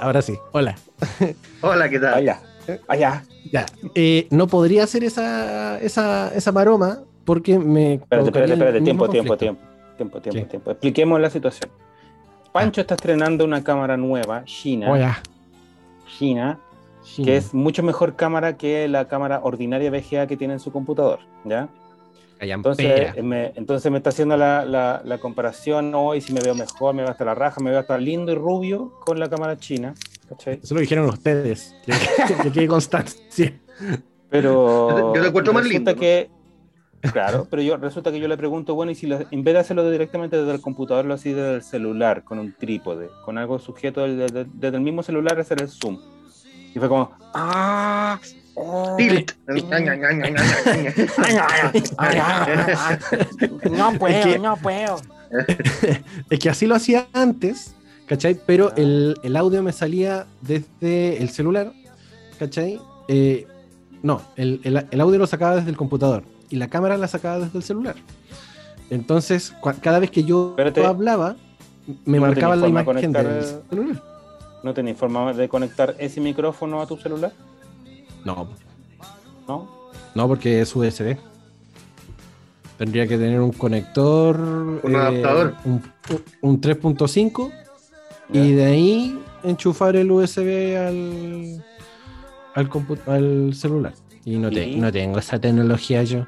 Ahora sí. Hola. Hola, ¿qué tal? Allá. Allá. Ya. Eh, no podría hacer esa, esa, esa maroma porque me. Espérate, espérate, espérate. Tiempo, tiempo, tiempo. Tiempo, tiempo, ¿Qué? tiempo. Expliquemos la situación. Pancho está estrenando una cámara nueva, China, Hola. China, Sí. que es mucho mejor cámara que la cámara ordinaria VGA que tiene en su computador, ¿ya? Entonces me, entonces me está haciendo la, la, la comparación hoy, si me veo mejor, me veo hasta la raja, me veo hasta lindo y rubio con la cámara china, ¿cachai? Eso lo dijeron ustedes. Que, que quede constancia. Pero Yo lo encuentro más resulta lindo, ¿no? que claro, pero yo resulta que yo le pregunto, bueno, y si lo- en vez de hacerlo directamente desde el computador, lo así desde el celular, con un trípode, con algo sujeto desde, desde el mismo celular hacer el zoom. Y fue como, ah, Tilt. No Es puedo, que- no puedo. Es que así lo hacía antes, ¿cachai? Pero Ah. el, el audio me salía desde el celular, ¿cachai? Eh, no, el, el- el audio lo sacaba desde el computador y la cámara la sacaba desde el celular. Entonces, cua- cada vez que yo Espérate. hablaba, me ¿No marcaba la imagen conectar del el- celular. ¿No tenéis forma de conectar ese micrófono a tu celular? No, ¿No? no, porque es USB. Tendría que tener un conector. eh, Un adaptador. Un, un 3.5 Ya. y de ahí enchufar el USB al, al, celular. Y no, te- ¿Y? no tengo esa tecnología yo.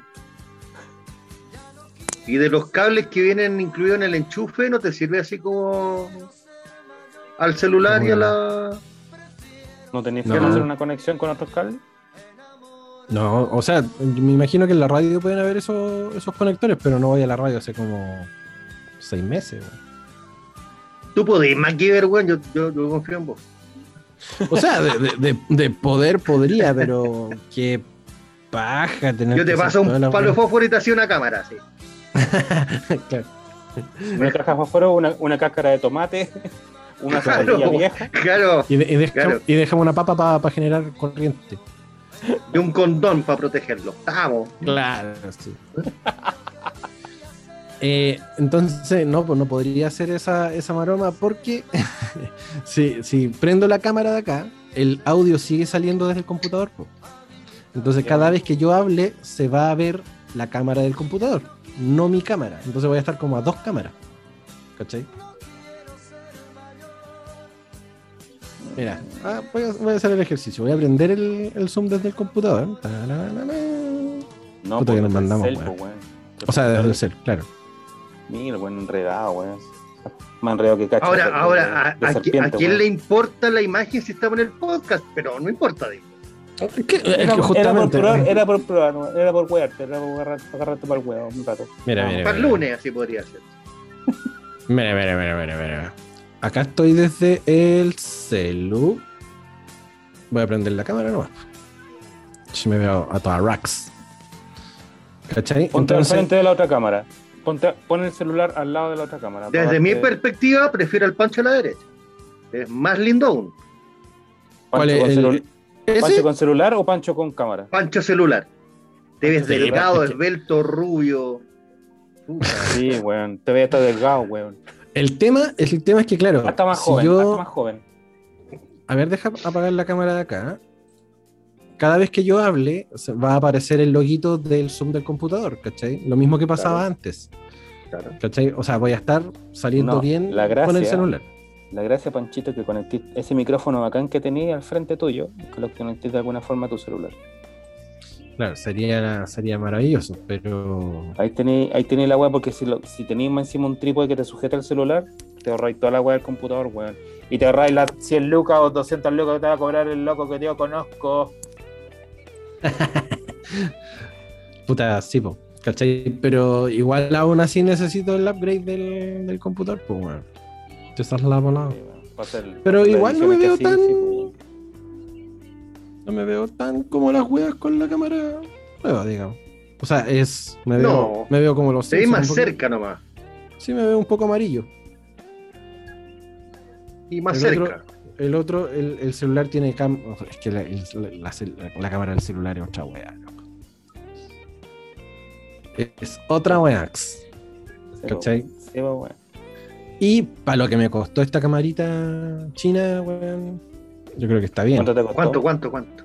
Y de los cables que vienen incluidos en el enchufe, ¿no te sirve así como al celular y a la. ¿No tenéis No. de hacer una conexión con otros cables? No, o sea, me imagino que en la radio pueden haber esos, esos conectores, pero no voy a la radio hace como seis meses. weón. Tú podés, MacGyver, weón, yo, yo, yo confío en vos. O sea, de, de- de- de poder podría, pero qué paja tener Yo te que paso un la palo de fósforo y te hacía una cámara, sí. Claro. Una caja de fósforo, una, una cáscara de tomate, una Claro. vieja. Claro, Y, de- y deja- Claro. y dejamos una papa para generar corriente. y un condón para protegerlo. Vamos. Claro, sí. Eh, entonces, no, pues no podría hacer esa, esa maroma porque si, si prendo la cámara de acá, el audio sigue saliendo desde el computador. po. Entonces, cada vez que yo hable, se va a ver la cámara del computador, no mi cámara. Entonces, voy a estar como a dos cámaras. ¿Cachai? Mira, ah, voy, a, voy a hacer el ejercicio. Voy a prender el, el zoom desde el computador. No, Puta que pues, nos mandamos, el weón. cel, pues, weón. O sea, desde el cel, claro. Mira, bueno, enredado, weón. Más enredado que cacho. Ahora, de- ahora, de- ¿a, de a qui- serpiente, a quién weón. le importa la imagen si estamos en el podcast? Pero no importa, digo. Era, era por justamente. probar, era por probar, weón, era por wearte, era por agarrar- agarrarte para el huevo un rato. Mira, No, mira, Para el lunes así podría ser. Mira, mira, mira, mira, mira. Acá estoy desde el celu. Voy a prender la cámara nomás. Si me veo a toda racks. ¿Cachai? Ponte al Entonces, frente de la otra cámara. Ponte, pon el celular al lado de la otra cámara. Desde mi perspectiva, prefiero al Pancho a la derecha. Es más lindo aún. ¿cuál Pancho es con el-. ¿Pancho con celular o Pancho con cámara? Pancho celular. Te ves Sí, delgado, esbelto, rubio. Puta. Sí, weón. Te veía estar delgado, weón. El tema, el tema es que, claro, Hasta más si joven, yo- hasta más joven. A ver, deja apagar la cámara de acá. Cada vez que yo hable, va a aparecer el loguito del Zoom del computador, ¿cachai? Lo mismo que pasaba Claro. antes, Claro. ¿cachai? O sea, voy a estar saliendo No, bien la con el celular. La gracia, Panchito, que conecté ese micrófono bacán que tenías al frente tuyo, que lo conecté de alguna forma a tu celular. Claro, sería, sería maravilloso, pero Ahí tenéis ahí tenéis la weá, porque si, lo, si tenéis más encima un trípode que te sujeta el celular, te ahorráis toda la weá del computador, weón. Y te ahorráis las 100 lucas o 200 lucas que te va a cobrar el loco que yo conozco. puta, sí, po, ¿cachai? Pero igual aún así necesito el upgrade del, del computador, pues bueno. Esa es la palabra. Weón, Pero igual no me veo tan- sí. No me veo tan como las weas con la cámara nueva, digamos. O sea, es. Me veo, No. me veo como los Te Simpsons más cerca nomás. Sí, me veo un poco amarillo. Y más El cerca. otro- El otro, el, el celular tiene cam. Es que la, el- la- la- la cámara del celular es otra wea, loco. Es otra wea. ¿Cachai? Pues, weón. Y para lo que me costó esta camarita china, weón, yo creo que está bien. ¿Cuánto te costó? ¿Cuánto, cuánto, cuánto?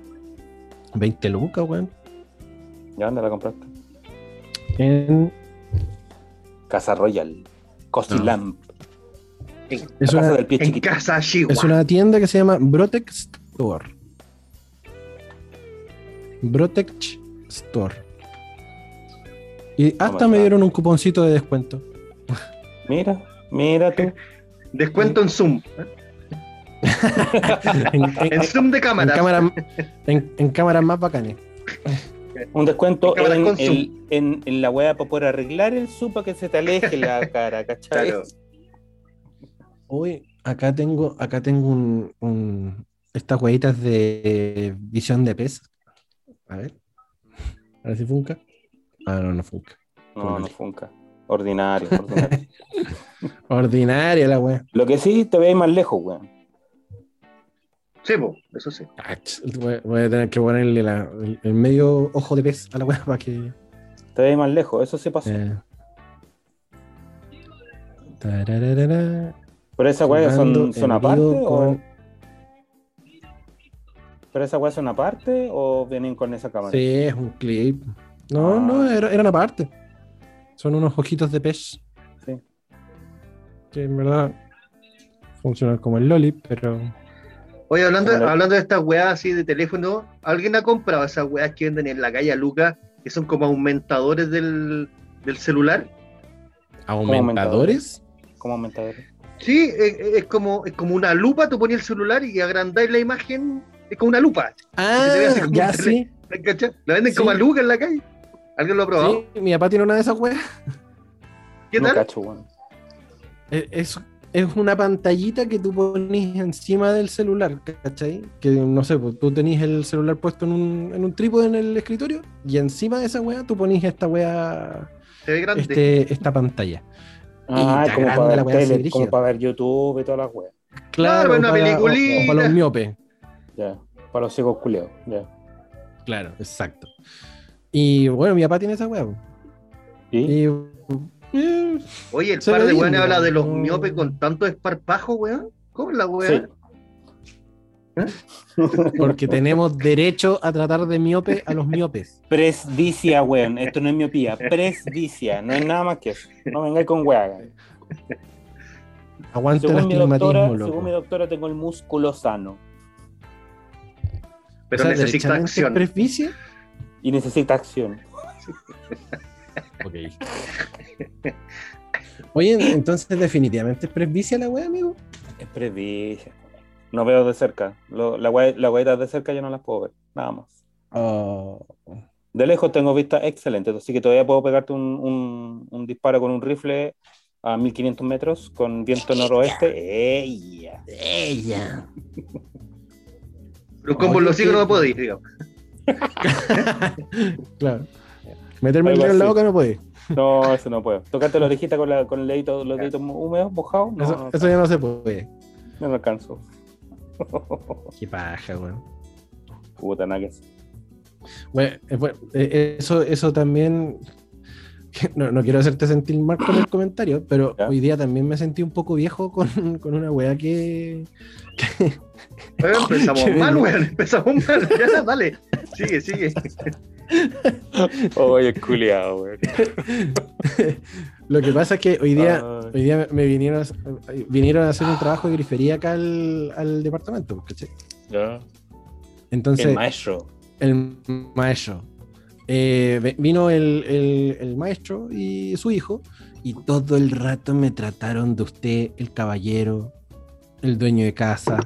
20 lucas, weón. ¿Ya dónde la compraste? En- Casa Royal. Cosi No. Lamp. En, Es casa una, del pie en chiquito. casa Chihuahua. es una tienda que se llama Brotex Store. Brotex Store. Y hasta me dieron un cuponcito de descuento. Mira, mira tú. Descuento en Zoom. ¿eh? En, en- En Zoom de en cámara. en- en cámaras más bacanes. Un descuento en, con zoom. el- en, en la weá para poder arreglar el zoom para que se te aleje la cara, ¿cachai? Claro. Uy, acá tengo, acá tengo un, un- estas huevitas de visión de pez. A ver. A ver si funca. Ah, no, no funca. No, no funca. Ordinario, ordinario. Ordinaria la wea. Lo que sí, te veis más lejos, weón. Sí, po, eso sí. Ach, Voy voy a tener que ponerle la- el, el medio ojo de pez a la wea para que. Te veis más lejos, eso sí pasó. eh. Pero esas weas son, son aparte vivo o. con- ¿Pero esas weas son aparte o vienen con esa cámara? Sí, es un clip. No, Ah. no, era- eran aparte. Son unos ojitos de pez. Sí. Que en verdad funcionan como el Loli, pero. Oye, hablando, Como la- hablando de estas weas así de teléfono, ¿alguien ha comprado esas weas que venden en la calle a Lucas, que son como aumentadores del, del celular? ¿Aumentadores? ¿Cómo aumentador? Sí, es, es como, es como una lupa, tú ponías el celular y agrandáis la imagen, es como una lupa. Ah, como ya sí. La venden Sí. como a Lucas en la calle. ¿Alguien lo ha probado? Sí, mi papá tiene una de esas weas. ¿Qué no tal? cacho, weón. Es, es- es una pantallita que tú pones encima del celular, ¿cachai? Que no sé, pues, tú tenés el celular puesto en un, en un trípode en el escritorio y encima de esa wea tú ponés esta wea, Se ve grande. este, esta pantalla. Ah, te como para, la ver wea así tele, brígida. como para ver YouTube y todas las weas. Claro, una para, peliculita. o- o para los miopes. Ya, para los ciegos culeos. Ya. Claro, exacto. Y bueno, mi papá tiene esa wea. po. ¿Y? Y, eh, Oye, el se par de weones habla de los miopes con tanto esparpajo, weón. ¿Cómo es la Sí. wea? porque tenemos derecho a tratar de miope a los miopes. Presbicia, weón. Esto no es miopía. Presbicia. No es nada más que eso. No vengáis con weá. Aguante el Según mi, doctora, loco. según mi doctora, tengo el músculo sano. Pero O sea, necesita acción. presbicia. Y necesita acción. Ok. Oye, entonces definitivamente es presbicia la wea, amigo. Es presbicia. No veo de cerca. Lo- la las huevitas de cerca yo no las puedo ver. Nada más. Oh, De lejos tengo vista excelente, así que todavía puedo pegarte un, un- un disparo con un rifle a 1500 metros con viento noroeste. ¡Ella! ella. Pero como los hijos ¿qué? no podéis, digamos. Claro. Meterme el dedo en la boca no puede. No, eso no puedo. Tocarte la orejita con, la, con el dedito, los deditos húmedos, mojados. No, eso, no, eso ya no se puede. no me alcanzo. Qué paja, weón. Puta nuggets. Bueno, eh, bueno, eh, eso, eso también. No, no quiero hacerte sentir mal con el comentario, pero Ya. hoy día también me sentí un poco viejo con, con una weá que. Empezamos mal, weón. Empezamos mal. Ya, dale. Sigue, sigue. Oye, culiado, güey. Lo que pasa es que hoy día, Ay. hoy día me vinieron a, vinieron a hacer un trabajo de grifería acá al, al departamento, ¿cachai? Ya. Entonces, El maestro. el maestro. Eh, vino el, el- el maestro y su hijo, y todo el rato me trataron de usted, el caballero, el dueño de casa.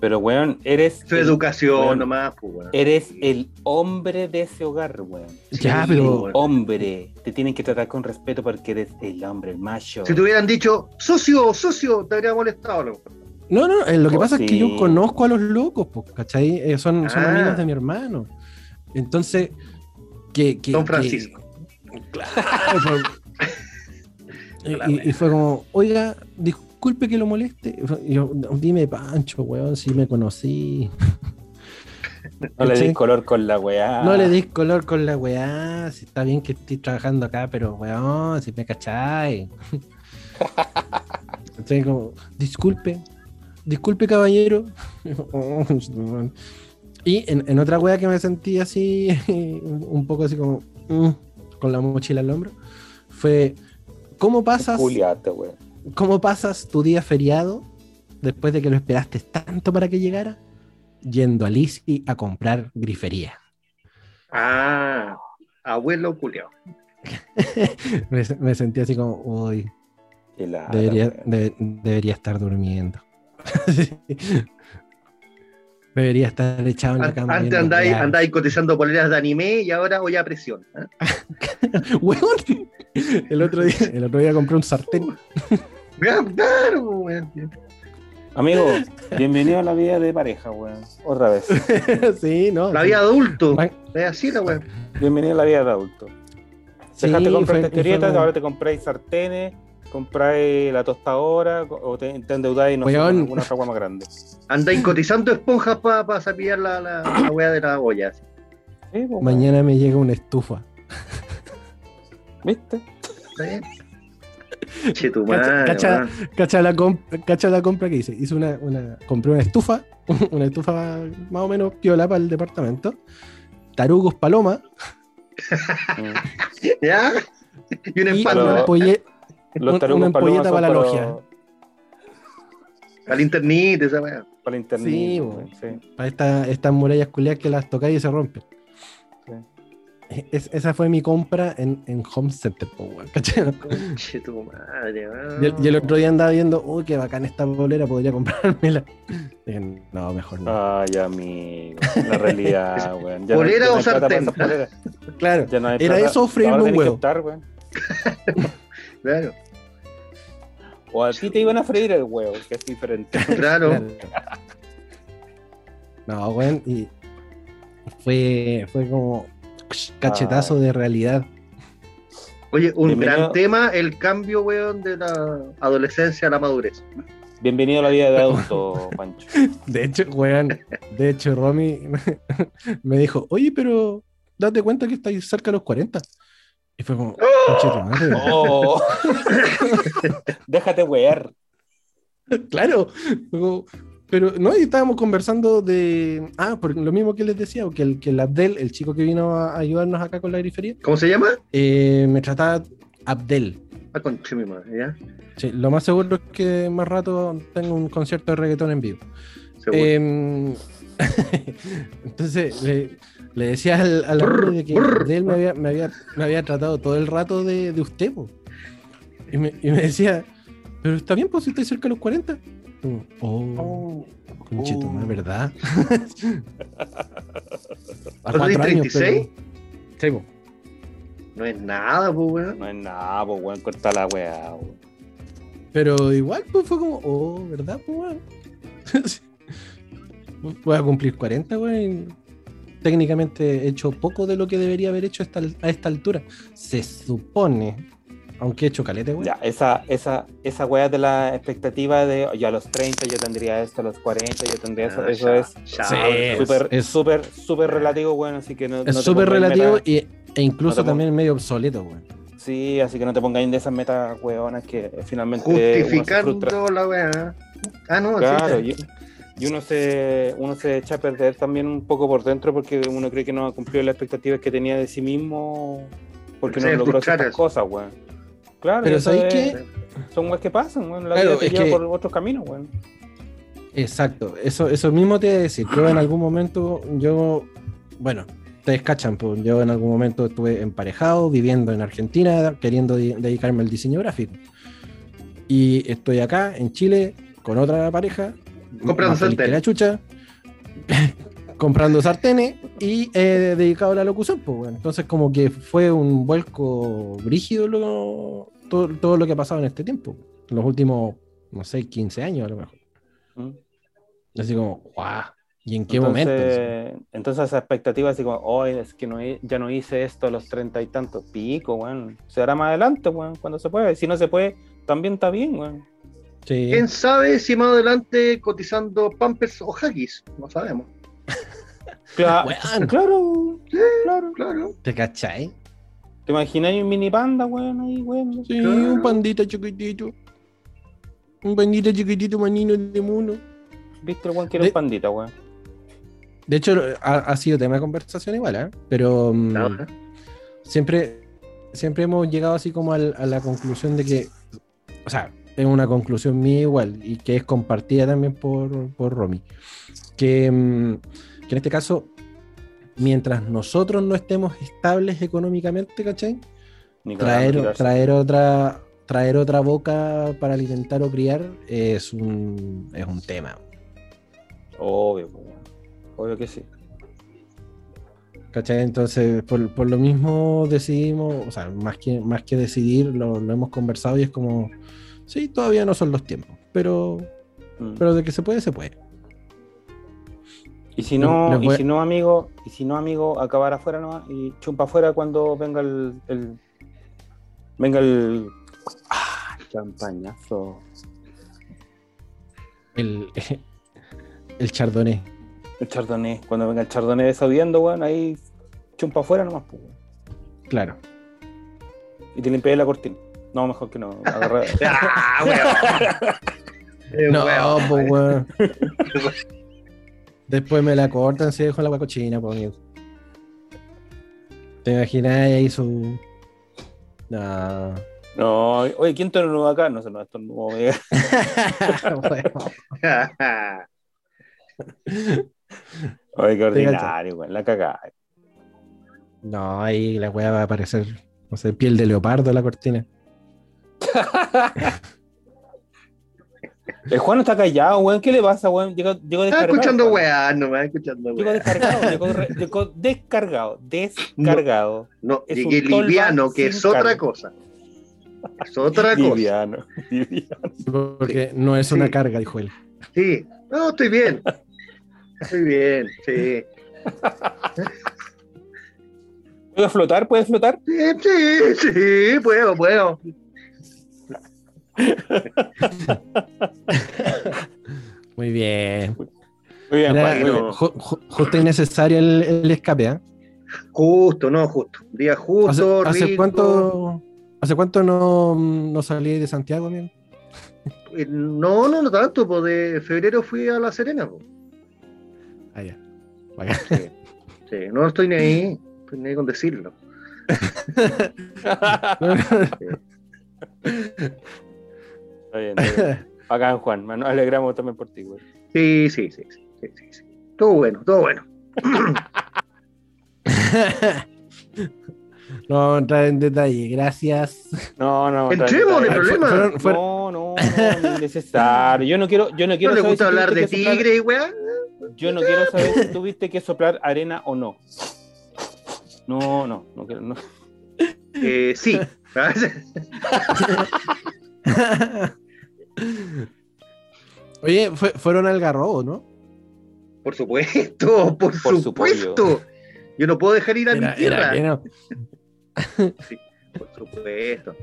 Pero, weón, eres. Su el- educación weón, nomás, pues, weón. Eres el hombre de ese hogar, weón. Ya, Sí, pero-. Hombre. Te tienen que tratar con respeto porque eres el hombre, el macho. Si te hubieran dicho, socio, socio, te habría molestado, loco. No, no, eh, lo que Oh, pasa es que yo conozco a los locos, pues, ¿cachai? Eh, son, son Ah. amigos de mi hermano. Entonces, que... que Don que- Francisco. Claro, fue- y, fue como, oiga, disculpe que lo moleste. Yo, dime, Pancho, weón, si me conocí. No le des color con la weá. No le dis color con la weá, si está bien que estoy trabajando acá, pero weón, si me cachai. Estoy como, disculpe, disculpe caballero. y en, en otra wea que me sentí así, un poco así como, mm, con la mochila al hombro, fue, ¿cómo pasas, Juliate, weón. ¿Cómo pasas tu día feriado después de que lo esperaste tanto para que llegara? Yendo a Lisi a comprar grifería. Ah, abuelo culiao. me, me sentí así como, uy, debería, weón. de- debería estar durmiendo. debería estar echado en la cama. Antes andáis, andáis cotizando poleras de anime y ahora voy a presión. Weón, el otro día, el otro día compré un sartén. Claro, weón. Amigo, bienvenido a la vida de pareja, weón. Otra vez. sí, no. La sí. vida de adulto. Es así la weón. Bienvenido a la vida de adulto. Sí, Dejaste de comprar testerietas, ahora te compráis sartenes, compráis la tostadora o te, te endeudáis no sé, alguna hueá más grande. Andáis cotizando esponjas para pa cepillar la, la, la weá de la olla. así. Sí, pues. Mañana me llega una estufa. ¿Viste? ¿Está bien? Che, tu Cacha- madre, cacha- la, cacha la compra que hice. Hice una, una, compré una estufa, una estufa más o menos piola para el departamento. Tarugos paloma. ¿Ya? Y Pero- una, empalma ampolle- Los una tarugos ampolleta para la para, logia. al internet, esa weá. para el internet. Sí, weón, sí. Para esta- estas murallas culiadas que las tocáis y se rompen. Es- esa fue mi compra en, en Home Center, po, weón, ¿cachai? Che, tu madre, weón. Y el, y el otro día andaba viendo, uy, qué bacán esta bolera, podría comprármela. Dije, no, mejor no. Ay, amigo. La realidad, weón. Ya ¿Polera ya o hay para sartén? claro, Ya no Era plata. eso o freírme un huevo. optar, weón. Claro, O a ti te iban a freír el huevo, que es diferente. claro. claro. No, weón, y fue, fue como cachetazo Ah. de realidad. Oye, un Bienvenido. gran tema, el cambio, weón, de la adolescencia a la madurez. Bienvenido a la vida de adulto, Pancho. De hecho, weón, de hecho, Romy me dijo, oye, pero date cuenta que estáis cerca de los 40. Y fue como, "Conche tu madre". Oh. Déjate wear. Claro, luego, pero no, y estábamos conversando de. Ah, por lo mismo que les decía, que el, que el Abdel, el chico que vino a ayudarnos acá con la grifería, ¿Cómo se llama? eh, me trataba Abdel. Ah, con mi madre, ¿ya? Sí, lo más seguro es que más rato tengo un concierto de reggaetón en vivo. Seguro. Em, entonces le, le decía al, al Brr, de que. Abdel me había, me, había, me había tratado todo el rato de, de usted, po. Y me, y me decía, pero está bien, pues si estoy cerca de los 40. Oh, conchetumare, Oh. ¿verdad? A ¿Tú tenés cuatro años, 36? pero- Sí. No es nada, pues, weón. No es nada, pues, weón. Corta la weá, weón. Pero igual, pues fue como, oh, ¿verdad? Pues, weón? Voy a cumplir 40, weón. Técnicamente he hecho poco de lo que debería haber hecho a esta, a esta altura. Se supone, aunque he hecho calete, weón. Ya, esa, esa, esa weá de la expectativa de yo a los 30 yo tendría esto, a los 40 yo tendría eso, Ah, eso ya, es ya, Sí, súper, es- súper, súper relativo, weón, así que no, Es no súper relativo meta- y, e incluso no también medio obsoleto, weón. Sí, así que no te pongáis de esas metas, weonas, que finalmente. Justificando la weá. Ah, no, Claro, sí, y, y uno se uno se echa a perder también un poco por dentro porque uno cree que no ha cumplido las expectativas que tenía de sí mismo porque no logró ciertas cosas, weón. Claro, Pero eso ¿sabéis es- qué? son weas que pasan, weón. La Claro, vida te lleva que- por otros caminos, weón. Exacto, eso, eso mismo te iba a decir. Yo en algún momento, yo, bueno, ustedes cachan, pues yo en algún momento estuve emparejado, viviendo en Argentina, queriendo di- dedicarme al diseño gráfico. Y estoy acá, en Chile, con otra pareja, Comprando la chucha, comprando sartenes y eh, dedicado a la locución, pues bueno. Entonces como que fue un vuelco brígido lo- todo, todo lo que ha pasado en este tiempo, en los últimos, no sé, 15 años a lo mejor. ¿Mm? Así como, guau, ¿y en qué momento? entonces, entonces esa expectativa así como, hoy es que no, ya no hice esto a los treinta y tantos, pico, weón. Se hará más adelante, weón, cuando se puede. Si no se puede, también está bien, weón. Sí. ¿Quién sabe si más adelante cotizando Pampers o Huggies? No sabemos. Claro, Weón. claro, claro. Claro. ¿Te cachai? ¿Te imaginas un mini panda, weón, ahí, weón? Sí, Claro. un pandita chiquitito. Un bandito chiquitito manino de mono. ¿Viste el weón que era De- un pandita, weón? De hecho, ha, ha sido tema de conversación igual, ¿eh? Pero mm, siempre, siempre hemos llegado así como al- a la conclusión de que, o sea, es una conclusión mía igual y que es compartida también por, por Romy, que, mm, que en este caso, mientras nosotros no estemos estables económicamente, ¿cachai? Traer, otra traer otra boca para alimentar o criar es un, es un tema. Obvio. Obvio que sí. ¿Cachai? Entonces, por, por lo mismo decidimos, o sea, más que, más que decidir, lo, lo hemos conversado y es como, sí, todavía no son los tiempos, pero, Mm. pero de que se puede, se puede. Y si no, y si no, amigo, y si no, amigo, acabar afuera nomás y chumpa afuera cuando venga el, el- venga el ah, champañazo. El, el chardonnay. El chardonnay. Cuando venga el chardonnay desabiendo, weón, ahí chumpa afuera nomás, pues, weón. Claro. Y te limpias la cortina. No, mejor que no. Agarra... ¡Ah, weón! No, pues, weón. Después me la cortan si dejo la agua cochina, pues, amigo. ¿Te imaginas ahí su. No. No, oye, ¿quién estornuda acá? No sé, no, estornudo. amiga. Oye, qué ordinario, weón. La cagada. No, ahí la weá va a aparecer, no sé, piel de leopardo en la cortina. El Juan no está callado, weón. ¿Qué le pasa, weón? Llegó, llegó Estaba descargado. escuchando weón. weá, nomás escuchando Llegó weá. descargado, llegó, re- llegó descargado, descargado. No, es llegué liviano, que es otra carga. cosa. Es otra cosa. Liviano, liviano. Porque no es una Sí. carga, dijo él. Sí, no, estoy bien. Estoy bien, sí. ¿Puede flotar? ¿Puede flotar? Sí, sí, sí, puedo, puedo. Muy bien. Muy bien, Era, Juan, eh, ju- ju- justo y necesario el, el escape, ¿ah? Justo, no, justo. Día ¿Hace, justo, hace rico. cuánto, ¿Hace cuánto no, no salí de Santiago, amigo? Eh, No, no, no tanto, pues de febrero fui a La Serena. pues. Ah, ya. Bacán. Sí, no estoy ni ahí, estoy ni ahí con decirlo. Está bien, está bien. Bacán, Juan. Nos alegramos también por ti, güey. Sí, sí, sí, sí, sí, sí, sí. Todo bueno, todo bueno. no vamos a entrar en detalle, gracias. No, no. Entremos, está bien. problema. Fueron- fueron- No, no, no, no es necesario. Yo no quiero, yo no quiero ¿No le gusta si hablar de soplar- tigre y weá? Yo no quiero saber si tuviste que soplar arena o no. No, no, no quiero. No. Eh, sí. Oye, fue- fueron al garrobo, ¿no? Por supuesto, por, Por su supuesto. Yo no puedo dejar ir a Era- mi tierra. era- era- Por supuesto.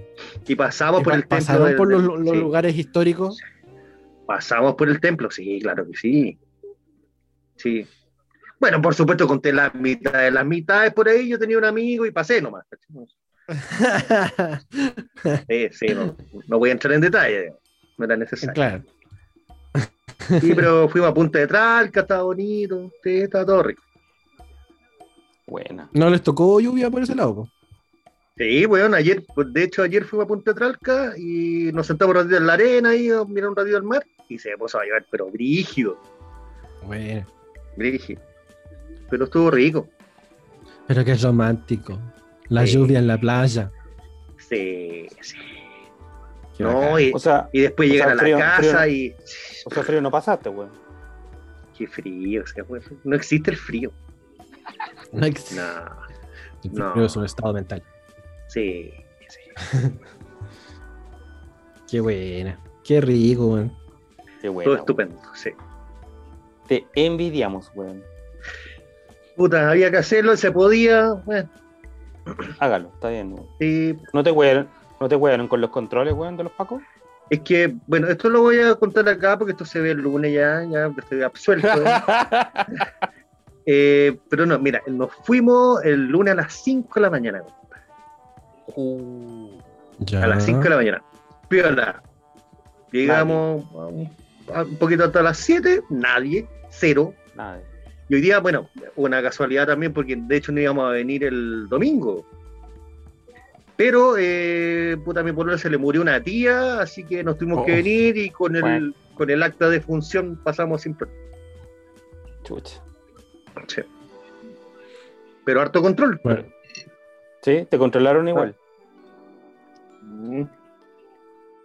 Y pasamos y por el templo. pasaron del- por los, del- los sí. lugares históricos. Pasamos por el templo, sí, claro que sí. Sí. Bueno, por supuesto, conté las mitades. Las mitades por ahí, yo tenía un amigo y pasé nomás. Sí, sí, no, no voy a entrar en detalle. No era necesario. claro. Sí, pero fuimos a Punta de Tralca, estaba bonito. Sí, estaba todo rico. Buena. ¿No les tocó lluvia por ese lado? po? Sí, bueno, ayer, de hecho, ayer fuimos a Punta de Tralca y nos sentamos un ratito en la arena y a mirar un ratito al mar y se puso a llover, pero brígido, Bueno, brígido. Pero estuvo rico. pero que es romántico. La Sí. lluvia en la playa. Sí, sí. Qué No, y, O sea, y después sea, a la frío- casa frío- y. o sea, frío no pasaste, güey. Qué frío, o sea, pues, no existe el frío. No existe. No, El no. frío es un estado mental. sí, sí. Qué buena. Qué rico, weón. Qué Todo bueno. estupendo, sí. Te envidiamos, güey. Puta, había que hacerlo, se podía. Bueno, Hágalo, está bien, sí, ¿No te huelan, no te huelan con los controles, güey, de los pacos? Es que, bueno, esto lo voy a contar acá porque esto se ve el lunes ya, ya estoy absuelto. Eh, pero no, mira, nos fuimos el lunes a las 5 de la mañana. Uh. Ya. A las 5 de la mañana. Piola. Llegamos a un, a un poquito hasta las 7, nadie, cero. Nada. Y hoy día, bueno, una casualidad también, porque de hecho no íbamos a venir el domingo. Pero, eh, puta, a mi pueblo se le murió una tía, así que nos tuvimos que Oh. venir y con el, Bueno. con el acta de función pasamos sin problema. Chucha. Sí. Pero harto control. Bueno, ¿Sí? ¿Te controlaron igual? Mm.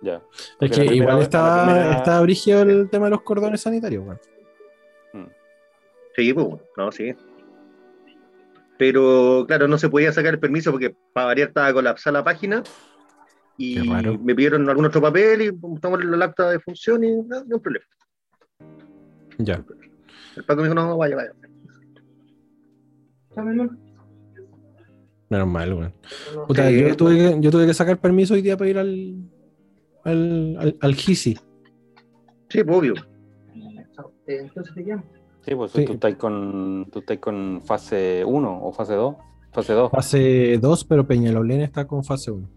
Ya. es que igual estaba, primera- estaba brígido el tema de los cordones sanitarios, weón. Sí, pues, no, sí. Pero, claro, no se podía sacar el permiso porque para variar estaba colapsada la página. Y me pidieron algún otro papel y mostramos el acta de función y no, no hay problema. Ya. El Paco me dijo, no, vaya, vaya. Menos mal, weón. Puta, Sí, yo, tuve que, yo tuve que sacar permiso hoy día para ir al, al, al, al GISI. Sí, pues, obvio. Entonces te llamo. Sí, pues Sí. tú estás con, tú estás con fase 1 o fase 2. Fase 2. Fase 2, pero Peñalolén está con fase 1.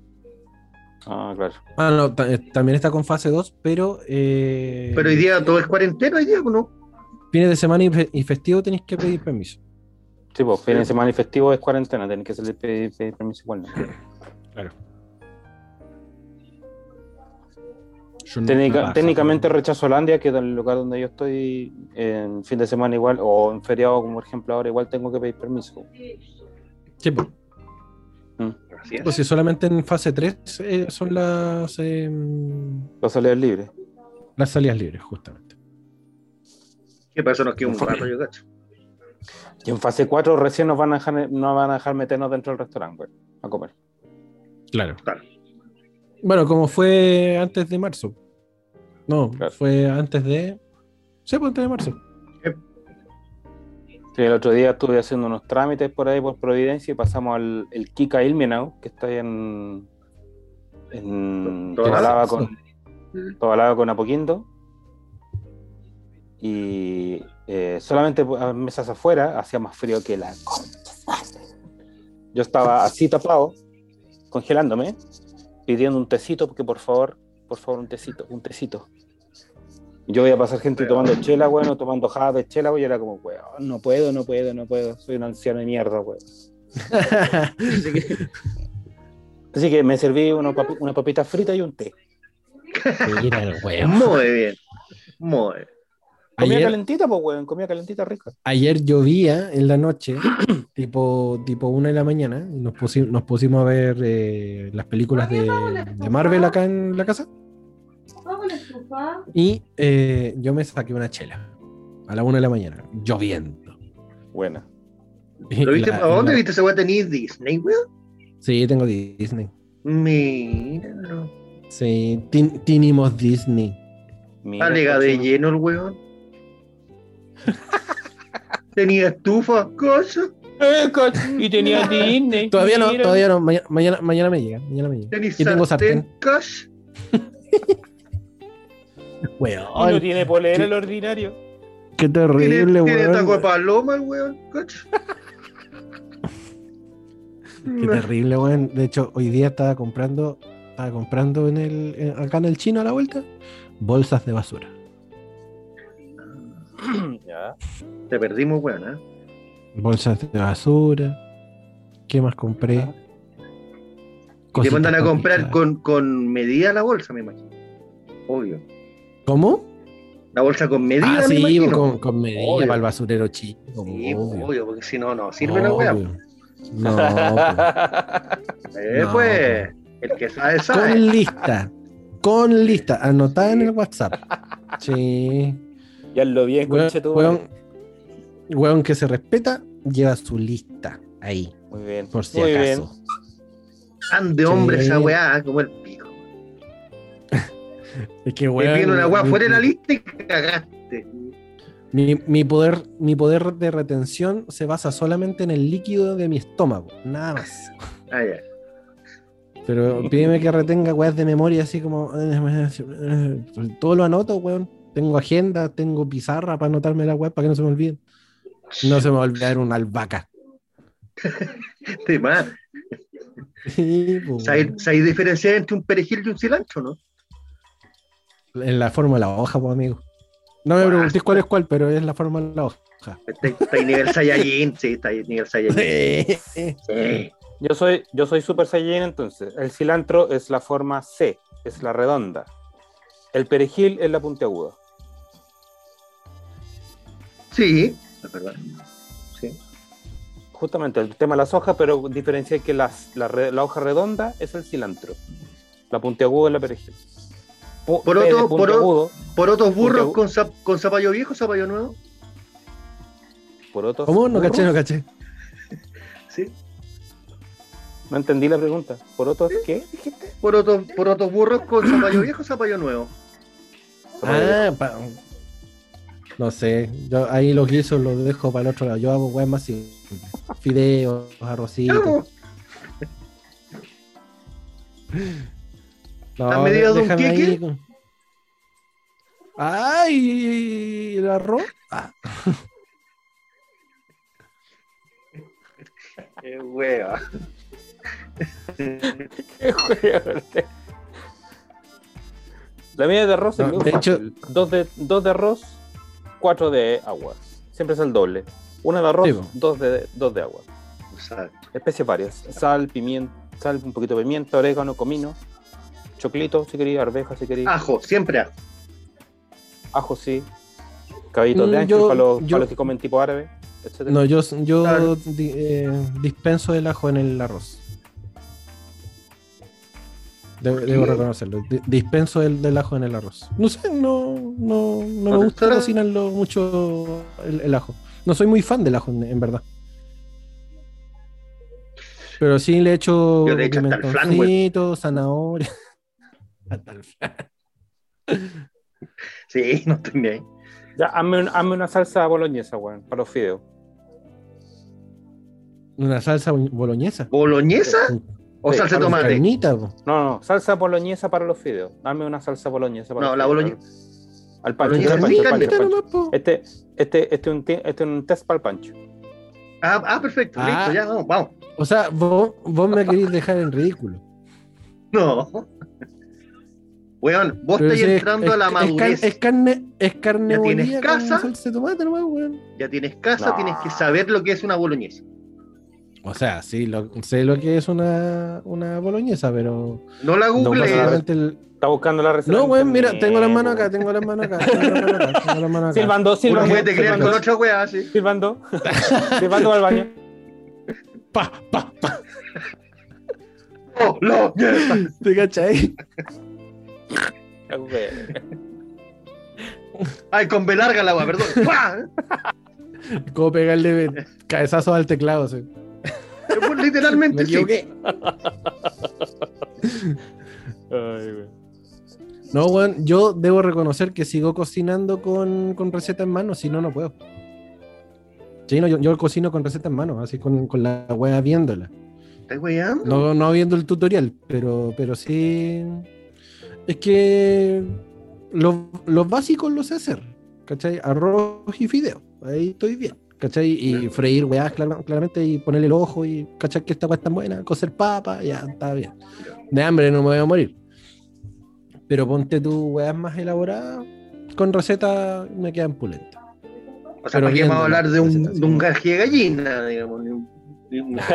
Ah, claro. Ah, no, eh, también está con fase 2, pero. Eh, Pero hoy día todo es cuarentena, hoy día, ¿no? Fines de semana y fe- y festivo tenéis que pedir permiso. Sí, pues fin de semana y festivo es cuarentena, tenés que salir pedir, pedir permiso igual. ¿no? Claro. Técnica- técnicamente rechazo Holandia, que es el lugar donde yo estoy en fin de semana igual, o en feriado, como por ejemplo ahora, igual tengo que pedir permiso. Sí, pues, pues si solamente en fase 3 eh, son las, eh, Las salidas libres. las salidas libres, justamente. ¿Qué pasa? Nos queda un rato, yo cacho. Y en fase 4 recién nos van a dejar, nos van a dejar meternos dentro del restaurante, güey, a comer. Claro. Claro. Bueno, como fue antes de marzo. No, Claro. fue antes de. Sí, pues antes de marzo. Sí, el otro día estuve haciendo unos trámites por ahí por Providencia y pasamos al el Kika Ilmenau, que está ahí en, en Tobalaba. Con, Tobalaba con Apoquindo. Y eh, solamente a mesas afuera hacía más frío que la. Yo estaba así tapado, congelándome, pidiendo un tecito, porque por favor, por favor, un tecito, un tecito. Yo voy a pasar gente tomando chela, bueno, tomando jadas de chela, güey, y era como, weón, no puedo, no puedo, no puedo, soy un anciano de mierda, weón. Así que, así que me serví una, papi- una papita frita y un té. Mira el weón. Muy bien. Muy bien. Comía Ayer, calentita, pues, weón, comía calentita rica. ayer llovía en la noche, tipo, tipo una de la mañana, y nos, pusi- nos pusimos a ver eh, las películas de, de Marvel acá en la casa. Y eh, yo me saqué una chela a la una de la mañana, lloviendo. Buena. ¿Lo viste? la- ¿A dónde la- viste ese weá? ¿Tenías Disney, weón? Sí, tengo Disney. Mira. Sí, tin- tinimos Disney. Mira, Alega de lleno el weón. Tenía estufa, cosa. Eh, y tenía Disney. Todavía no, mira. todavía no. Mañana, mañana, mañana me llega. Mañana me llega. Tenía Y tengo sartén. cash. Y no Weón, tiene polera ¿Qué? el ordinario. qué Tiene, terrible, tiene taco de weón. paloma el weón, cacho. Qué terrible, weón. De hecho, hoy día estaba comprando, estaba comprando en el, en- acá en el chino a la vuelta, bolsas de basura. ya. Te perdimos, weón, ¿eh? Bolsas de basura. ¿Qué más compré? Ah. Te mandan a comprar con, con medida la bolsa, me imagino. Obvio. ¿Cómo? La bolsa con medida, Ah, me sí, imagino. con, con medida Obvio. para el basurero chico. Sí, obvio. obvio. porque si no, no sirve la weá. No, pues. Eh, No, pues, el que sabe, sabe. con lista. Con lista. Anotada en el WhatsApp. Sí. Ya lo bien, Weón, conche tu weón, weón que se respeta, lleva su lista ahí, Muy bien. por si Muy acaso. bien. Tan de hombre Sí. esa weá, como el pico. Es que Te weón, piden una weá mi- fuera de la lista y cagaste. Mi, mi poder, mi poder de retención se basa solamente en el líquido de mi estómago, nada más. Ah, ya. Pero pídeme que retenga weas de memoria así como. Todo lo anoto, weón. Tengo agenda, tengo pizarra para anotarme la web para que no se me olviden. No se me va a olvidar una albahaca. Te más. Sí, po, ¿Sabes diferenciar entre un perejil y un cilantro, no? En la forma de la hoja, pues, amigo. No me preguntéis cuál es cuál, pero es la forma de la hoja. Está, está ahí nivel Saiyajin, sí, está ahí nivel Saiyajin. Sí. Yo soy, yo soy Super Saiyan entonces. El cilantro es la forma C, es la redonda. El perejil es la puntiaguda. Sí, es verdad. Sí. Justamente el tema de las hojas, pero diferencia que las, la, re- la hoja redonda es el cilantro. La puntiaguda es la perejil. P de otro- por o- puntiagudo, Por otros burros con, zap- con zapallo viejo, zapallo nuevo. por otros ¿Cómo? No burros. caché, no caché. Sí. No entendí la pregunta. ¿Por otros qué dijiste? Por otros, por otros burros con zapallo viejo, zapallo nuevo. Ah, pa- no sé. Yo ahí los guisos los dejo para el otro lado. Yo hago weas más simples. Fideos, arrocitos. No, ¿Las medidas de un queque? con- ¡Ay! ¿El arroz? Ah, Qué hueva. La medida de arroz es No, muy de fácil. Dos, de, dos de arroz, cuatro de agua. Siempre es el doble. Una de arroz, Sí, dos, de, dos de agua. Exacto. Especies varias. Sal, pimienta, sal, un poquito de pimienta, orégano, comino, choclito si quería, arveja si quería, Ajo, siempre ajo. ajo sí, caballitos de Mm, ángel yo- para, los, yo- para los que comen tipo árabe, etc. No, yo, yo Claro. di- eh, dispenso el ajo en el arroz. Debo, reconocerlo. Di- dispenso el del ajo en el arroz. No sé, no, no, no me ¿No te gusta cocinarlo mucho el, el ajo. No soy muy fan del ajo, en, en verdad. Pero sí le echo Yo le echo hasta el flan, zanahoria. Hasta el flan. Sí, no estoy ahí. Ya, hazme, un- hazme una salsa boloñesa, weón, para los fideos. Una salsa boloñesa. ¿Boloñesa o Sí, salsa de tomate? carnita. No, no, salsa boloñesa para los fideos. Dame una salsa boloñesa para No, los la Al pancho, Boloñesa al pancho. Este, este, este, es un, este es un test para el pancho. Ah, ah, perfecto, Ah. listo, ya, vamos, vamos. O sea, vos, vos me queréis dejar en ridículo. No. Weón, vos Pero estáis entrando es, a la es car- madurez. Es, carne, es carne Ya tienes casa. salsa de tomate nomás, weón. Ya tienes casa, No. tienes que saber lo que es una boloñesa. O sea, sí, lo- sé lo que es una, una boloñesa, pero No la no solamente el- Está buscando la receta. No, weón, mira, tengo las manos acá, tengo las manos acá, tengo las manos acá, tengo las manos acá. Silbando, silbando. puede teclear silbando, con otra weá, sí. silbando. silbando al baño. Pa, pa, pa. Oh, no, yes. ¿Te cachai? Ay, con B larga la weá, perdón. ¡Pah! Como pegarle cabezazos al teclado, sí. Pues, Literalmente Me sí. Ay. No, weón, yo debo reconocer que sigo cocinando con, con receta en mano, si no, no puedo. Sí, no, yo, yo cocino con receta en mano, así con, con la wea viéndola. ¿Estás weyando? No, no viendo el tutorial, pero, pero sí. Es que los, los básicos los sé hacer. ¿Cachai? Arroz y fideo. Ahí estoy bien. ¿Cachai? Y freír clar- claramente y ponerle el ojo y cachai que esta wea es tan buena. Cocer papa, ya está bien. De hambre no me voy a morir. Pero ponte tu weas más elaboradas. Con receta me quedan pulentas. O sea, ¿para qué vamos a hablar de un, de un gaje de gallina, digamos? ni un- un-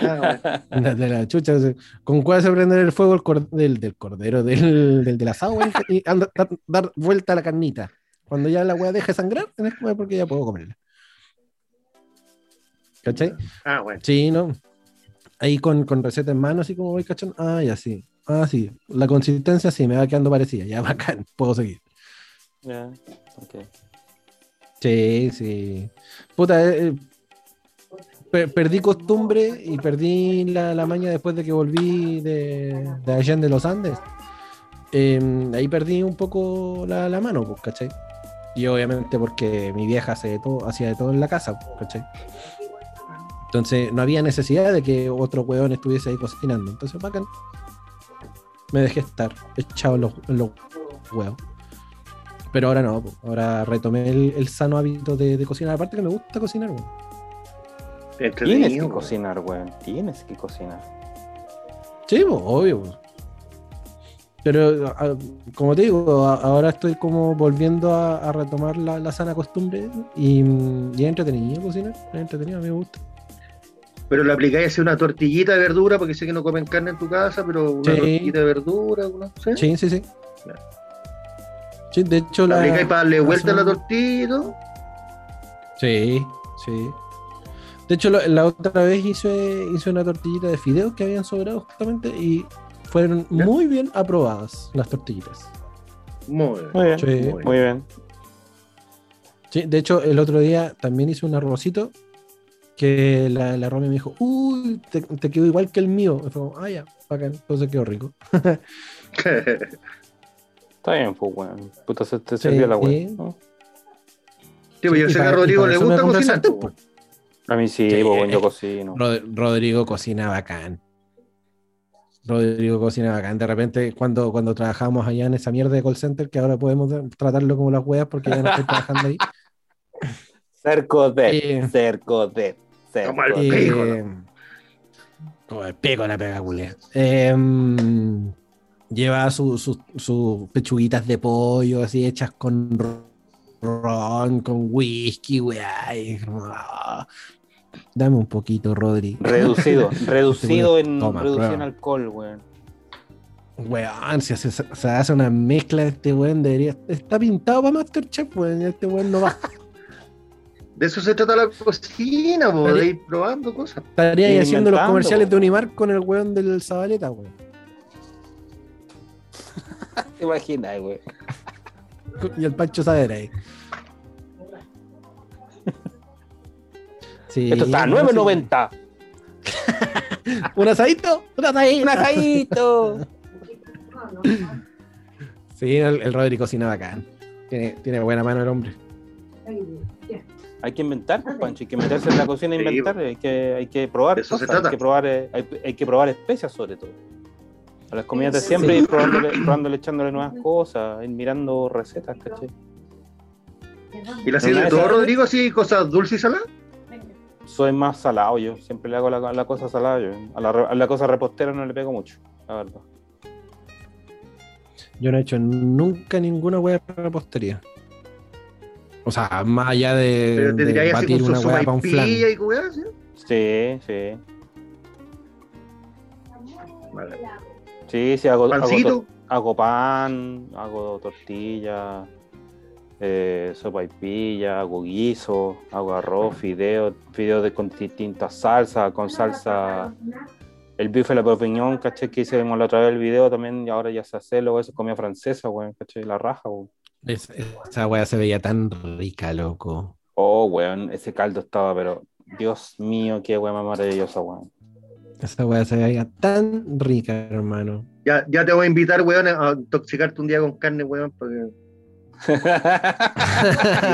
Ah, bueno. De la chucha. ¿Con cuál se prender el fuego el del, del cordero, del, del, del asado? Y anda- dar, dar vuelta a la carnita. Cuando ya la weá deje sangrar, tenés que comer porque ya puedo comerla. ¿Cachai? Ah, bueno. Sí, ¿no? Ahí con, con receta en mano, así como voy cachando. Ah, ya sí. Ah, sí. La consistencia sí, me va quedando parecida. Ya bacán, puedo seguir. Ya, ok. Sí, sí. Puta, eh, eh, per- perdí costumbre y perdí la, la maña después de que volví de, de Allende los Andes. Eh, ahí perdí un poco la, la mano, pues, ¿cachai? Y obviamente porque mi vieja hace de todo, hacía de todo en la casa, ¿cachai? Entonces no había necesidad de que otro hueón estuviese ahí cocinando. Entonces, bacán. Me dejé estar echado en los, en los huevos. Pero ahora no, ahora retomé el, el sano hábito de, de cocinar. Aparte que me gusta cocinar, weón. Tienes que cocinar, weón. Tienes que cocinar. Sí, obvio. Pero a- como te digo, a- ahora estoy como volviendo a, a retomar la, la sana costumbre y, y es entretenido cocinar, es entretenido, a mí me gusta. Pero le aplicáis así una tortillita de verdura, porque sé que no comen carne en tu casa, pero una Sí. tortillita de verdura, ¿no? ¿Sí? Sí, sí, sí. Claro. Sí, de hecho ¿La la... aplicáis para darle vuelta a la tortilla y todo? Sí, sí. De hecho, lo- la otra vez hice, hice una tortillita de fideos que habían sobrado justamente y fueron ¿Ya? muy bien aprobadas las tortillitas. Muy bien. Muy bien, Sí. muy bien. Sí, de hecho, el otro día también hice un arrocito que la, la Romy me dijo, uy, te, te quedó igual que el mío. Y fue como, ah, ya, bacán, entonces quedó rico. Está bien, pues, weón. Puta, se te Sí, sirvió la weón. sí. ¿no? Sí, pues yo Y sé que a Rodrigo le gusta cocinar. sartén, pues. pues. A mí sí, Sí. pues, yo cocino. Rod- Rodrigo cocina bacán. Rodrigo cocina bacán. De repente, cuando, cuando trabajamos allá en esa mierda de call center, que ahora podemos tratarlo como las weas porque ya no estoy trabajando ahí. Cerco de, Eh. cerco de, cerco Como el de. Eh, pico, ¿no? como el pico la pega. Em, lleva sus su, sus pechuguitas de pollo así hechas con ron, con whisky, weá. y ah, Dame un poquito, Rodri. Reducido, reducido en, Toma, reducido en prueba. alcohol, weón. Weón, si se hace una mezcla de este weón, debería. Está pintado para Masterchef, weón. Este weón no va. De eso se trata la cocina, po, de ir probando cosas. Estaría ahí haciendo los comerciales po. de Unimar con el weón del Zabaleta, weón. ¿Te imaginas, weón? Y el Pancho Saavedra ahí. Sí, Esto está a no, 9.90. sí. ¿Un asadito? ¿Un asadito? ¡Un asadito! Sí, el, el Rodri cocina bacán. Tiene, tiene buena mano el hombre. Hay que inventar, Pancho. Hay que meterse en la cocina e inventar. Hay que, hay que probar eso se cosas. Hay trata. que probar, eh, hay, hay que probar especias, sobre todo. A las comidas de siempre, ir probándole, probándole, echándole nuevas cosas, ir mirando recetas, ¿cachai? ¿Y la una todo, Rodrigo, así, cosas dulces y saladas? Soy más salado yo. Siempre le hago la, la cosa salada yo. A la, a la cosa repostera no le pego mucho, la verdad. Yo no he hecho nunca ninguna hueá para repostería. O sea, más allá de, te de batir una hueá para un flan. y weá, ¿sí? Sí, sí. Vale. Sí, sí, hago, hago, hago pan, hago tortilla, eh, sopa y pilla, hago guiso, hago arroz, fideo, fideo de, con distintas salsas, con salsa, el bife la propiñón, caché que hicimos la otra vez el video también y ahora ya se hace, luego eso comida francesa, weón, caché, la raja, weón. Es- esa hueá se veía tan rica, loco. Oh, weón, ese caldo estaba, pero Dios mío, qué weón más maravillosa, weón. Esa hueá se veía tan rica, hermano. Ya, ya te voy a invitar, weón, a intoxicarte un día con carne, weón, porque... Sí,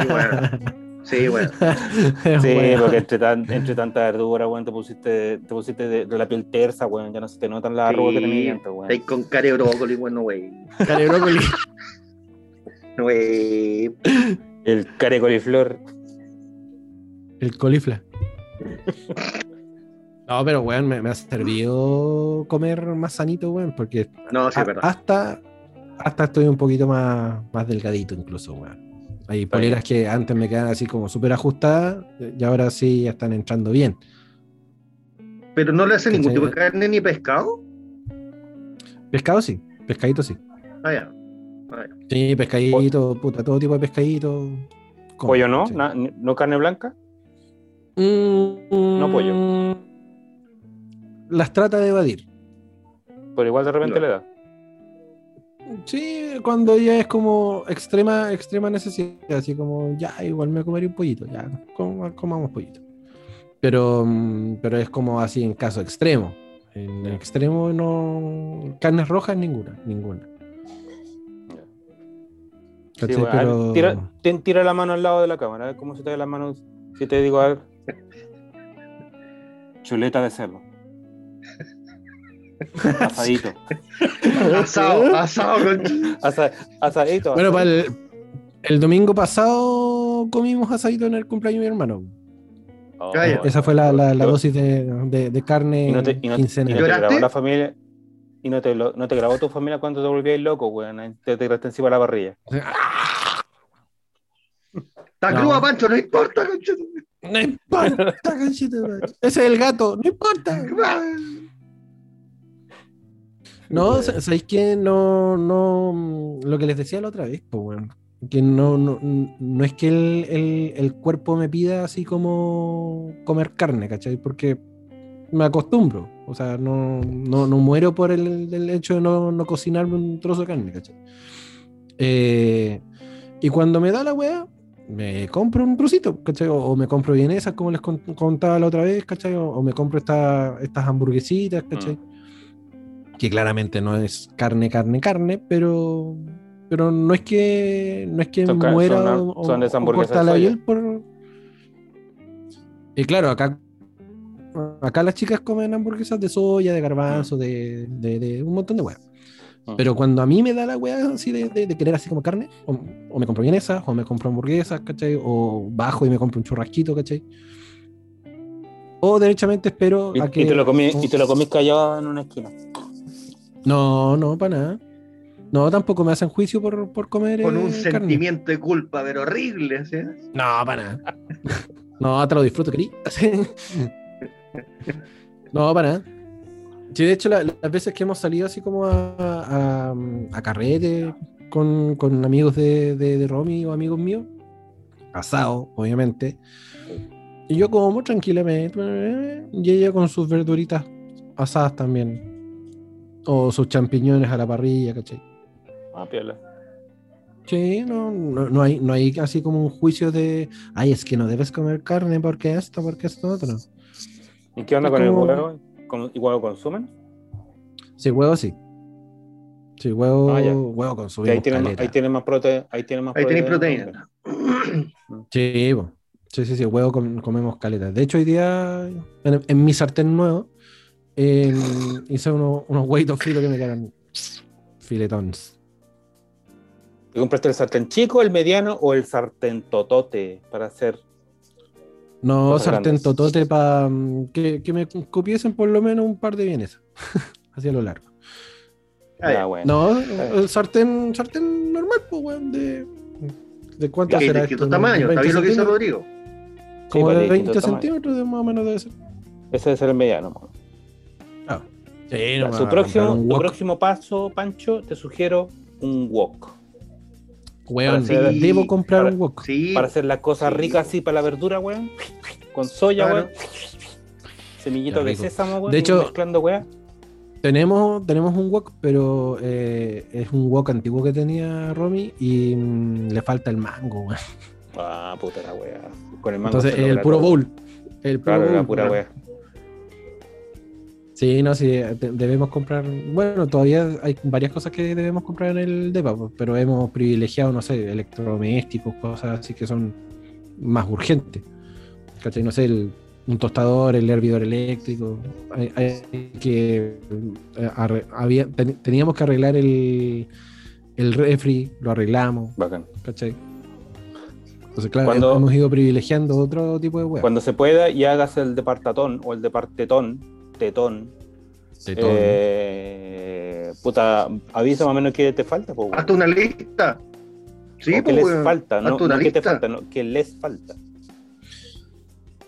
weón. Sí, weón. Sí, porque entre, tan- entre tanta verdura, weón, te pusiste, te pusiste de, de la piel tersa, weón, ya no se te notan las arrugas que Sí, tenías antes, weón. Estáis con cara de brócoli, weón, no, wey. Care brócoli. No, wey. El care coliflor. El colifla. No, pero weón, me, me ha servido comer más sanito, weón, porque No, sí, a- hasta, hasta estoy un poquito más, más delgadito incluso, weón. Hay Está poleras que antes me quedaban así como súper ajustadas y ahora sí ya están entrando bien. Pero no le hace ningún tipo de carne ni pescado. Pescado sí, pescadito sí. Ah, ya. Sí, pescadito, puta, todo tipo de pescadito. como, Pollo no, sí. No carne blanca. no pollo. Las trata de evadir. Pero igual de repente No. le da. Sí, cuando ya es como extrema, extrema necesidad, así como ya, igual me comería un pollito, ya, com- comamos pollito. Pero, mm, pero es como así en caso extremo. En extremo no. Carnes rojas, ninguna, ninguna. Sí, ver, Pero- tira, ten- tira la mano al lado de la cámara, a ver cómo se te ve la mano. Si te digo, a ver. Chuleta de cerdo. Asadito. Asado, asado con Asa- asadito. Bueno, para el, el domingo pasado comimos asadito en el cumpleaños de mi hermano. Oh. Esa fue la, la- la dosis de, de- de carne ¿Y no te, y no, y no te grabó la familia? y no te, lo- no te grabó tu familia cuando te volvías loco, weón. Te te tiraste encima de la parrilla. Está No. cruda, Pancho, no importa, concha. No importa, conchita, madre. Ese es el gato, no importa. No, sa- ¿sabéis qué? No, no, lo que les decía la otra vez, pues, weón. Que no, no, no es que el, el- el cuerpo me pida así como comer carne, ¿cachai? Porque me acostumbro. O sea, no, no, no muero por el, el hecho de no, no cocinarme un trozo de carne, ¿cachai? Eh, y cuando me da la weá, me compro un trocito, ¿cachai? O, o me compro vienesas, como les con- contaba la otra vez, ¿cachai? O, o me compro esta- estas hamburguesitas, ¿cachai? Que claramente no es carne, carne, carne, pero, pero no es que no es que Son muera son- o, son esas hamburguesas la piel por... Y claro, acá acá las chicas comen hamburguesas de soya, de garbanzo, de, de- de un montón de huevos. Mm. Pero cuando a mí me da la weá así de, de- de querer así como carne, o, o me compro vienesas, o me compro hamburguesas, ¿cachai? O bajo y me compro un churrasquito, ¿cachai? O derechamente espero Y, a que... y te lo comí, y te lo comís callado en una esquina. No, no, para nada. No, tampoco me hacen juicio por, por comer Con eh, un carne. sentimiento de culpa, pero horrible, ¿sí? No, para nada. No, te lo disfruto, querido. No, para nada. Sí, de hecho, la- las veces que hemos salido así como a, a, a carrete con, con amigos de, de, de Romy o amigos míos, asado, obviamente, y yo como tranquilamente, y ella con sus verduritas asadas también, o sus champiñones a la parrilla, ¿cachai? Ah, piola. Sí, no, no, no hay, no hay así como un juicio de, ay, es que no debes comer carne porque esto, porque esto, otro. ¿Y qué onda Es con el huevo? ¿Con- ¿Igual lo consumen? Sí, huevo sí. Sí, huevo, Ah, huevo ahí consumimos tienen, ahí tienen más proteína. Ahí tienen más Ahí tenéis proteína. proteína. Sí, sí, sí, sí, huevo com- comemos caleta. De hecho, hoy día, en, en mi sartén nuevo, en- hice unos, unos huevitos fritos que me quedan filetons. ¿Te compraste el sartén chico, el mediano o el sartén totote para hacer? No, sartén grandes. totote para que, que me copiesen por lo menos un par de bienes. Hacia lo largo. Ah, Ya, bueno. No, el sartén, sartén normal, pues, weón, de, de cuánto será esto, tamaños, ¿está 20 bien lo que hizo? Rodrigo? Como pues, de de 20 distintos tamaños. centímetros, de más o menos debe ser. Ese debe ser el mediano. Sí, no su próximo, tu próximo paso, Pancho, te sugiero un wok. Weón, hacer- debo comprar para- un wok. Sí, Para hacer las cosas Sí. ricas así para la verdura, weón. Con soya, Claro. weón. Semillito de rico. sésamo, weón. De hecho- mezclando, weón. Tenemos, tenemos un wok, pero eh, es un wok antiguo que tenía Romy y mm, le falta el mango, weón. Ah, puta la weá. Con el mango Entonces, el puro todo. bowl. El puro Claro, la bowl, pura weón. weá. Sí, no, sí, de- debemos comprar. Bueno, todavía hay varias cosas que debemos comprar en el DEPA, pero hemos privilegiado, no sé, electrodomésticos, cosas así que son más urgentes. ¿Cachai? No sé, el- un tostador, el hervidor eléctrico. Hay, hay que. eh, arre- había, ten- teníamos que arreglar el, el refri, lo arreglamos, Bacán. ¿cachai? Entonces, claro, Cuando- hemos ido privilegiando otro tipo de web. Cuando se pueda y hagas el departatón o el departetón, tetón, eh, puta, avisa más o menos qué te falta, po, hazte una lista. Sí, O qué pues, les falta, no, no qué te lista. falta, no, qué les falta.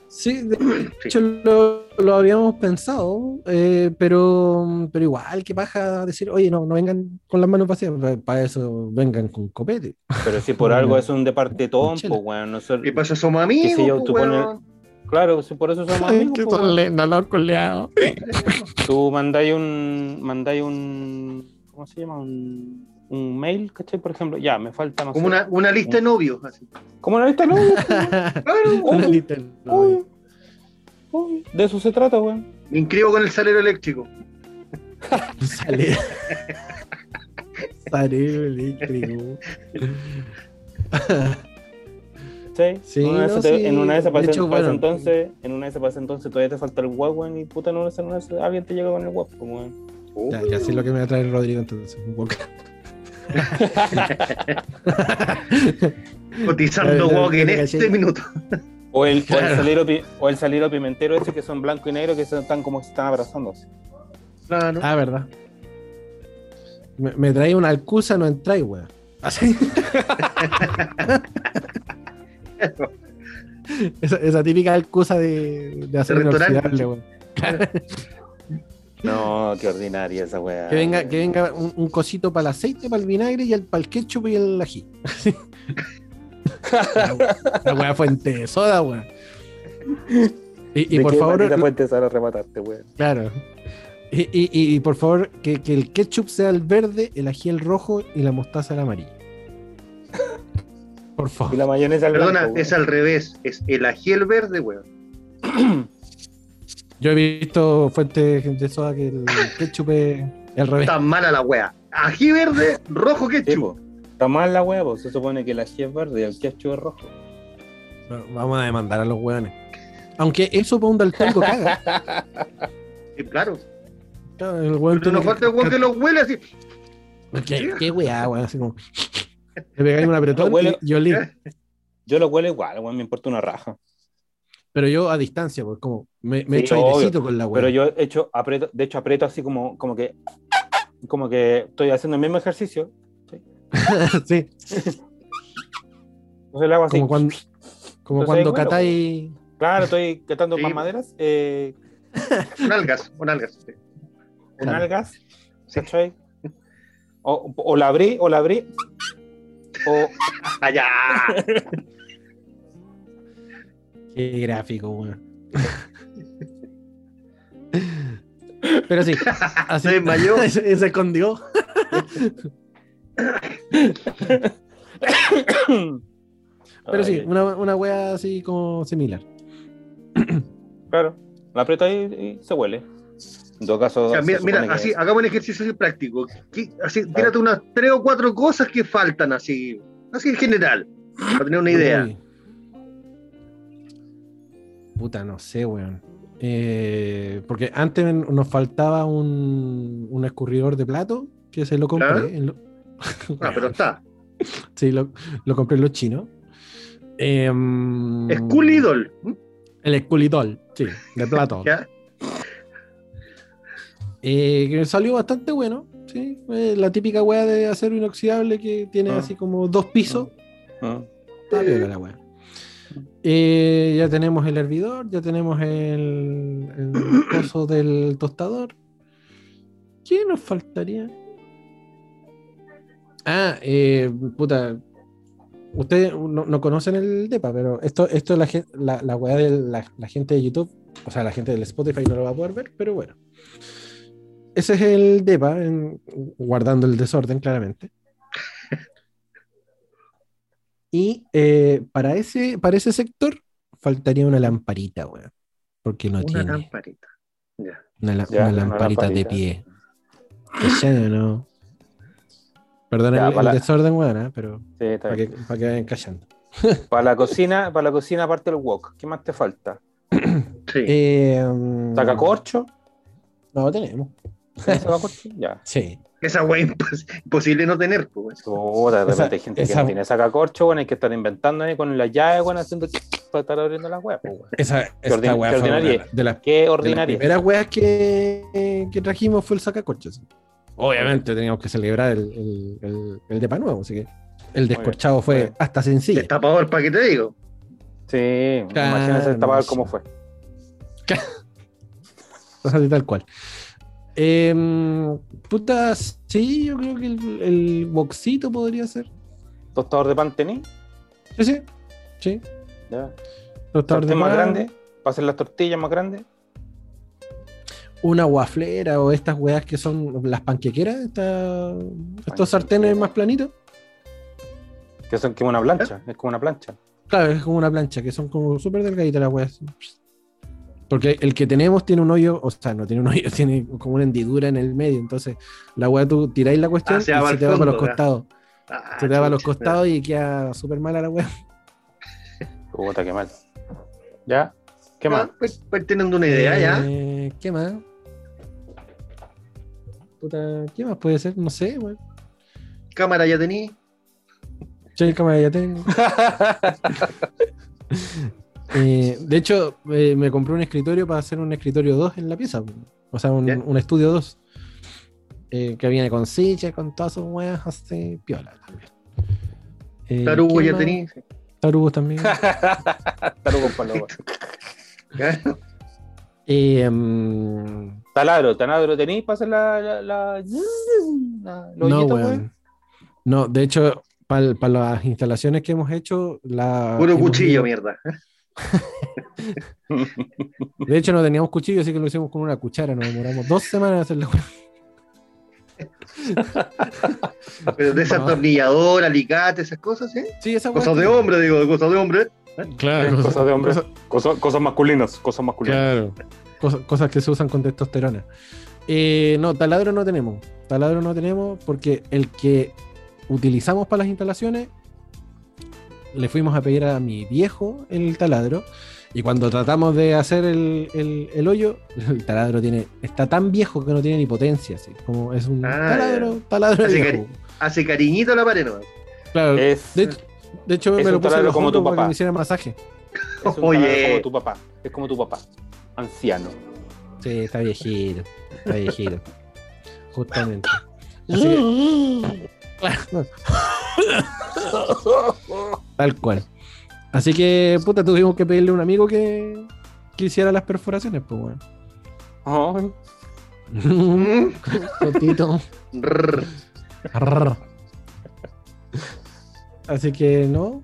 Sí, de hecho lo, lo habíamos pensado, eh, pero, pero igual, que paja decir, oye, no, no vengan con las manos vacías, para eso vengan con copete. Pero si por algo es un departetón, pues weón, no sé- ¿Qué pasa? Somos amigos, sé yo, pues, tú pones- weón. Claro, si por eso somos amigos, pues, weón. coleado. Tú mandáis un, mandáis un, ¿cómo se llama? Un, un mail, ¿cachai? Por ejemplo, ya, me falta, no Como sé. una, una lista de novios. Así. ¿Cómo una lista? No, Claro, Una obvio, lista, no, obvio, obvio. De eso se trata, weón. me inscribo con el salero eléctrico. Sale. Sale eléctrico. Sí, Sí, en, una de no, te- sí. en una de esas De bueno. entonces, en una de esas ese entonces todavía te falta el guap, weón, y puta, no sé, no sé, alguien te llega con el guap, como weón. Ya, ya sé lo que me va a traer Rodrigo entonces. Un wok. Cotizando walk en este minuto. O el, o, el Claro. salero, o el salero pimentero ese que son blanco y negro que están como que se están. Claro. Ah, verdad. Me, me traí una alcusa, no entráis, weón. Así. esa, esa típica alcusa de, de hacer inoxidable, weón. No, qué ordinaria esa weá. Que venga, que venga un, un cosito para el aceite, para el vinagre y el, para el ketchup y el ají. La, we- la weá fuente de soda, weón. Y, y ¿De por favor, a rematarte, claro. Y, y- y- y por favor, que, que el ketchup sea el verde, el ají el rojo y la mostaza el amarillo. Por Y favor. la mayonesa al Perdona, blanco, es al revés. Es el ají el verde, weón. Yo he visto fuentes de soda que el ketchup es el revés. Está mala la wea. Ají verde, rojo Sí, ketchup. po. Está mal la weá, po. se supone que el ají es verde y el ketchup es rojo. Bueno, Vamos a demandar a los weones. Aunque eso para un daltónico caga. Sí, claro. Claro, El weón Pero no falta el weón que lo huele así. ¿Qué, qué weá, weón? Así como. Le pegáis un apretón huele- y yo olí. Yo lo huelo igual, weón, me importa una raja. Pero yo a distancia, pues como me, me Sí, echo obvio. airecito con la weá. Pero yo he hecho, aprieto, de hecho aprieto así como, como que, como que estoy haciendo el mismo ejercicio. sí, Entonces le hago así. como cuando, como Entonces, cuando bueno, catáis. Claro, estoy catando Sí. más maderas. Eh, Un algas, un algas. sí. un Claro. algas. ¿cachai? O, o la abrí, o la abrí. O Allá. Qué gráfico, weón. Pero sí, así Se desmayó. se, se escondió. Pero sí, una, una wea así como similar. Claro, la aprieto ahí y se huele. En todo caso, O sea, mira, mira, así, hagamos un ejercicio así práctico. ¿Qué- Así, tírate unas tres o cuatro cosas que faltan así, así en general, para tener una idea. Uy. Puta, no sé, weón. Eh, porque antes nos faltaba un, un escurridor de plato que se lo compré. Claro. en lo- Ah, pero está. Sí, lo, lo compré en los chinos. Esculidol. El esculitol, sí, de plato. ¿Ya? Eh, que salió bastante bueno, sí. eh, la típica weá de acero inoxidable que tiene Ah. así como dos pisos. Mm. Está piola la weá. Eh, ya tenemos el hervidor, ya tenemos el, el coso del tostador. ¿Qué nos faltaría? Ah, eh, puta. Ustedes no, no conocen el DEPA, pero esto, esto la, la, la weá de la, la gente de YouTube, o sea, la gente del Spotify no lo va a poder ver, pero bueno. Ese es el DEPA, en- guardando el desorden claramente. Y eh, para, ese, para ese sector faltaría una lamparita, weón. Porque no Una tiene lamparita. Ya. una, la- Ya, una una lamparita de lamparita. pie. ¿Cachai o no? Perdón Ya, el, el la- desorden, weón, ¿eh? pero Sí, está para bien. que, para que vayan callando. Para la cocina, para la cocina aparte del wok, ¿qué más te falta? Sí. Eh, mm, ¿Sacacorcho? No, tenemos. ¿Tienes sacacorcho? Ya. Sí. Esa wea impos- imposible no tener, pues. Puta, de Esa- repente hay gente que esa- no tiene sacacorcho, bueno, hay que estar inventando ahí con la llave, bueno, haciendo para estar abriendo la web, pues. Esa, esta qué fue una ordinaria. de las Qué de las ordinaria. primeras weas que, que trajimos fue el sacacorchos. Obviamente teníamos que celebrar el, el, el, el depa nuevo, así que el descorchado fue bien. hasta sencillo. Destapador, ¿para qué te digo? Sí, Claro, imagínate el tapador sí. cómo fue. Así tal cual. Em, puta, sí, yo creo que el, el boxito podría ser. Tostador de pan tení, Sí, sí. Sí. ya. Tostador de más pan, grande, para hacer las tortillas más grandes. Una guaflera o estas weas que son las panquequeras, esta- estos sartenes más planitos. Que son como una plancha, es como una plancha. Claro, es como una plancha, que son como súper delgaditas las weas. Porque el que tenemos tiene un hoyo, o sea, no tiene un hoyo, tiene como una hendidura en el medio. Entonces, la wea tú tiráis la cuestión Ah, y se va se te va para los costados. Ah, se te va para los costados y queda súper mala la wea. Puta, qué mal. ¿Ya? ¿Qué Ah, más? Pues, pues teniendo una idea ya. Eh, ¿Qué más? Puta, ¿qué más puede ser? No sé, weón. Cámara ya tení. Sí, cámara ya tengo. Eh, de hecho, eh, me compré un escritorio para hacer un escritorio 2 en la pieza. O sea, un, estudio 2. eh, que viene con silla, con todas sus weas así, piola también. Eh, Tarugo ¿qué ya más? tenís. Tarugo también. Tarugo. Claro. Eh, mm, Taladro, taladro tenéis para hacer la. la, la, la- los no, weón? No, de hecho, para las instalaciones que hemos hecho, la. Puro cuchillo, ido- mierda. De hecho, no teníamos cuchillo, así que lo hicimos con una cuchara. Nos demoramos dos semanas en hacerlo. Pero de desatornillador, alicate, esas cosas, ¿eh? Sí, esa Cosas de hombre, digo, cosas de hombre. Claro, Cosas de hombre. cosas- Cosas, cosas masculinas, cosas masculinas. Claro. Cosas, cosas que se usan con testosterona. Eh, no, taladro no tenemos. Taladro no tenemos porque el que utilizamos para las instalaciones le fuimos a pedir a mi viejo el taladro. Y cuando tratamos de hacer el, el- el hoyo, el taladro tiene, está tan viejo que no tiene ni potencia. Así, como es un Ah, taladro, taladro Así viejo. Hace cariñito a la pared, ¿no? Claro, Es, de, hecho- de hecho, es me lo puse en como tu hombros para que papá. me hiciera masaje. es un Oye. taladro como tu papá. Es como tu papá. Anciano. Sí, está viejito. Está viejito. Justamente. Así que- Tal cual. Así que, puta, tuvimos que pedirle a un amigo que, que hiciera las perforaciones, pues, weón. Rrr. Arr. Así que, no.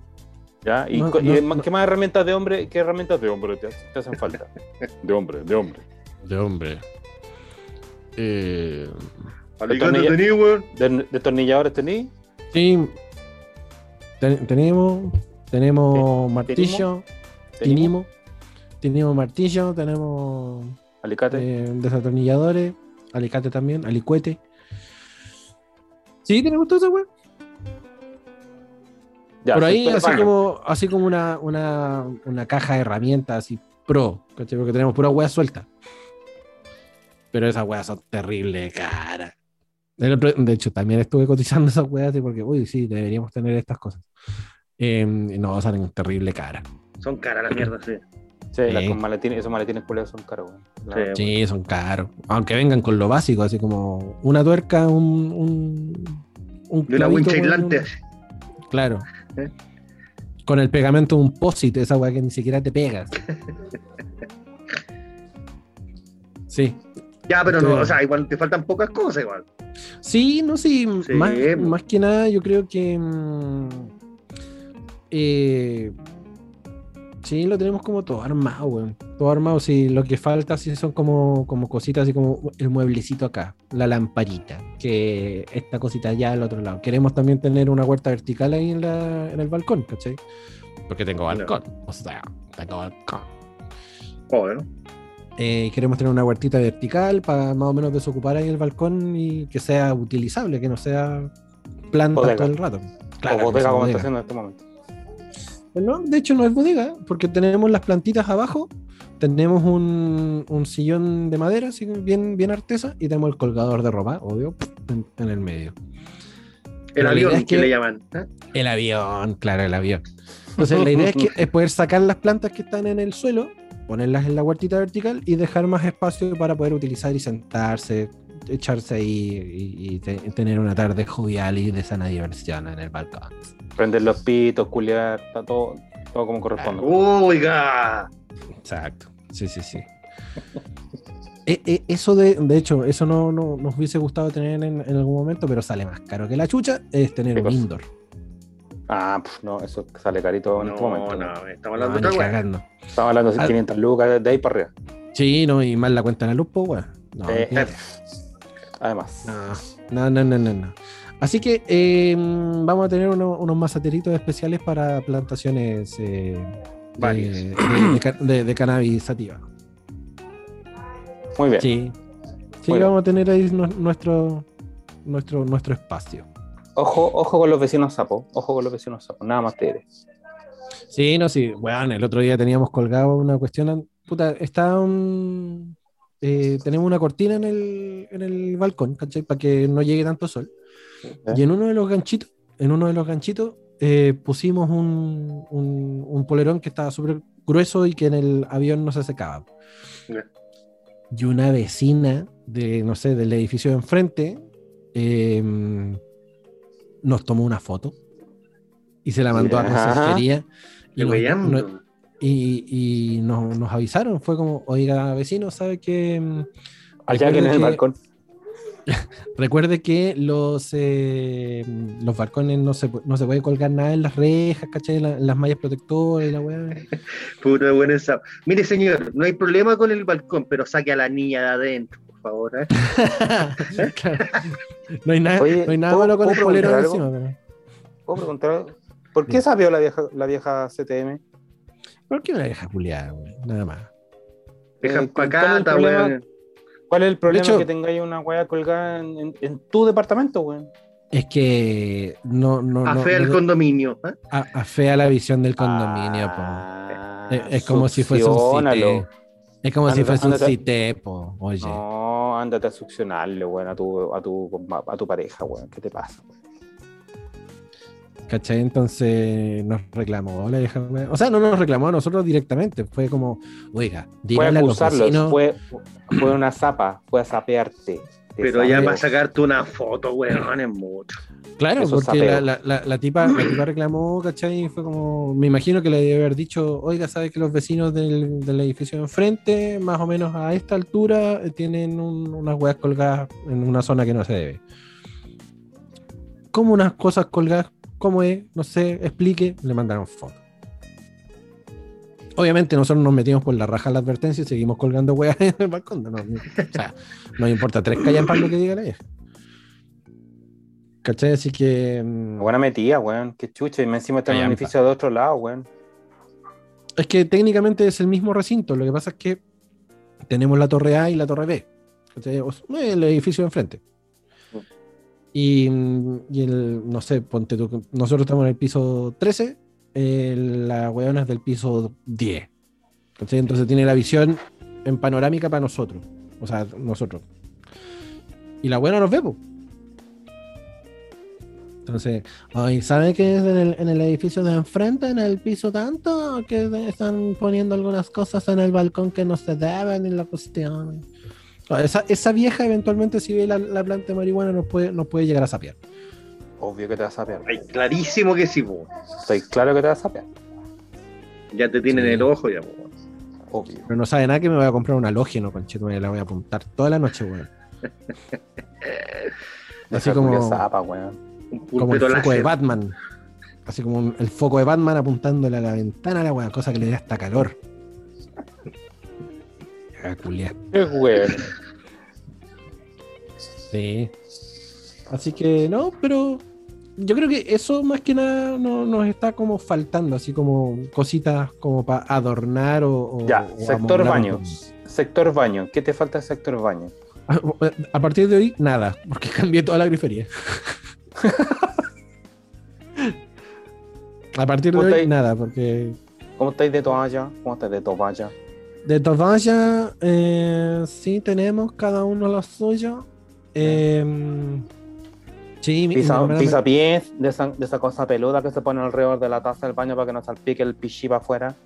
¿Ya? ¿Y, No, co- y no, de- ma- no. qué más herramientas de hombre? ¿Qué herramientas de hombre te, te hacen falta? De hombre, de hombre. De hombre. Eh, Alicate Tornilla- tení, weón. ¿De, destornilladores tenéis? sí. Ten- tenemos. Tenemos martillo. Tenemos. Tenemos martillo. Tenemos. Alicate. eh, desatornilladores, alicate también, alicuete. Sí, tenemos todo eso, weón. Por ahí, sector así como, así como una, una, una caja de herramientas así pro, ¿cachai? Porque tenemos pura weas suelta. Pero esas weas son terribles, cara. De hecho, también estuve cotizando esas weas así porque, uy, sí, deberíamos tener estas cosas. Eh, no, salen terrible cara. Son caras las mierdas, sí. Sí, las con maletines, esos maletines culeados son caros, Sí. Sí, son caros. Aunque vengan con lo básico, así como una tuerca, un. un, un De una clavito, wincha aislante. un-. Claro. ¿Eh? Con el pegamento de un posit, esa weá que ni siquiera te pegas. Sí. Ya, pero no, o sea, igual te faltan pocas cosas, igual. Sí, no, sí. Sí, más, pues. más que nada, yo creo que. mm, eh, sí, lo tenemos como todo armado, weón. Todo armado. Sí, lo que falta sí son como, como cositas, así como el mueblecito acá, la lamparita, que esta cosita allá al otro lado. Queremos también tener una huerta vertical ahí en, la, en el balcón, ¿cachai? Porque tengo balcón. O sea, tengo balcón. Joder, ¿no? Eh, queremos tener una huertita vertical para más o menos desocupar ahí el balcón y que sea utilizable, que no sea planta Bodega. todo el rato. o que no bodega como está haciendo en este momento. No, de hecho no es bodega, porque tenemos las plantitas abajo, tenemos un, un sillón de madera, así bien, bien artesa, y tenemos el colgador de ropa, obvio, en, en el medio. El la avión, es que que- le llaman. ¿eh? El avión, claro, el avión. Entonces la idea es, que, es poder sacar las plantas que están en el suelo, ponerlas en la huertita vertical y dejar más espacio para poder utilizar y sentarse, echarse ahí y, y te- tener una tarde jovial y de sana diversión en el balcón. Prender los pitos, culiar, está todo, todo como corresponde. Oiga. Exacto. Sí, sí, sí. E- e- eso de, de hecho, eso no, no- nos hubiese gustado tener en, en algún momento, pero sale más caro que la chucha, es tener ¿Qué un cosa? indoor. Ah, pf, no, eso sale carito en este No, momento. no, estamos No, hablando de. Estamos hablando de Ah. 500 lucas de ahí para arriba. Sí, no, y más la cuenta en la luz, pues, weón. No, Eh. Además. No, no, no, no, no. Así que eh, vamos a tener uno- unos mazateritos especiales para plantaciones eh, de, de, de ca- de- de cannabis sativa. Muy bien. Sí. Sí, Muy bien. vamos a tener ahí nu- nuestro, nuestro, nuestro espacio. Ojo, ojo con los vecinos sapos. Ojo con los vecinos sapos. Nada más te diré. Sí, no, sí. Bueno, el otro día teníamos colgado una cuestión. Puta, está un. eh, tenemos una cortina en el, en el balcón, ¿cachai? Para que no llegue tanto sol. Y en uno de los ganchitos, en uno de los ganchitos, eh, pusimos un, un, un polerón que estaba súper grueso y que en el avión no se secaba. Y una vecina de, no sé, del edificio de enfrente eh, nos tomó una foto y se la mandó a conserjería. Y, nos, no- y, y nos, nos avisaron, fue como, oiga, vecino, ¿sabe que Allá que en el balcón. Recuerde que los, eh, los balcones no se, no se puede colgar nada en las rejas, ¿cachai? La- en las mallas protectoras y la weá. Puta buena esa. Mire, señor, no hay problema con el balcón, pero saque a la niña de adentro, por favor. ¿eh? Claro. No hay nada, Oye, no hay nada ¿puedo- malo con el polero encima. pero- ¿Puedo preguntar? ¿Por qué sabió la vieja, la vieja CTM? ¿Por qué una vieja culiada? Nada más. Dejan Eh, ¿cuál es el pacata, weón. ¿Cuál es el problema hecho- que tengáis una weá colgada en, en- en tu departamento, weón? Es que no, no, no, Afea el no- condominio. ¿eh? a- afea la visión del condominio, po. Ah, Es, es como si fuese un succiónalo. cité. Es como si fuese un cité, po. Oye. No, ándate a succionarle, weón, a tu, a tu, a tu pareja, weón. ¿Qué te pasa, weón? ¿Cachai? Entonces nos reclamó la vieja. O sea, no nos reclamó a nosotros directamente. Fue como, oiga, Fue a dígale a los vecinos. fue, fue una zapa, fue a sapearte. Te Pero ya para sacarte una foto, weón, es mucho. Claro, Eso porque la, la, la, la tipa, la tipa reclamó, ¿cachai? Y fue como, me imagino que le debe haber dicho, oiga, ¿sabe que los vecinos del, del edificio de enfrente, más o menos a esta altura, tienen un- unas hueas colgadas en una zona que no se debe? ¿Cómo unas cosas colgadas? ¿Cómo es? No sé, explique. Le mandaron foto. Obviamente nosotros nos metimos por la raja de la advertencia y seguimos colgando hueas en el balcón. No, no, o sea, no importa tres callan para lo que diga la vieja. ¿Cachai? Así que... mm, Buena metida, weón. Qué chucha. Y me encima está en un edificio de otro lado, weón. Es que técnicamente es el mismo recinto, lo que pasa es que tenemos la torre A y la torre B. ¿cachai? O sea, El edificio de enfrente. Y, y el, no sé, ponte tú, nosotros estamos en el piso 13, eh, la weona es del piso 10. ¿cachai? Entonces tiene la visión en panorámica para nosotros. O sea, nosotros. Y la weona nos ve, po. Entonces, ay, ¿sabe que es en el, en el edificio de enfrente, en el piso tanto, que están poniendo algunas cosas en el balcón que no se deben y la cuestión? Esa, esa vieja eventualmente si ve la, la planta de marihuana nos puede, nos puede llegar a sapear. Obvio que te vas a sapear. Ay, clarísimo que sí, po. Estoy claro que te vas a sapear. Ya te tienen Sí. el ojo, ya, po. weón. Obvio. Pero no sabe nada que me voy a comprar un halógeno, conchito, me la voy a apuntar toda la noche, weón. Así como- zapa, weón. Un Como el foco de. Batman. Así como un- el foco de Batman apuntándole a la ventana a la weá, cosa que le da hasta calor. Ah, culiá. Qué. Sí. Así que no, pero yo creo que eso más que nada no, nos está como faltando, así como cositas como para adornar o, Ya, o sector baño. Sector baño. ¿Qué te falta sector baño? A, a partir de hoy, nada, porque cambié toda la grifería. a partir de hoy, nada, porque ¿Cómo estáis de toalla? ¿Cómo estáis de toalla? De toalla eh, sí tenemos cada uno lo suyo. Eh, sí, mi- Pisa, me- pisa pies de esa, de esa cosa peluda que se pone alrededor de la taza del baño para que no salpique el pichi para afuera.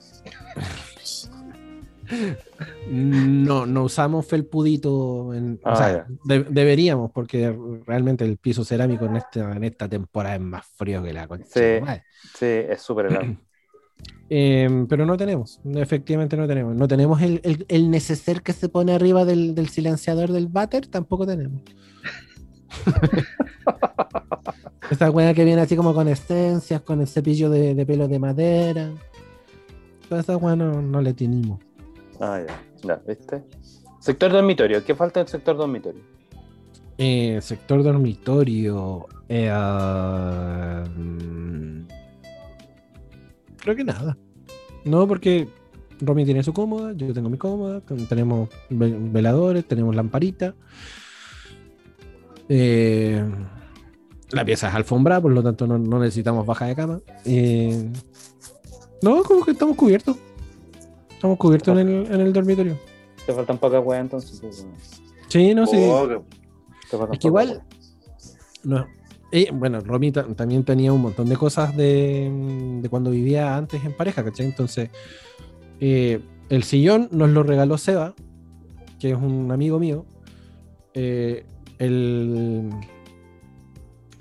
No, no usamos felpudito. En, o Ah, sea, de- deberíamos, porque realmente el piso cerámico en esta, en esta temporada es más frío que la concha. Sí. Sí, es súper helado. Eh, pero no tenemos, efectivamente no tenemos. No tenemos el, el, el neceser que se pone arriba del, del silenciador del váter, tampoco tenemos. Esta weá que viene así como con esencias, con el cepillo de, de pelo de madera. Toda esa weá no, no le tenemos. Ah, ya. Ya, ¿viste? Sector dormitorio. ¿Qué falta del sector dormitorio? Eh, sector dormitorio. eh, ah, mm, creo que nada. No, porque Romy tiene su cómoda, yo tengo mi cómoda, ten- tenemos ve- veladores, tenemos lamparita. Eh, la pieza es alfombra, por lo tanto no, no necesitamos baja de cama. Eh, no, como que estamos cubiertos. Estamos cubiertos en el, en el dormitorio. Te faltan pocas weas entonces. pues, bueno. Sí, no, sí. Oh, Te faltan Es que igual- weas. No. Bueno, Romy ta- también tenía un montón de cosas de, de cuando vivía antes en pareja, ¿cachai? Entonces, eh, el sillón nos lo regaló Seba, que es un amigo mío. Eh,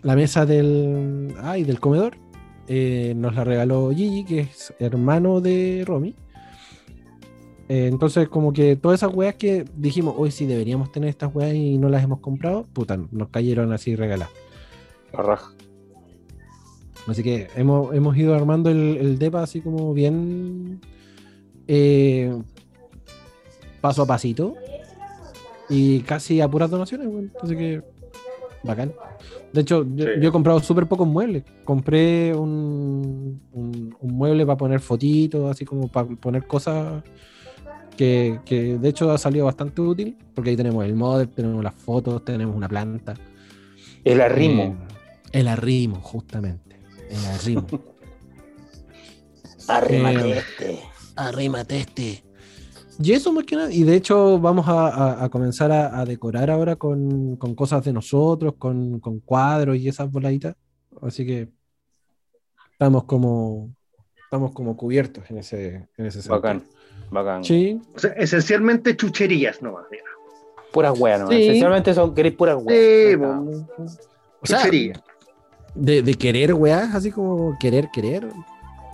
la mesa del, ay, del comedor eh, nos la regaló Gigi, que es hermano de Romy. Entonces, como que todas esas weas que dijimos, hoy sí deberíamos tener estas weas y no las hemos comprado, puta, nos cayeron así regaladas. La raja. Así que hemos, hemos ido armando el, el DEPA así como bien eh, paso a pasito y casi a puras donaciones, weón. Así que bacán. De hecho, yo, Sí. yo he comprado súper pocos muebles. Compré un, un- un mueble para poner fotitos, así como para poner cosas que, que de hecho ha salido bastante útil, porque ahí tenemos el model, tenemos las fotos, tenemos una planta. El arrimo. Eh, el arrimo, justamente. El arrimo. Arrímate eh, este. Arrímate este. Y eso más que nada. Y de hecho vamos a, a- a comenzar a, a decorar ahora con, con cosas de nosotros, con, con cuadros y esas voladitas. Así que estamos como estamos como cubiertos en ese, en ese sentido. Bacán. Bacán. Sí, O sea, esencialmente chucherías nomás. mira. Puras weas, ¿no? Sí. Esencialmente son, queréis puras Sí, weas. po, O sea, chuchería. De, de querer, weá, así como querer, querer.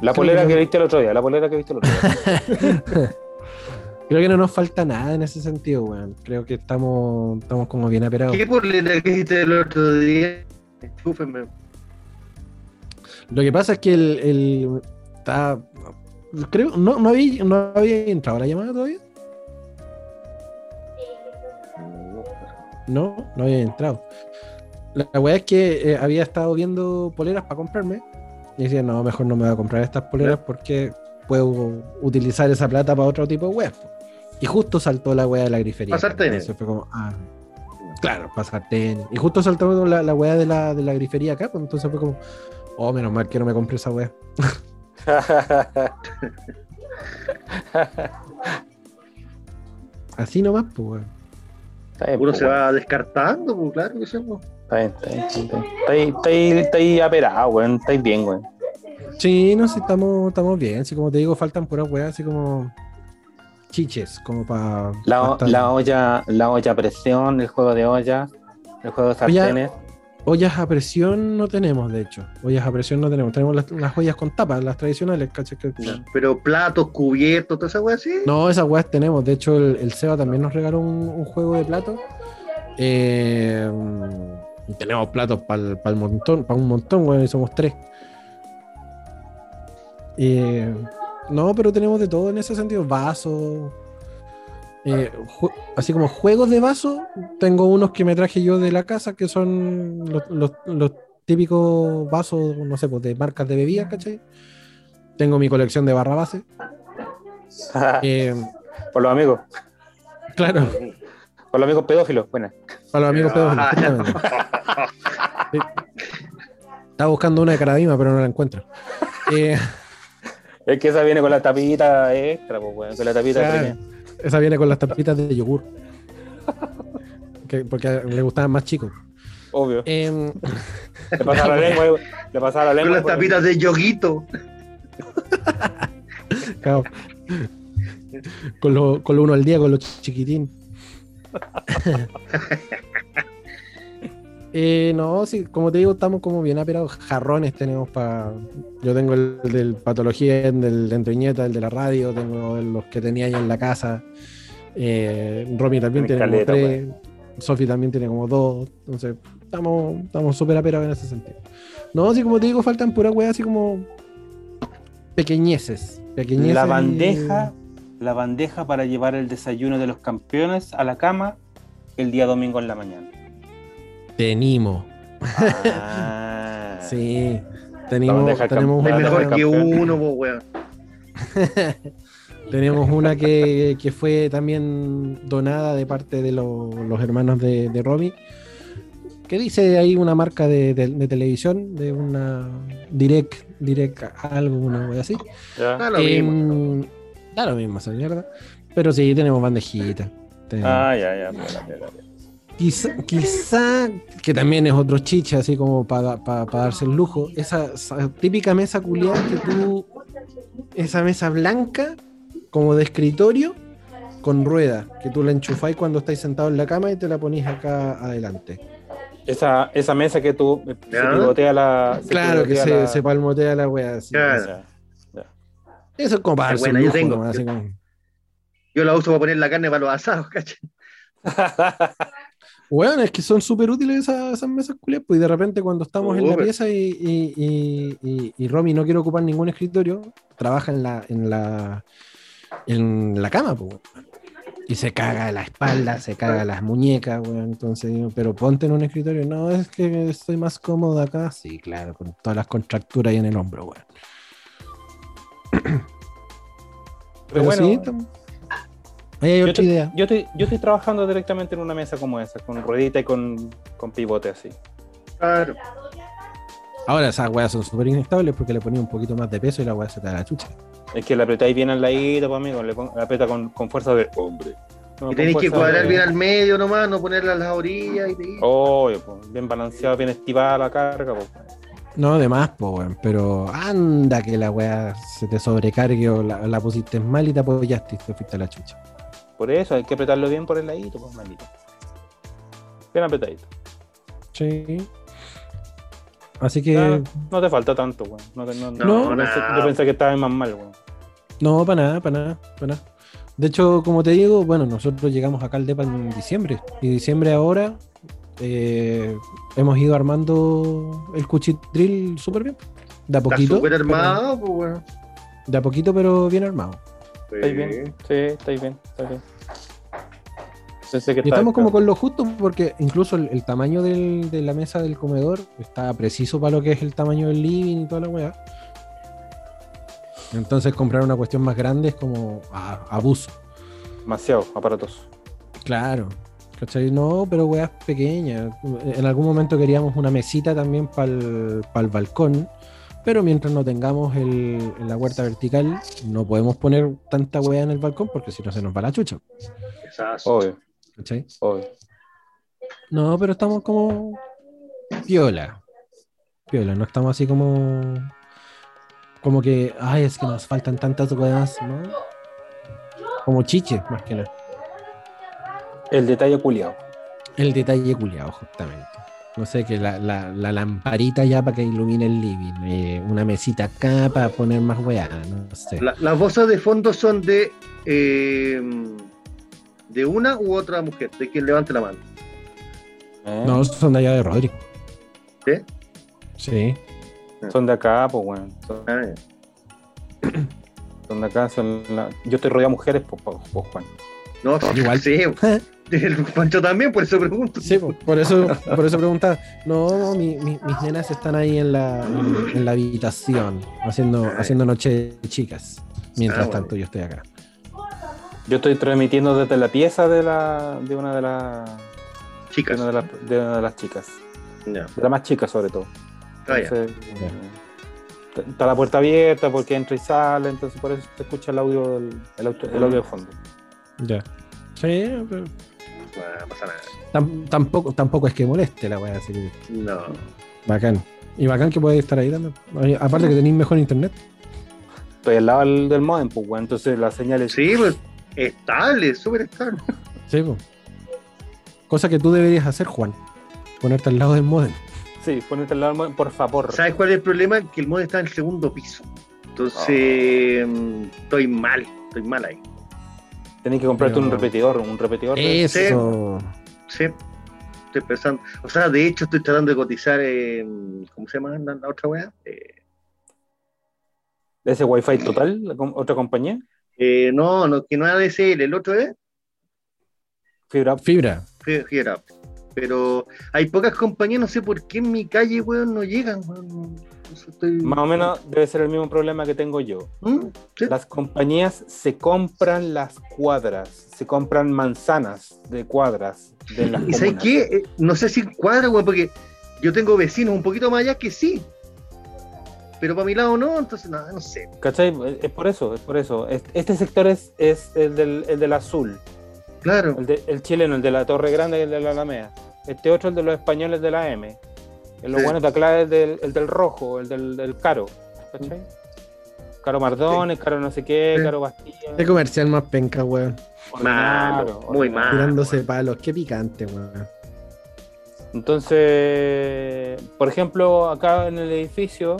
La polera que viste el otro día, la polera que viste el otro día. Creo que no nos falta nada en ese sentido, weón. Creo que estamos, estamos como bien aperados. ¿Qué polera que hiciste el otro día? Lo que pasa es que el, el- está. Creo, no, no, había, no había entrado la llamada todavía. No, no había entrado. La, weá es que eh, había estado viendo poleras para comprarme. Y decía, no, mejor no me voy a comprar estas poleras porque puedo utilizar esa plata para otro tipo de weas. Y justo saltó la weá de la grifería. Pa' sartenes. Entonces fue como, ah, claro, para sartén. Y justo saltó la, la weá de la, de la grifería acá. pues, entonces fue como, oh, menos mal que no me compré esa weá. Así nomás, pues, weón. Uno se va descartando, pues claro que sí. pues. Está bien, está bien. Está. Está ahí, está ahí, está ahí aperado, weón. Estáis bien, weón. Sí, no, sí, estamos, estamos bien. Así como te digo, faltan puras weas, así como chiches, como para. La, la olla, la olla a presión, el juego de olla, el juego de sartenes. Ollas a presión no tenemos, de hecho. Ollas a presión no tenemos. Tenemos las, las ollas con tapas, las tradicionales, ¿cachai? Que- Pero platos, cubiertos, toda esa wea así. No, esas weas tenemos. De hecho, el, el Seba también nos regaló un, un juego de platos. Eh, tenemos platos para el montón, para un montón, weón, y somos tres. Eh, no, pero tenemos de todo en ese sentido. Vasos. eh, así como juegos de vasos. Tengo unos que me traje yo de la casa que son los, los- los típicos vasos, no sé, pues de marcas de bebidas, ¿cachai? Tengo mi colección de barra base. Eh, Por los amigos, claro, por los amigos pedófilos. Buena. para los amigos pedófilos, justamente. Sí. Estaba buscando una de Caradima, pero no la encuentro. Eh, Es que esa viene con la tapita extra, pues, weón. Con la tapita Claro. esa viene con las tapitas de yogur. Que- porque le gustaban más chicos. Obvio. Eh, Le pasaba la lengua. Le pasaba la Con lengua. las tapitas de yoguito. claro. con, lo, con lo uno al día, con los chiquitín. Eh, no, sí, como te digo, estamos como bien aperados. Jarrones tenemos para. Yo tengo el del patología, el del de Entreñeta, el de la radio, tengo los que tenía ahí en la casa. Eh, Romy también Tiene como tres. Sofi también tiene como dos. Entonces, estamos estamos súper aperados en ese sentido. No, así como te digo, faltan puras weas así como. Pequeñeces. pequeñeces La bandeja, la bandeja para llevar el desayuno de los campeones a la cama el día domingo en la mañana. Tenimo. Ah. Sí. Tenemos, Ah, mejor que uno, weón. tenemos una que, que fue también donada de parte de lo- los hermanos de, de Romy. Que dice ahí una marca de, de- de televisión, de una direct, direct algo, una wea así. Ya. Lo mismo. Da lo mismo esa mierda. Pero sí, tenemos bandejita. Tenemos- Ah, ya, ya. Quizá, quizá, que también es otro chiche, así como para darse el lujo, esa, esa típica mesa culiada que tú, esa mesa blanca, como de escritorio, con rueda, que tú la enchufáis cuando estáis sentado en la cama y te la ponís acá adelante. Esa, esa mesa que tú se pivotea la. se Claro que se, la- se palmotea la wea así. Claro. Eso es como para darse buena, un yo lujo, tengo. así como- Yo la uso para poner la carne para los asados, ¿cachai? Bueno, es que son súper útiles esas, esas mesas culias, pues y de repente cuando estamos en la pieza y, y, y, y- y Romy no quiere ocupar ningún escritorio, trabaja en la, en la, en la cama, pues. Y se caga la espalda, se caga las muñecas, weón. Entonces, digo, pero ponte en un escritorio. No, es que estoy más cómodo acá. Sí, claro, con todas las contracturas ahí en el hombro, weón. Pero, bueno, sí, hay Yo, otra te- idea. yo estoy, yo estoy trabajando directamente en una mesa como esa, con ruedita y con, con pivote así. Claro. Ahora esas weas son súper inestables porque le ponía un poquito más de peso y la wea se te da la chucha. Es que la apretáis bien al ladito, pues, amigo. Le pon- la aprieta con, con fuerza de hombre. No, Y con tenéis que cuadrar de- bien al medio nomás, no ponerla a las orillas y te... Obvio, pues, bien balanceado, bien estivada la carga. Pues. No, de más, po, weón. Pero anda que la weá se te sobrecargue o la, la pusiste mal y te apoyaste y te fuiste a la chucha. Por eso hay que apretarlo bien por el ladito, pues, maldito. Bien apretadito. Sí. Así que. No, no te falta tanto, weón. No, te- no, No, yo, pensé, yo pensé que estaba más mal, weón. No, para nada, para nada, para nada. De hecho, como te digo, bueno, nosotros llegamos acá al DEPA en diciembre. Y diciembre ahora eh, hemos ido armando el cuchitril súper bien. De a Está poquito. súper pero- armado, pues, weón. de a poquito, pero bien armado. ¿Estáis bien? Sí, estáis bien, estáis bien. Pensé que Y estamos como con lo justo porque incluso el, el tamaño del- de la mesa del comedor está preciso para lo que es el tamaño del living y toda la weá. Entonces comprar una cuestión más grande es como ah, abuso. demasiado aparatoso. Claro. ¿Cachai? No, pero weas pequeñas. En algún momento queríamos una mesita también para el balcón. Pero mientras no tengamos el, la huerta vertical, no podemos poner tanta wea en el balcón porque si no se nos va la chucha. Exacto. Obvio, ¿Cachai? obvio. No, pero estamos como piola. Piola, no estamos así como como que, ay, es que nos faltan tantas weas, ¿no? Como chiche, más que nada. El detalle culiado. El detalle culiado, justamente. No sé, que la, la- la lamparita ya para que ilumine el living. eh, una mesita acá para poner más weá, no sé. La- las voces de fondo son de eh, de una u otra mujer, de quien levante la mano. ¿Eh? No, son de allá de Rodrigo. ¿Sí? Sí. Son de acá, pues, weón. Son, Ah, son de acá, son la- Yo estoy rodeado de mujeres, pues, pues, pues, Juan. No, Igual. sí, el Pancho también, por eso pregunto. Sí, po, por eso, por eso preguntaba. No, no, mi- mi- mis nenas están ahí en la, en, la habitación, haciendo, Ah, haciendo noche de chicas. Mientras Ah, bueno. tanto, yo estoy acá. Yo estoy transmitiendo desde la pieza de la de una de las de Chicas. una de, una de las chicas, Ya. de la más chica sobre todo. Ah, eh, está la puerta abierta porque entra y sale, entonces por eso se escucha el audio del el auto- el audio de fondo. Ya. Sí, pero No pasa nada. tam- tampoco, tampoco es que moleste la weá, así que No. bacán. Y bacán que puede estar ahí también. Aparte que tenéis mejor internet. Estoy al lado del, del modem, pues, weón, entonces la señal es Sí, pues estable, súper estable. Sí, po. Cosa que tú deberías hacer, Juan. Ponerte al lado del modem. Sí, ponerte al lado del modem, por favor. ¿Sabes cuál es el problema? Que el mod está en el segundo piso. Entonces, Ah. mm, estoy mal, estoy mal ahí. Tenés que comprarte Pero- un repetidor, un repetidor. de- Eso. Sí, estoy pensando. O sea, de hecho, estoy tratando de cotizar. eh, ¿Cómo se llama la, la otra weá? Eh, de ese Wi-Fi total, la com- otra compañía, eh, no, no, que no es ADSL, el otro es fibra Fibra. Fi- Fibra. Pero hay pocas compañías, no sé por qué en mi calle, weón, no llegan, weón. Estoy- Más o menos debe ser el mismo problema que tengo yo. ¿Mm? Sí. Las compañías se compran las cuadras, se compran manzanas de cuadras de las ¿Y sabes qué? Eh, No sé si cuadra, weón, porque yo tengo vecinos un poquito más allá que sí. Pero para mi lado no, entonces nada, no sé. ¿Cachai? Es por eso, es por eso. Es- Este sector es, es el, del, el del azul, Claro. el, de- el chileno, el de la Torre Grande y el de la Alameda. Este otro, el de los españoles de la M. El Sí. bueno de acá es del, el del rojo, el del, del caro. ¿Cachai? Caro Mardones, caro no sé qué, Sí. caro Bastilla. Qué comercial más penca, weón. Malo, muy malo. Tirándose palos. Qué picante, weón. Entonces, por ejemplo, acá en el edificio,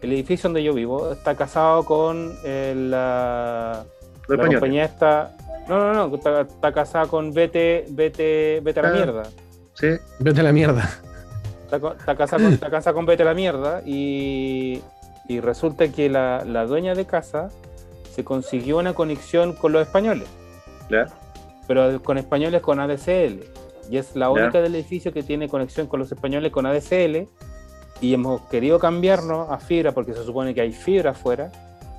el edificio donde yo vivo está casado con eh, la, Los la compañía esta. No, no, no, está, está casada con Vete, Vete, Vete a la Ah. mierda. Sí. Vete a la mierda. Está casada con, Vete a la mierda y, y resulta que la, la dueña de casa se consiguió una conexión con los españoles, ¿Ya? pero con españoles con ADSL. Y es la Ya. única del edificio que tiene conexión con los españoles con ADSL. Y hemos querido cambiarnos a fibra porque se supone que hay fibra afuera.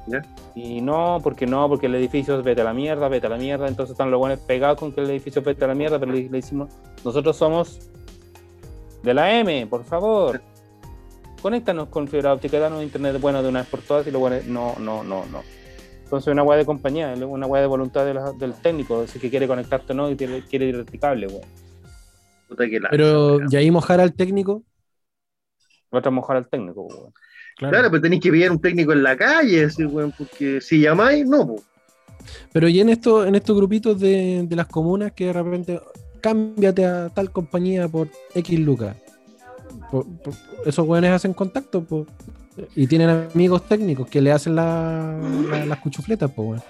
Ya. Y no, porque no, porque el edificio es vete a la mierda, vete a la mierda. Entonces están los buenos pegados con que el edificio es vete a la mierda, pero le, le decimos, nosotros somos de la M, por favor. Conéctanos con fibra óptica, danos internet bueno de una vez por todas y lo bueno, no, no, no, no. Entonces una weá de compañía, una weá de voluntad de la- del técnico, si que quiere conectarte o no y quiere, quiere ir verticable, weón. Pero, ¿y ahí mojar al técnico? Va a mojar al técnico, weón. Claro, pero tenéis que pillar un técnico en la calle, así, weón, porque si llamáis, no, po. Pero y en estos, en estos grupitos de, de las comunas que de repente cámbiate a tal compañía por X lucas. Por- por- esos weones hacen contacto po, y tienen amigos técnicos que le hacen la- la- las cuchufletas, pues weón.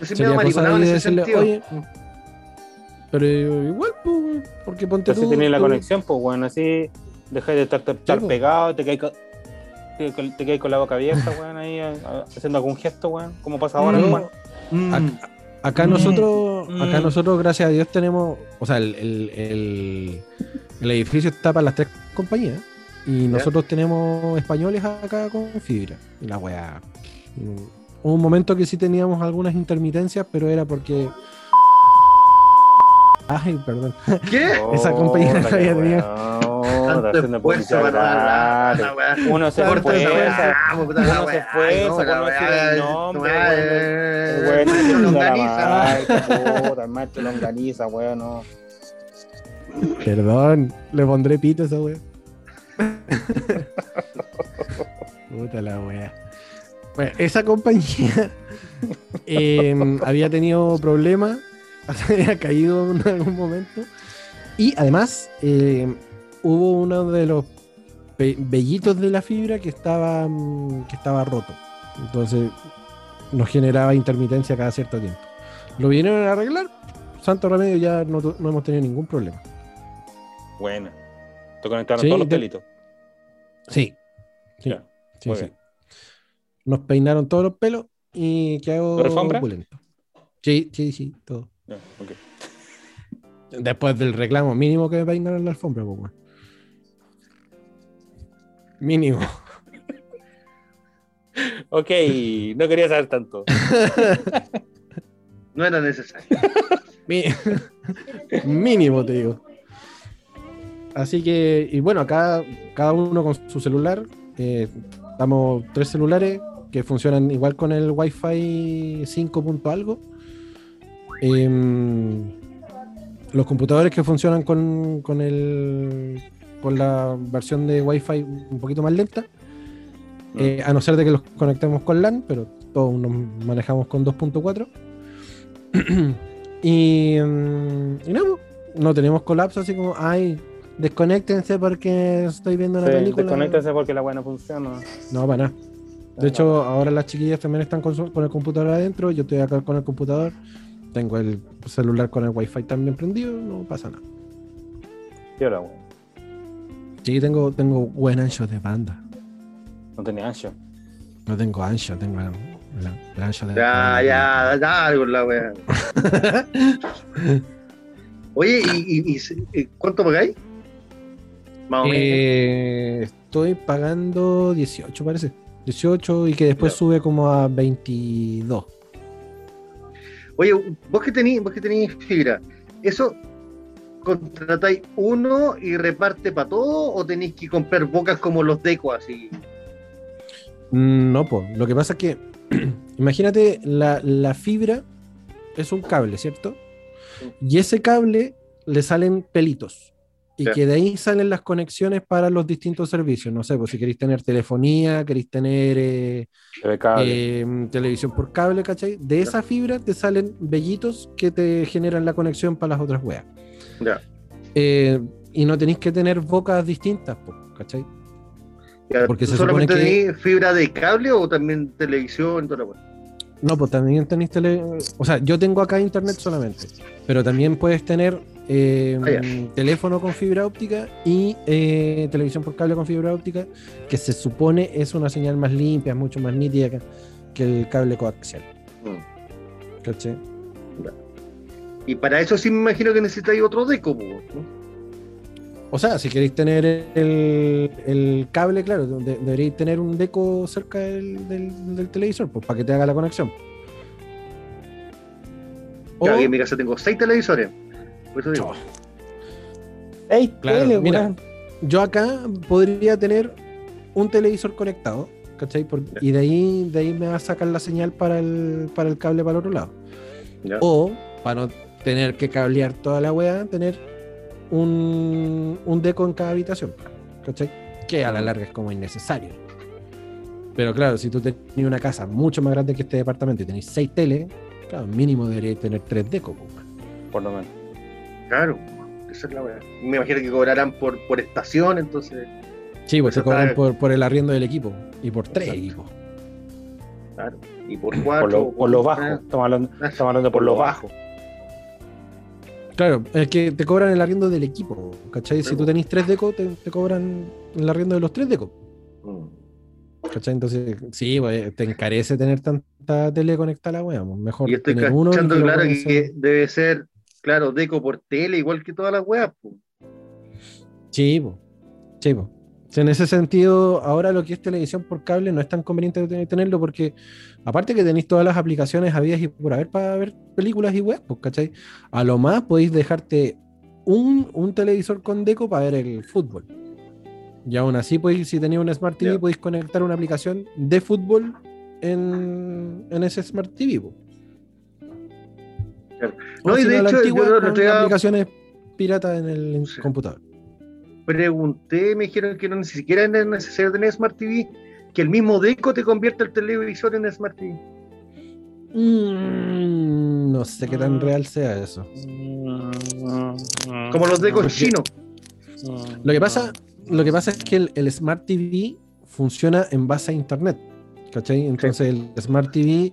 Ese Sería cosa de decirle, sentido. oye, pero igual, pues, porque ponte Entonces tú. tenéis la tú- conexión, pues bueno, así dejáis de estar, estar pegado, te con, te, te con la boca abierta, weón, ahí a- a- haciendo algún gesto, weón, como pasa ahora, No. weón. Mm. Acá Mm, nosotros, acá mm. nosotros, gracias a Dios, tenemos, o sea, el, el- el- el edificio está para las tres compañías y nosotros tenemos españoles acá con fibra. Y la weá. Hubo un momento que sí teníamos algunas intermitencias, pero era porque. Ay, perdón. ¿Qué? Esa compañía Puta, no había tenido. weón, Tanto esfuerzo para la. Uno se esfuerza, uno la se esfuerza no, por la no decir weá, el nombre, El weón no se longaniza. Ay, qué puta, el maestro longaniza, weón, no. Perdón, le pondré pito a esa weá. Puta la weá. Bueno, esa compañía eh, había tenido problemas, había caído en algún momento. Y además, eh, hubo uno de los vellitos de la fibra que estaba, mm, que estaba roto. Entonces, nos generaba intermitencia cada cierto tiempo. Lo vinieron a arreglar. Santo remedio, ya no, no hemos tenido ningún problema. Buena. Te conectaron Sí, todos los de- pelitos. Sí. Sí, Ya, sí, muy sí. bien. Nos peinaron todos los pelos y quedó ¿Pero alfombra? Sí, sí, sí, todo. Ya, ok. Después del reclamo mínimo que me peinaron la alfombra, pues. Mínimo. Ok, no quería saber tanto. No era necesario. Mi- mínimo, te digo. Así que, y bueno, acá cada uno con su celular. eh, estamos tres celulares que funcionan igual con el Wi-Fi 5 punto algo. Em, los computadores que funcionan con, con el con la versión de Wi-Fi un poquito más lenta. eh, a no ser de que los conectemos con LAN, pero todos nos manejamos con 2.4. y, mm, y no, no tenemos colapso así como, ay, desconéctense porque estoy viendo una Sí, película. desconéctense porque la buena funciona. No, para nada. De hecho, ahora las chiquillas también están con, su- con el computador adentro. Yo estoy acá con el computador. Tengo el celular con el wifi también prendido. No pasa nada. ¿Qué hora, weón? Sí, tengo, tengo buen ancho de banda. No tenía ancho. No tengo ancho, tengo el, el- el ancho de Ya, ya, ya, con la weá. Oye, ¿y, y- y- y cuánto pagáis? Más o menos. Eh, estoy pagando 18, parece. 18 y que después Ya. sube como a 22. Oye, vos que tenéis, vos que tenéis fibra, ¿eso contratáis uno y reparte para todo o tenéis que comprar bocas como los Deco así? No, pues. Lo que pasa es que, imagínate, la, la fibra es un cable, ¿cierto? Y ese cable le salen pelitos. Y que de ahí salen las conexiones para los distintos servicios. No sé, pues si queréis tener telefonía, queréis tener eh, eh, televisión por cable, ¿cachai? De esa fibra te salen vellitos que te generan la conexión para las otras weas. Ya. Eh, y no tenéis que tener bocas distintas, ¿cachai? Ya, Porque ¿tú se solamente supone que- tenés fibra de cable o también televisión? Toda la wea? No, pues también tenéis tele... O sea, yo tengo acá internet solamente, pero también puedes tener eh, ya. teléfono con fibra óptica y eh, televisión por cable con fibra óptica, que se supone es una señal más limpia, mucho más nítida que, que el cable coaxial. Mm. ¿Cachai? Y para eso sí me imagino que necesitáis otro deco. O sea, si queréis tener el, el cable, claro, de- deberéis tener un deco cerca del, del- del televisor, pues para que te haga la conexión. O- Ya, aquí en mi casa tengo seis televisores. Por eso digo. ¡Ey, Claro, tele, mira. yo acá podría tener un televisor conectado, ¿cachai? Por- y de ahí, de ahí me va a sacar la señal para el, para el cable para el otro lado. Ya. O, para no tener que cablear toda la weá, tener un, un deco en cada habitación, ¿cachai? Que a la larga es como innecesario. Pero claro, si tú tenías una casa mucho más grande que este departamento y tenéis seis teles, claro, mínimo deberíais tener tres decos. Por lo menos. Claro, esa es la wea. Me imagino que cobrarán por, por estación, entonces, Sí, pues te cobran está- por, por el arriendo del equipo y por tres Exacto. equipos. claro. Y por cuatro. Por lo, por lo bajo. ah, Estamos hablando, estamos hablando por lo bajo. Claro, es que te cobran el arriendo del equipo, ¿cachai? Si tú tenés tres decos, te, te cobran el arriendo de los tres decos, mm. ¿cachai? Entonces, sí, pues, te encarece tener tanta tele conectada a la wea, pues, mejor Y estoy tener uno y cachando que claro que debe ser, claro, deco por tele, igual que todas las weas, po. Sí, po. Sí, po. En ese sentido, ahora lo que es televisión por cable no es tan conveniente tenerlo porque, aparte que tenéis todas las aplicaciones habidas y por haber para ver películas y web, pues, ¿cachai? A lo más podéis dejarte un, un televisor con deco para ver el fútbol. Y aún así, podéis, si tenéis un Smart TV, Ya. podéis conectar una aplicación de fútbol en, en ese Smart TV. po. No, y de hecho, antigua, yo otro día- aplicaciones piratas en el Sí. computador. Pregunté, me dijeron que no ni siquiera es necesario tener Smart TV, que el mismo deco te convierte el televisor en Smart TV. Mm, no sé qué tan Mm. real sea eso. Como los decos Porque- chinos. Lo que pasa, lo que pasa es que el, el Smart TV funciona en base a internet. ¿Cachai? Entonces el Smart TV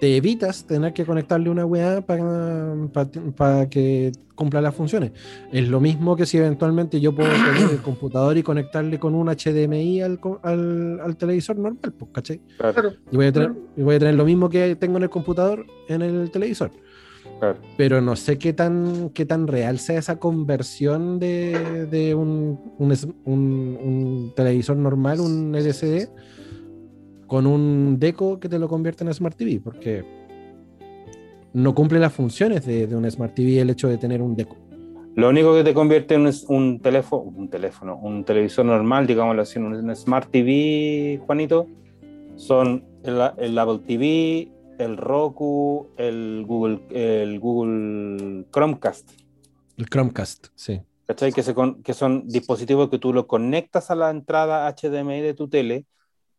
te evitas tener que conectarle una weá para que cumpla las funciones. Es lo mismo que si eventualmente yo puedo tener el computador y conectarle con un HDMI al, al, al televisor normal, pues, ¿cachai? Claro. Y voy, a tener, y voy a tener lo mismo que tengo en el computador en el televisor. Claro. Pero no sé qué tan, qué tan real sea esa conversión de, de un, un, un- un televisor normal, un LCD, con un deco que te lo convierte en Smart TV, porque no cumple las funciones de, de un Smart TV el hecho de tener un deco. Lo único que te convierte en un, un teléfono, un teléfono, un televisor normal, digámoslo así, un, un Smart TV, Juanito, son el, el Apple TV, el Roku, el Google, el Google Chromecast. El Chromecast, sí. ¿Cachai? Que, se con- que son dispositivos que tú lo conectas a la entrada HDMI de tu tele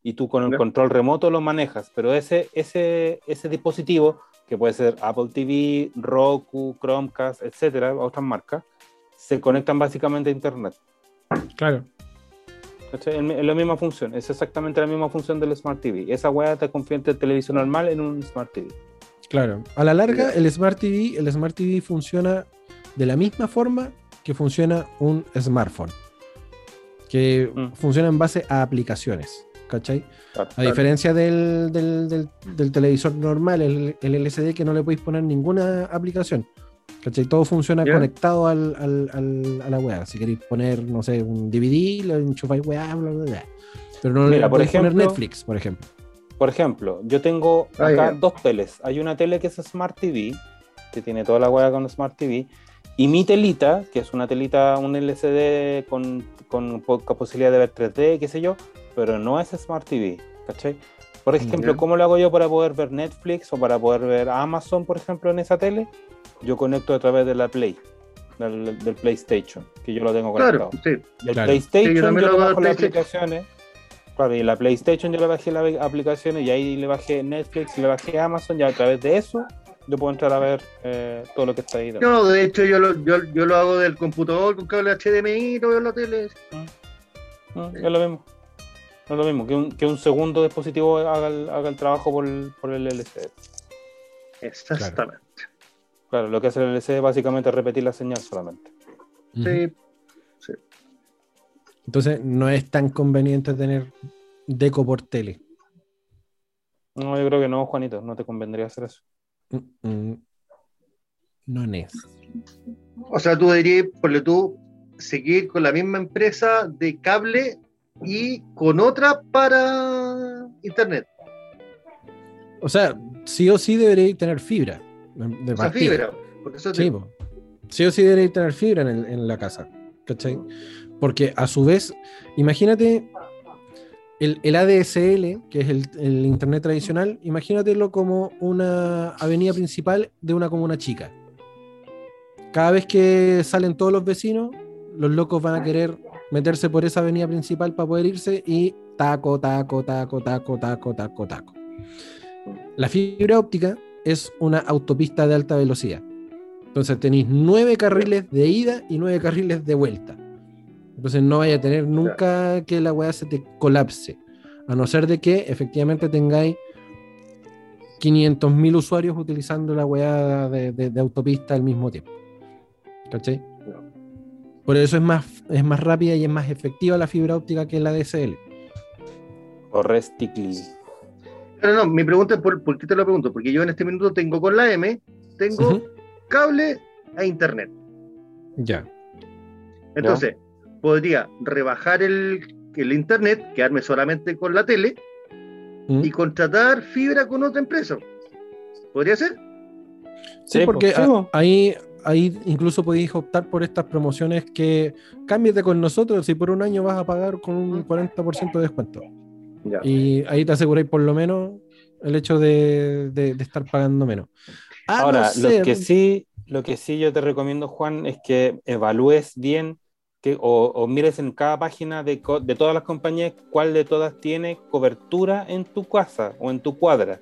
y tú con el control remoto lo manejas. Pero ese, ese, ese dispositivo, que puede ser Apple TV, Roku, Chromecast, etcétera, otras marcas, se conectan básicamente a Internet. Claro. Es la misma función, es exactamente la misma función del Smart TV. Esa weá te convierte el televisor normal en un Smart TV. Claro. A la larga, el Smart TV, el Smart TV funciona de la misma forma que funciona un smartphone. Que Mm. funciona en base a aplicaciones. ¿Cachai? A diferencia del, del- del- del televisor normal, el, el LCD, que no le podéis poner ninguna aplicación. ¿Cachai? Todo funciona conectado al, al- al- a la web. Si queréis poner, no sé, un DVD, lo enchufáis weá, bla, bla, bla. Pero no Mira, le podéis poner Netflix, por ejemplo. Por ejemplo, yo tengo Ah, acá dos teles. Hay una tele que es Smart TV, que tiene toda la hueá con Smart TV, y mi telita, que es una telita, un LCD con, con poca posibilidad de ver 3D, qué sé yo, pero no es Smart TV, ¿cachai? Por ejemplo. ¿cómo lo hago yo para poder ver Netflix o para poder ver Amazon, por ejemplo, en esa tele? Yo conecto a través de la Play, del, del PlayStation, que yo lo tengo conectado. Claro, sí. Y el Claro. PlayStation Sí, yo yo, lo bajo las PlayStation. aplicaciones. Claro, y la PlayStation yo le bajé las aplicaciones y ahí le bajé Netflix, le bajé Amazon y a través de eso yo puedo entrar a ver eh, todo lo que está ahí. No, de hecho yo lo, yo, yo lo hago del computador con cable HDMI y lo veo en la tele. No, es lo mismo. No es lo mismo que un, que un segundo dispositivo haga el, haga el trabajo por el, por el LCD. Exactamente. Claro, lo que hace el LCD es básicamente repetir la señal solamente. Sí. Entonces no es tan conveniente tener deco por tele. No, yo creo que no, Juanito, no te convendría hacer eso. Mm, mm. No es. O sea, tú dirías, por tú, seguir con la misma empresa de cable y con otra para internet. O sea, sí o sí debería tener fibra. De O sea, fibra. Eso te- Sí, sí o sí debería tener fibra en, el- en la casa. ¿Cachai? Porque a su vez, imagínate el, el ADSL, que es el, el internet tradicional, imagínatelo como una avenida principal de una comuna chica. Cada vez que salen todos los vecinos, los locos van a querer meterse por esa avenida principal para poder irse y taco, taco, taco, taco, taco, taco, taco. La fibra óptica es una autopista de alta velocidad. Entonces tenéis nueve carriles de ida y nueve carriles de vuelta. Entonces no vaya a tener nunca que la weá se te colapse. A no ser de que efectivamente tengáis 500.000 usuarios utilizando la weá de, de- de autopista al mismo tiempo. ¿Cachai? Por eso es más, es más rápida y es más efectiva la fibra óptica que la DSL. O Resticly. No, no, mi pregunta es por, por qué te lo pregunto, porque yo en este minuto tengo con la M, tengo cable a internet. Ya. Entonces, podría rebajar el, el internet, quedarme solamente con la tele ¿Mm? y contratar fibra con otra empresa. ¿Podría ser? Sí, Sí, porque sí, a- po. ahí, ahí incluso podéis optar por estas promociones que cámbiate con nosotros si por un año vas a pagar con un 40% de descuento. Ya. Y ahí te aseguráis por lo menos el hecho de, de- de estar pagando menos. A Ahora, no ser- lo que sí, lo que sí yo te recomiendo, Juan, es que evalúes bien que, o, o mires en cada página de, de todas las compañías cuál de todas tiene cobertura en tu casa o en tu cuadra.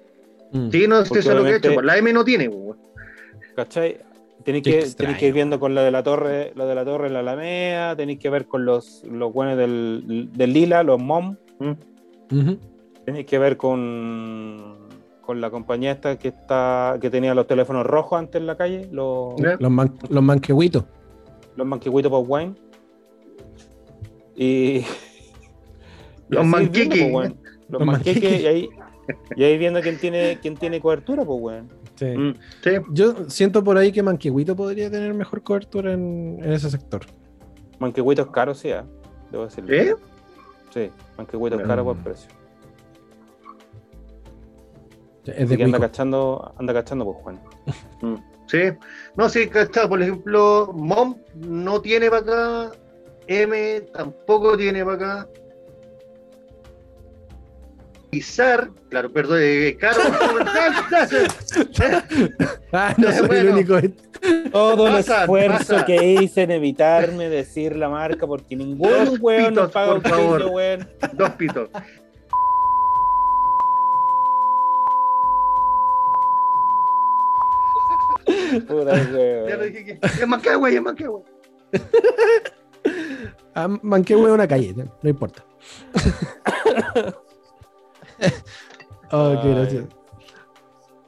Mm. Sí, no sé es lo que he hecho. pues La M no tiene. pues. ¿Cachai? Tenéis que, tenéis que ir viendo con la de la torre, la de la torre, la Alameda, tenéis que ver con los, los buenos del, del Lila, los MOM, tenéis que ver con, con la compañía esta que está, que tenía los teléfonos rojos antes en la calle, los. Los, man- los manquehuitos. los manquehuitos por wine. Y. Los manqueques. Los, Los manqueques, manqueques. y ahí, y ahí viendo quién tiene, quién tiene cobertura, pues, weón. Sí. Mm, sí. Yo siento por ahí que Manquehuito podría tener mejor cobertura en, en ese sector. Manquehuitos caros, sí, ah, debo decirlo. ¿Eh? Sí, manquehuitos Mm. caros por precio. Es Así de que anda cachando, anda cachando, pues, Juan. Mm, Sí. No, sí, cachado. Por ejemplo, MOM no tiene para acá. M tampoco tiene para acá. Pizar, claro, perdón, eh, caro. Ah, no soy el Bueno. único. Todo el Pasa, esfuerzo pasa. que hice en evitarme decir la marca porque ningún Dos weón nos paga por un favor. weón. Dos pitos. Puta, Ya lo dije que. Es es. Ah, Manquehue es una calle, no no importa. oh, qué Ay. gracioso.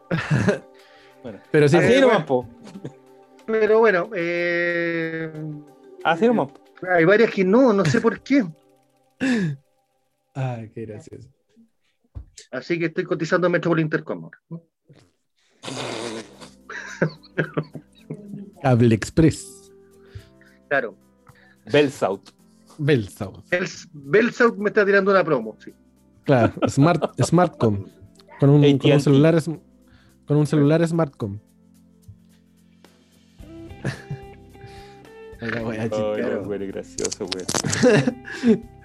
Bueno. Pero sí, Así Eh, nomás, bueno. Pero bueno, eh, Así nomás. po. hay varias que no, no sé por qué. ah, qué gracioso. Así que estoy cotizando Metro por Intercom. ahora. Cable Express. Claro. Bell South. Belsau. El Bellsouth me está tirando una promo, sí. Claro, Smart, Smartcom. Con un, con un AT&T. celular es- con un celular Smartcom. La no, weón, es gracioso, weón.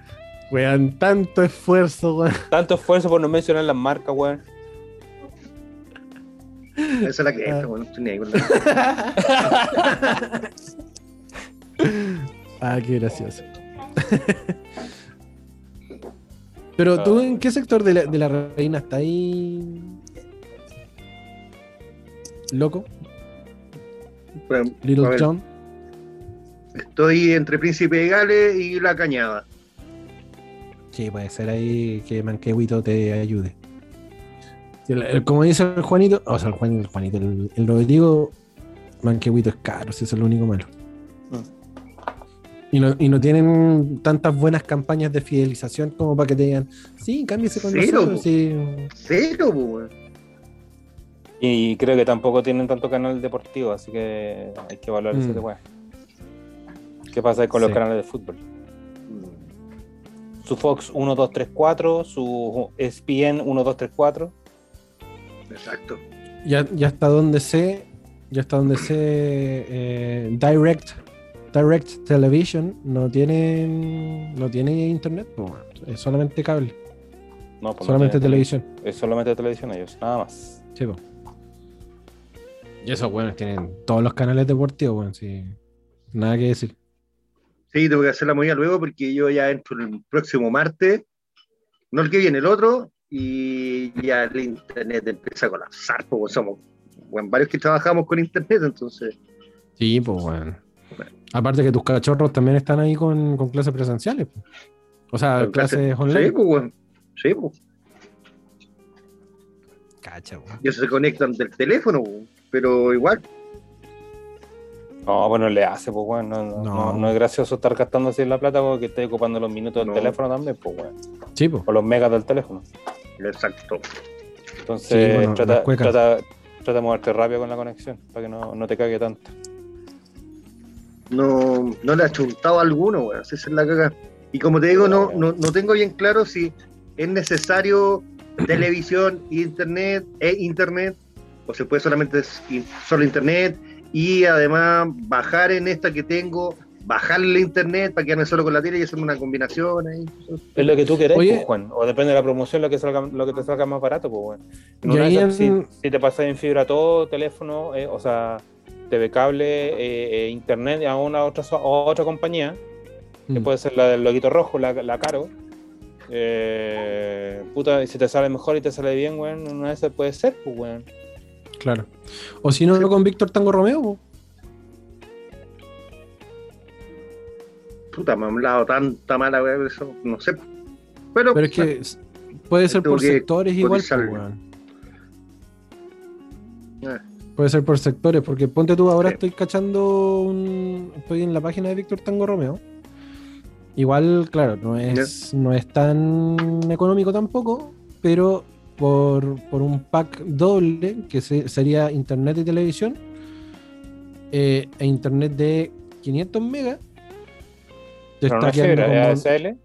Weón, tanto esfuerzo, weón. Tanto esfuerzo por no mencionar las marcas, weón. Esa es la que entra, bueno, no estoy ni ahí con la- Ah, qué gracioso. Pero tú, ¿en qué sector de la, de la reina está ahí? loco, Bueno, Little John. Estoy entre Príncipe de Gales y La Cañada. Sí, puede ser ahí que Manquehuito te ayude. Sí, el- el- como dice el Juanito, o sea, el, Juan, el Juanito, el, el Rodrigo, Manquehuito es caro, si eso es lo único malo. Y no, y no tienen tantas buenas campañas de fidelización como para que te digan, sí, cámbiese con Cero, nosotros. Sí. Cero. Y creo que tampoco tienen tanto canal deportivo, así que hay que evaluar ese Mm. de weá. ¿Qué pasa con los canales de fútbol? Su Fox 1234, su E ESPN 1234. Exacto. Ya, ya hasta donde sé, ya hasta donde sé, eh, Direct, Direct Television no tiene, no tiene internet, po, es solamente cable, No, pues solamente televisión. tele- Es solamente televisión ellos, nada más. Sí, po. Y esos buenos tienen todos los canales deportivos, weón, sí. Nada que decir. Sí, tengo que hacer la movida luego porque yo ya entro el próximo martes, no el que viene, el otro, y ya el internet empieza a colapsar, porque somos bueno, varios que trabajamos con internet, entonces, Sí, pues, weón. Aparte que tus cachorros también están ahí con, con clases presenciales. O sea, clases clase- online. Sí, pues, weón. Sí, pues. Cacha, weón. Y eso se conectan del teléfono, weón. pero igual, No, bueno, le hace, pues bueno, no, no, No. no- no es gracioso estar gastando así la plata porque esté ocupando los minutos del No. teléfono también, pues bueno. Sí, pues. O los megas del teléfono. exacto. Entonces, Sí, bueno, trata, trata, trata de moverte rápido con la conexión para que no, no te cague tanto. No, no le ha chuntado a alguno, weón. Esa es la caga. Y como te digo, no, no, no tengo bien claro si es necesario televisión, internet e internet, o se puede solamente solo internet, y además bajar en esta que tengo, bajarle internet para quedarme solo con la tele y hacer una combinación ahí. Es lo que tú querés, Oye. pues, Juan. O depende de la promoción lo que, salga, lo que te salga más barato, pues, bueno. En- si te pasas en fibra todo, teléfono, eh, o sea, TV cable, eh, eh, internet a una otra, a otra compañía, que Mm. puede ser la del loguito rojo, la, la caro. Eh, puta, y si te sale mejor y te sale bien, weón, una de esas puede ser, pues, weón. Claro. O si no, con Víctor Tango Romeo, po. Puta, me han hablado tanta mala, weón, eso, no sé. Pero, Pero es que puede ser por sectores igual, cotizarlo. weón. Puede ser por sectores, porque ponte tú, ahora Sí. estoy cachando un... Estoy en la página de Víctor Tango Romeo. Igual, claro, no es, no es tan económico tampoco, pero por, por un pack doble, que se- sería internet y televisión, eh, e internet de 500 megas, te Pero no está es quedando fibra, como- es ASL.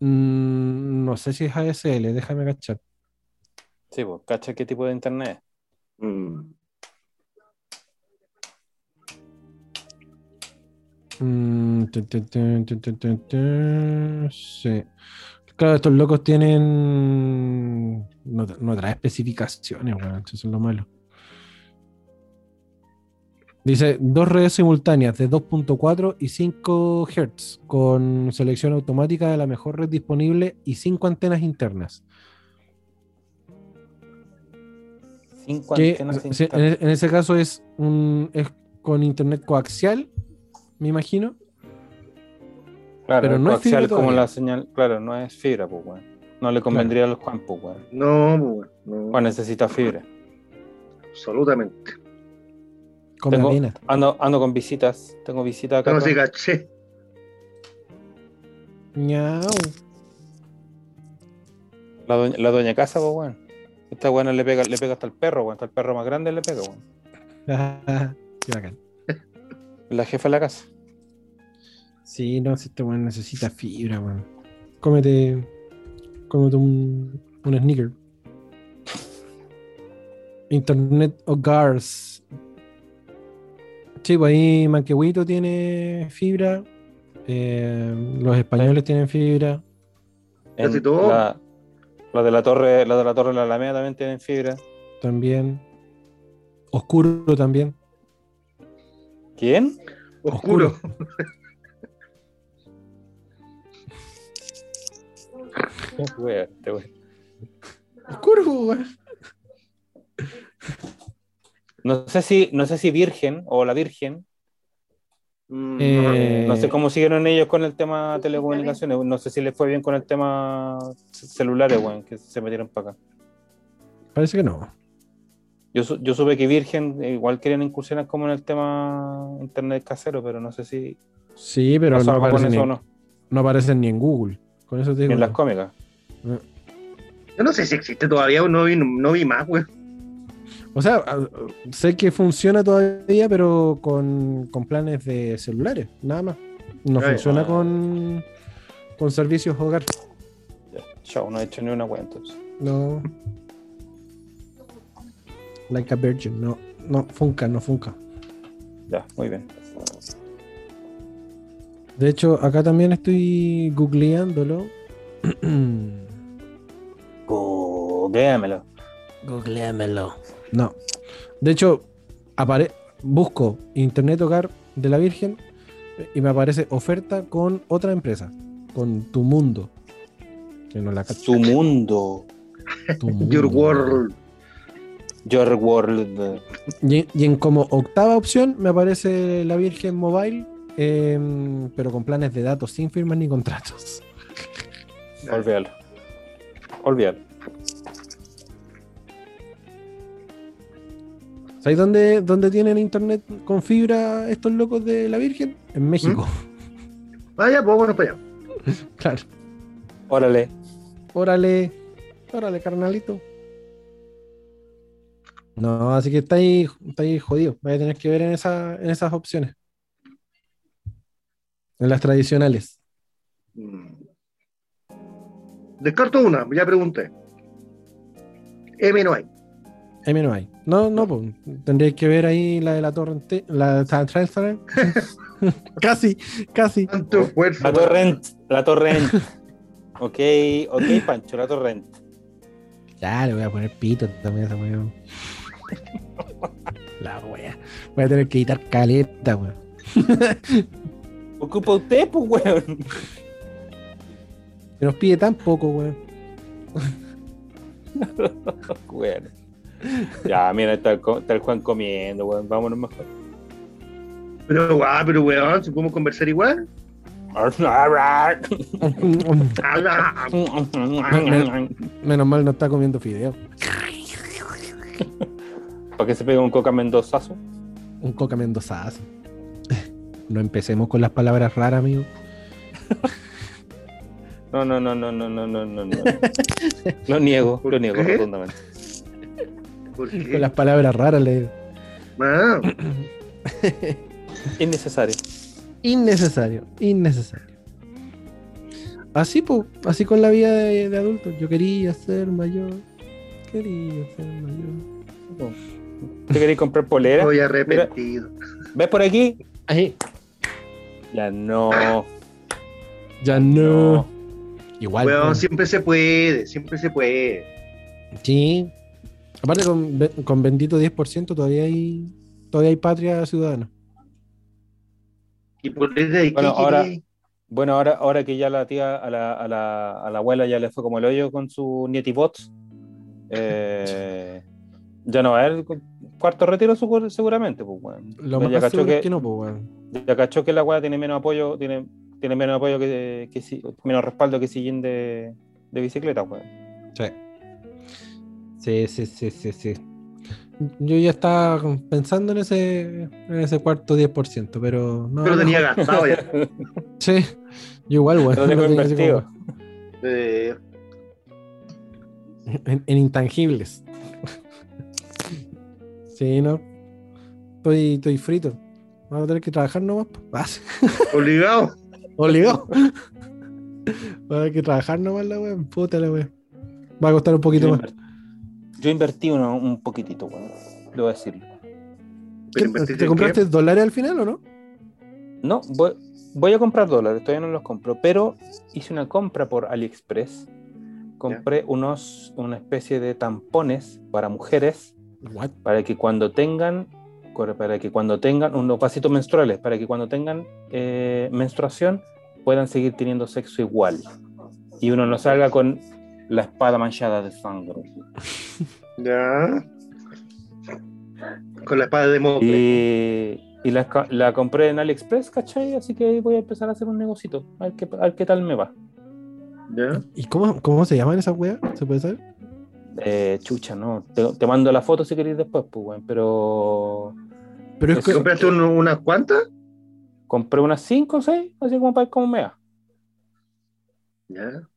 Mm, no sé si es ASL, déjame cachar. Sí, pues, cacha qué tipo de internet. Mm, Mm, sí. Claro, estos locos tienen. No, no trae especificaciones, weón. Eso es lo malo. Dice dos redes simultáneas de 2.4 y 5 Hz con selección automática de la mejor red disponible y 5 antenas internas. Cinco Que antenas se- en, internas. en ese caso es, un, es con internet coaxial, me imagino. Claro, pero no es coaxial fibra como todavía. la señal, claro, no es fibra, pues, weón. No le convendría al Juan, pues, weón. no, pues, no, Juan necesita fibra. absolutamente. Tengo-. Ando, ando con visitas, tengo visitas acá. No se caché. La, doña, la doña casa, pues, weón. Esta buena le pega, le pega hasta el perro, weón. Hasta el perro más grande le pega, weón. Qué bacán. La jefa de la casa. Sí, no, si este weón necesita fibra, weón. Cómete. Cómete un, un sneaker. Internet Hogars. Sí, pues ahí Manquehuito tiene fibra. eh, los españoles tienen fibra. Casi todo. La, la de la torre, la de la torre de la Alameda también tienen fibra. También. Oscuro también. ¿Quién? Oscuro. Oscuro, weón. No sé si, no sé si Virgen o la Virgen, Eh, no sé cómo siguieron ellos con el tema telecomunicaciones, no sé si les fue bien con el tema celulares, weón, que se metieron para acá. Parece que no. Yo, yo supe que Virgen eh, igual querían incursionar como en el tema internet casero, pero no sé si Sí, pero no aparecen, ni, no, no aparecen ni en Google. Con eso te digo. en las cómicas. Yo no sé si existe todavía, no vi, no vi más, güey. O sea, sé que funciona todavía, pero con, con planes de celulares, nada más. No funciona ah. con, con servicios hogar. Ya, Chao, no he hecho ni una wea entonces. No. Like a virgin, no. No, funca, no funca. Ya, muy bien. De hecho, acá también estoy googleándolo. Googleamelo. Googleamelo. No. De hecho, apare busco Internet Hogar de la Virgen y me aparece oferta con otra empresa, con Tu Mundo. Que no la. Tu mundo. Tu Mundo. Your World. Your world. Y, y en como octava opción me aparece la Virgen Mobile, em, pero con planes de datos sin firmas ni contratos. Olvídalo. Olvídalo. ¿Sabéis dónde, dónde tienen internet con fibra estos locos de la Virgen? En México. Vaya, pues vámonos para allá. Claro. Órale. Órale, órale, carnalito. No, así que está ahí, está ahí jodido. Voy a tener que ver en, esa, en esas opciones. En las tradicionales. Mm. Descarto una, ya pregunté. M no hay. M no hay. No, no, pues tendría que ver ahí la de la torrente, la transfer. casi, casi. La torrent. La torrent. ok, ok, Pancho, la torrent. Ya, le voy a poner pito también a esa weón. La wea. Voy a tener que editar caleta, weón. Ocupa usted, pues, weón. Que nos pide tan poco, weón. Weón. Ya, mira, está el, está el Juan comiendo, weón. Vámonos mejor. Pero, guau, pero weón, si podemos conversar igual. Menos mal no está comiendo fideo. Para que se pegue un coca mendozazo. Un coca mendozazo. No empecemos con las palabras raras, amigo. No, no, no, no, no, no, no, no. no. Lo niego, lo niego ¿Qué? rotundamente. Con las palabras raras le Ah, Innecesario. Innecesario, innecesario. Así, pues, así con la vida de, de adulto. Yo quería ser mayor. Quería ser mayor. ¿Te queréis comprar polera? estoy arrepentido. ¿Ves por aquí? Ahí. Ya no. Ya no. No. Igual. Weón, pues. siempre se puede, siempre se puede. Sí. Aparte con, con bendito 10% todavía hay todavía hay patria ciudadana. Y por que- Bueno, ahora- Bueno, ahora, ahora que ya la tía, a la, a la, a la abuela ya le fue como el hoyo con su nietibots, eh, ya no va a haber cuarto retiro seguramente, pues, weón. Lo ya, más cachó seguro que, es que no, pues, weón. ya cachó que la weá tiene menos apoyo, tiene, tiene menos apoyo que, que menos respaldo que sillín de, de bicicleta, weón. Sí. Sí, sí, sí, sí, sí. Yo ya estaba pensando en ese, en ese cuarto 10%, pero no. Pero no. tenía gastado ya. Sí, yo igual, weón. Lo tengo invertido. como Eh, En, en intangibles. Sí, no. Estoy, estoy frito. Vamos a tener que trabajar nomás. po. Ah, obligado. Obligado. Vamos a tener que trabajar nomás la weón. Puta la weón. Va a costar un poquito más. Yo invertí uno, un poquitito, weón. Debo decirlo. ¿Qué- Pero invertiste ¿Te compraste dólares al final o no? No, voy, voy a comprar dólares, todavía no los compro, pero hice una compra por AliExpress. Compré unos, una especie de tampones para mujeres What? para que cuando tengan para que cuando tengan unos vasitos menstruales, para que cuando tengan eh, menstruación puedan seguir teniendo sexo igual y uno no salga con la espada manchada de sangre. Ya. Con la espada de Mowgli. Y, y la, la compré en AliExpress, ¿cachai? Así que voy a empezar a hacer un negocito. A ver qué, a ver qué tal me va. ¿Ya? ¿Y cómo, cómo se llaman esas weas? ¿Se puede saber? Eh, chucha, no. Te, te mando la foto si queréis después, pues, weón. Pero Pero es Es- que, ¿Compraste un- unas cuantas? compré unas 5 o 6, así como para ver cómo me va. ¿Ya?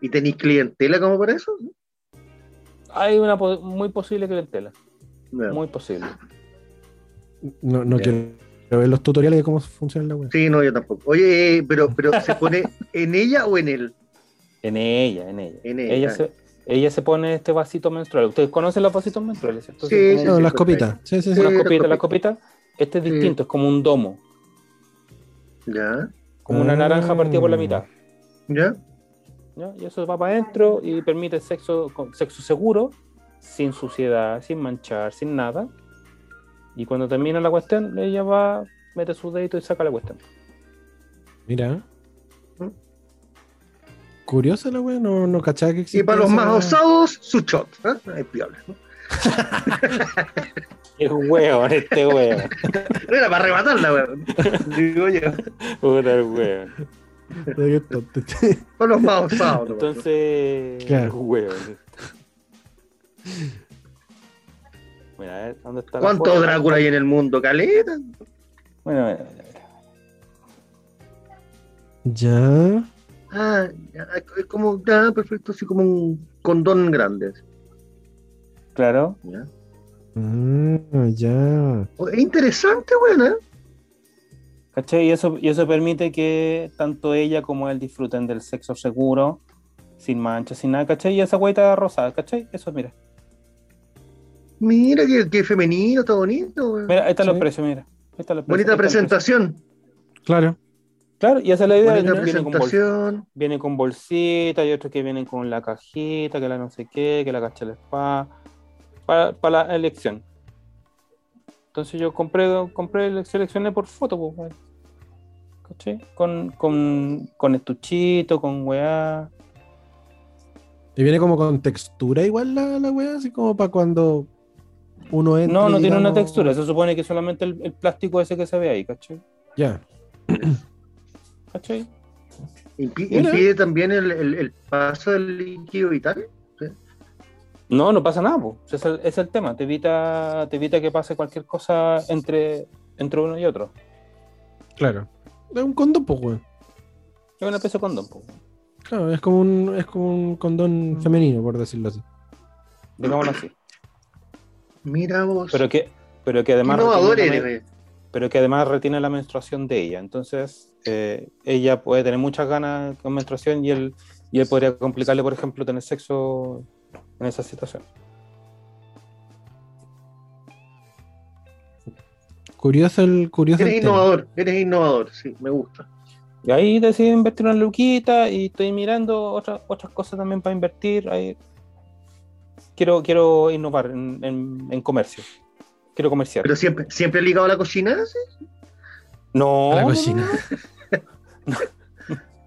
¿Y tenéis clientela como para eso? Hay una po- muy posible clientela. Ya. Muy posible. no, no quiero ver los tutoriales de cómo funciona la wea. Sí, no, yo tampoco. Oye, eh, pero, pero ¿se pone en ella o en él? En ella, en ella. En ella. se, ella se pone este vasito menstrual. Ustedes conocen los vasitos menstruales, ¿cierto? Sí, sí, No, las copitas. Sí, sí, sí. Las copitas, las copitas. Este es Sí. distinto, es como un domo. ¿Ya? Como una Ah. naranja partida por la mitad. ¿Ya? ¿Ya? Y eso va para adentro y permite sexo, sexo seguro, sin suciedad, sin manchar, sin nada. Y cuando termina la cuestión, ella va, mete su dedito y saca la cuestión. Mira. ¿Mm? Curiosa la wea, no, no cachaba que existía. Y para los más osados, su shot. ¿eh? Ay, piola. ¿no? Es hueón, este hueón. Era para arrebatarla, weón. Digo yo. Puta el hueón. Qué tonto. Para los más osados. Entonces, Claro. hueón. Mira, a ver, ¿dónde está la ¿Cuántos? Drácula hay en el mundo? ¿Caleta? Bueno, mira, mira, mira. Ya. Ah, ya, es como, ya, perfecto, así como un condón grande. claro. ¿ya? Ah, ya. Oh, Es interesante, weón, ¿eh? ¿Cachai? Y eso, y eso permite que tanto ella como él disfruten del sexo seguro, sin manchas, sin nada, ¿cachai? Y esa hueita rosada, ¿cachai? Eso, mira. Mira qué, qué femenino, está bonito. Mira, ahí están los precios, mira. Los precios, Bonita presentación. Claro. precios. Claro, y esa es la idea. Bonita Viene con, presentación. viene con bolsita, y otros que vienen con la cajita, que la no sé qué, que la cacha del spa, para, para la elección. Entonces yo compré, compré seleccioné por foto, pues, weón. ¿Cachai? Con, con, con estuchito, con weá. Y viene como con textura igual la, la wea, así como para cuando uno entra. No, no tiene una textura, se supone que solamente el, el plástico ese que se ve ahí, ¿cachai? Ya. ¿Cachai? Impi- Mira. impide también el, el- el paso del líquido vital. No, no pasa nada, pues. Ese es el, es el tema, te evita, te evita que pase cualquier cosa entre, entre uno y otro. Claro. Es un condón, pues, weón. Es una especie de condón, pues. Claro, es como un, es como un condón femenino, por decirlo así. Digámoslo así. Mira vos. Pero que, pero que además retiene, la, pero que además retiene la menstruación de ella. Entonces, eh, ella puede tener muchas ganas con menstruación y él, y él podría complicarle, por ejemplo, tener sexo en esa situación. Curioso el curioso. Eres el tema. innovador, eres innovador, sí, me gusta. Y ahí decidí invertir una luquita y estoy mirando otras otras cosas también para invertir. Ahí quiero, quiero innovar en, en- en comercio. Quiero comerciar. Pero siempre, siempre ligado a la cocina, ¿sí? no, A la no, cocina.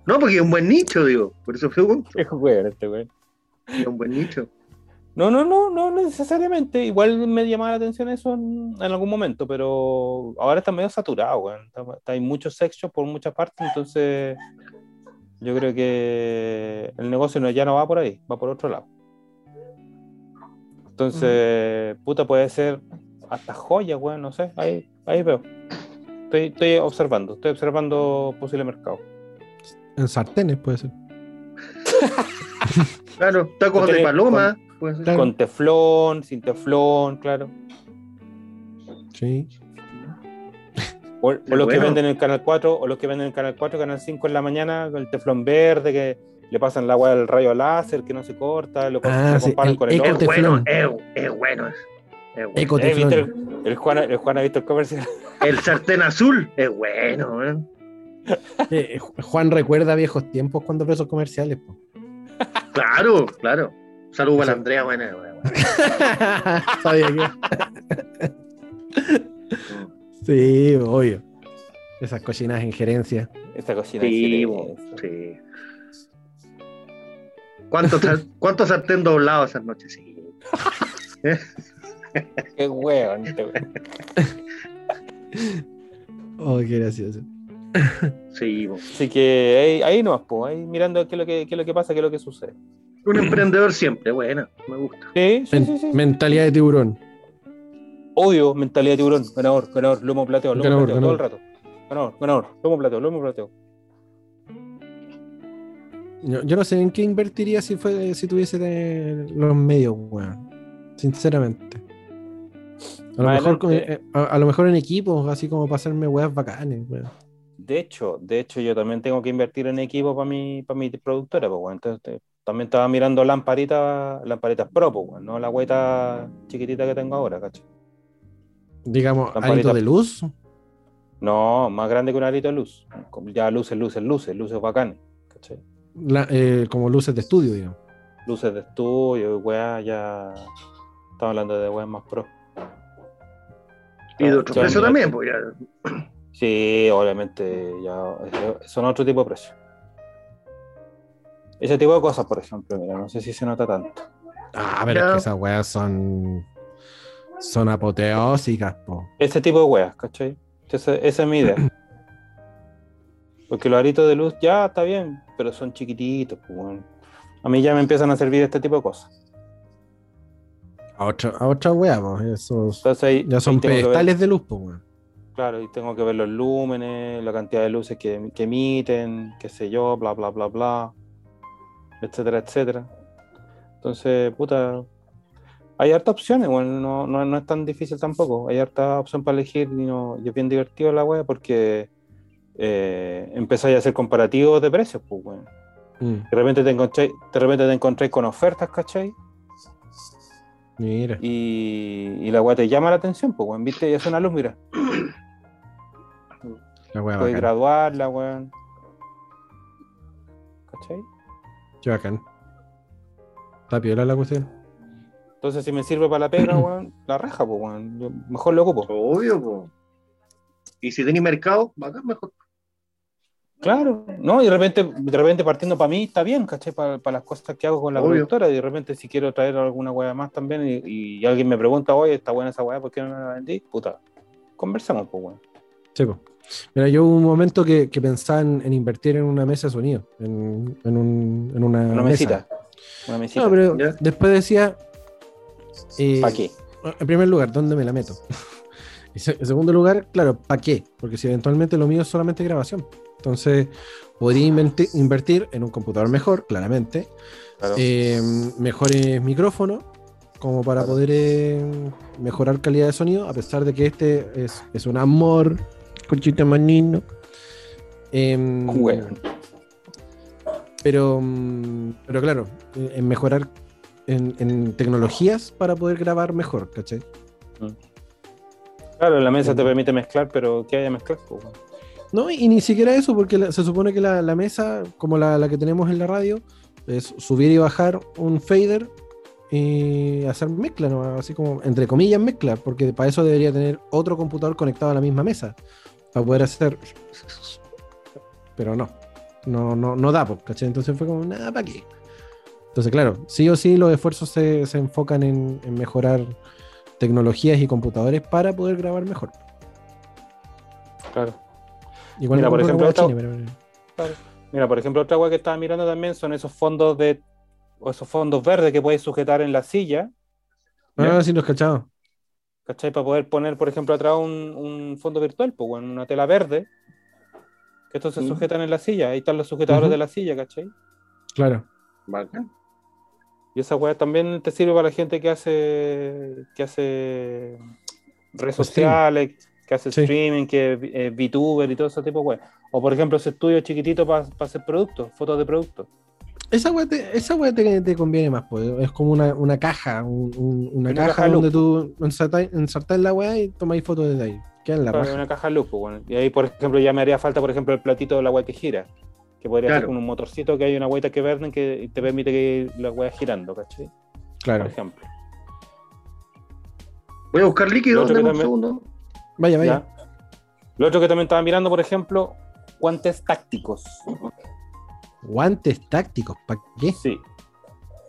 No, porque es un buen nicho, digo. Por eso pregunto. Qué weón este weón. Es un buen nicho. No, no, no, no necesariamente. Igual me llamaba la atención eso en, en algún momento, pero ahora está medio saturado, weón. Está- está- hay muchos sex shops por muchas partes, entonces yo creo que el negocio no, ya no va por ahí, va por otro lado. Entonces, puta, puede ser hasta joya, weón, no sé. Ahí, ahí veo. Estoy, estoy observando, estoy observando posible mercado. En sartenes puede ser. Claro, tacos Porque de paloma. Claro. Con teflón, sin teflón, claro. Sí. O, o los que bueno. venden en el Canal 4, o los que venden en el Canal 4, Canal 5 en la mañana, con el teflón verde, que le pasan el agua del rayo láser, que no se corta, lo, Ah, lo sí, comparan el con el otro. teflón. bueno, es, bueno. Es, es bueno. Eco Eh, ¿viste teflón. el, el Juan, el Juan ha visto el comercial. El sartén azul es bueno, ¿eh? Eh, Juan recuerda viejos tiempos cuando vio esos comerciales. po. Claro, claro. Saludos a la Eso. Andrea, bueno. Sabía que. sí, obvio. Esas cochinas en gerencia. Esta cocina Sí, bo, silencio. sí. ¿Cuántos, sar- ¿Cuántos sartén doblados esas noches? Sí. Qué hueón este weón. Oh, qué gracioso. Sí, po. Así que ahí, ahí nomás, po, ahí mirando qué es, lo que, qué es lo que pasa, qué es lo que sucede. Un emprendedor siempre, bueno, me gusta. Sí, sí, Men- sí, sí. Mentalidad de tiburón. Odio mentalidad de tiburón. Ganador, ganador, lomo plateo, lomo Ganador, plateo, todo el rato. Ganador, ganador, lomo plateo, lomo plateo. Yo, yo no sé en qué invertiría si fue si tuviese de- los medios, weón. Sinceramente. A lo, mejor, eh, a, a lo mejor en equipos, así como para hacerme weas bacanes, weón. De hecho, de hecho, yo también tengo que invertir en equipo para mi, para mi productora, pues, bueno. Entonces, también estaba mirando lamparitas, lamparitas pro, pues, no la hueta chiquitita que tengo ahora, ¿cachai? Digamos, Lamparita. arito de luz. No, más grande que un arito de luz. Ya luces, luces, luces, luces bacanes, ¿cachai? la- eh, como luces de estudio, digamos. Luces de estudio, weá, ya. Estamos hablando de weas más pro. Y de otro precio también, pues ya. Sí, obviamente, ya son otro tipo de precios. Ese tipo de cosas, por ejemplo, mira, no sé si se nota tanto. Ah, pero es que esas weas son. Son apoteósicas, po. Ese tipo de weas, ¿cachai? Esa, esa es mi idea. Porque los aritos de luz ya está bien, pero son chiquititos. pues, weón. A mí ya me empiezan a servir este tipo de cosas. A otra, a otra wea, po. Esos Entonces ahí, ya son pedestales de luz, po, weón. claro, y tengo que ver los lúmenes, la cantidad de luces que, que emiten, qué sé yo, bla, bla, bla, bla, etcétera, etcétera. Entonces, puta, hay hartas opciones, bueno, no, no, no es tan difícil tampoco. Hay harta opción para elegir y, no, y es bien divertido la wea porque eh, empezáis a hacer comparativos de precios, pues, weón. Mm, De repente te encontráis, de repente te encontráis con ofertas, ¿cachai? mira. Y, y la weá te llama la atención, pues, weón, viste, y es una luz, mira. La wea Puedes graduarla, weón. ¿Cachai? Qué bacán. Está piola la cuestión. Entonces, si me sirve para la pega, weón, la raja, pues, weón. Yo mejor lo ocupo. Obvio, pues. Y si tenéis mercado, bacán, mejor. Claro, ¿no? Y de repente, de repente partiendo para mí está bien, ¿cachai? Para, para las cosas que hago con la Obvio. productora. Y de repente, si quiero traer alguna weá más también y, y alguien me pregunta, oye, está buena esa weá, ¿por qué no la vendí? Puta, conversamos, pues, weón. Sí, po. Mira, yo hubo un momento que, que pensaba en, en invertir en una mesa de sonido, en, en, un, en una, Una mesa. mesita. Una mesita. No, pero Ya. después decía. eh, ¿Para qué? En primer lugar, ¿dónde me la meto? En segundo lugar, claro, ¿para qué? Porque si eventualmente lo mío es solamente grabación. Entonces, podría invertir en un computador mejor, claramente. Claro. eh, mejores micrófonos, como para Claro. poder eh, mejorar calidad de sonido, a pesar de que este es, es un amor, conchita manino. Em, Weón. pero, mm, pero claro, en mejorar en, en tecnologías para poder grabar mejor, ¿cachai? Claro, la mesa te Mm. permite mezclar, pero ¿qué hay a mezclar? pues? No, y ni siquiera eso, porque la- se supone que la, la mesa, como la, la que tenemos en la radio, es subir y bajar un fader y hacer mezcla, ¿no? Así como, entre comillas, mezcla, porque para eso debería tener otro computador conectado a la misma mesa, para poder hacer... Pero no, no, no, no da, ¿cachai? Entonces fue como, nada, ¿para qué? Entonces, claro, sí o sí los esfuerzos se, se enfocan en, en mejorar tecnologías y computadores para poder grabar mejor. Claro. Igual Mira, por ejemplo, china, pero- Mira, por ejemplo, otra weá que estaba mirando también son esos fondos de o esos fondos verdes que puedes sujetar en la silla, Ah, sí, los cachado. ¿Cachai? Para poder poner, por ejemplo, atrás un, un fondo virtual, pues, bueno, una tela verde, que estos se Mm. sujetan en la silla. Ahí están los sujetadores de la silla, ¿cachai? Claro. Bacán. Y esa weá también te sirve para la gente que hace que hace redes sociales, que hace Sí. streaming, que es eh, VTuber y todo ese tipo de weá. O por ejemplo, ese estudio chiquitito para hacer productos, fotos de productos. Esa weá te, esa weá te, te conviene más, pues. Es como una, una caja, un- un- una, Una caja caja donde tú ensartáis ensartáis la weá y tomáis fotos desde ahí. Queda en la Claro, una caja luz, pues, bueno. Y ahí, por ejemplo, ya me haría falta, por ejemplo, el platito de la weá que gira. Que podría ser Claro. con un motorcito que hay una weá que verde que te permite que la weá girando, ¿cachai? Claro. Por ejemplo. Voy a buscar líquido, dame un segundo. Vaya, vaya. ¿ya? Lo otro que también estaba mirando, por ejemplo, guantes tácticos. Guantes tácticos, ¿para qué? Sí.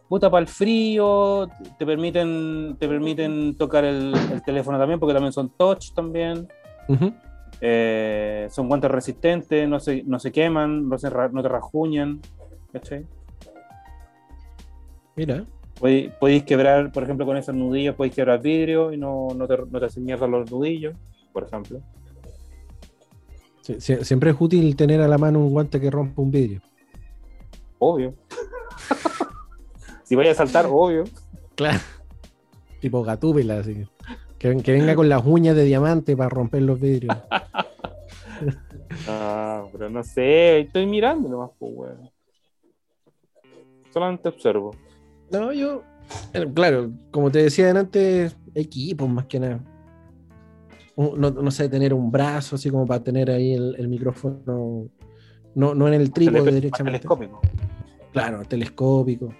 puta para el frío, te permiten, te permiten tocar el, el teléfono también, porque también son touch también. Eh, son guantes resistentes, no se, no se queman, no, se no te rajuñan. ¿cachai? Mira. Podéis, podéis quebrar, por ejemplo, con esos nudillos, podéis quebrar vidrio y no, no, te, no te hacen mierda los nudillos, por ejemplo. Sí, siempre es útil tener a la mano un guante que rompa un vidrio. Obvio. si vaya a saltar, obvio. Claro. Tipo gatúbela, así. Que, que venga con las uñas de diamante para romper los vidrios. Ah, pero no sé, estoy mirando nomás, pues, weón. Solamente observo. No, yo. eh, Claro, como te decía antes, equipos más que nada. No, no sé, tener un brazo así como para tener ahí el, el micrófono. No, no en el trípode derechamente. telescópico. Claro, telescópico.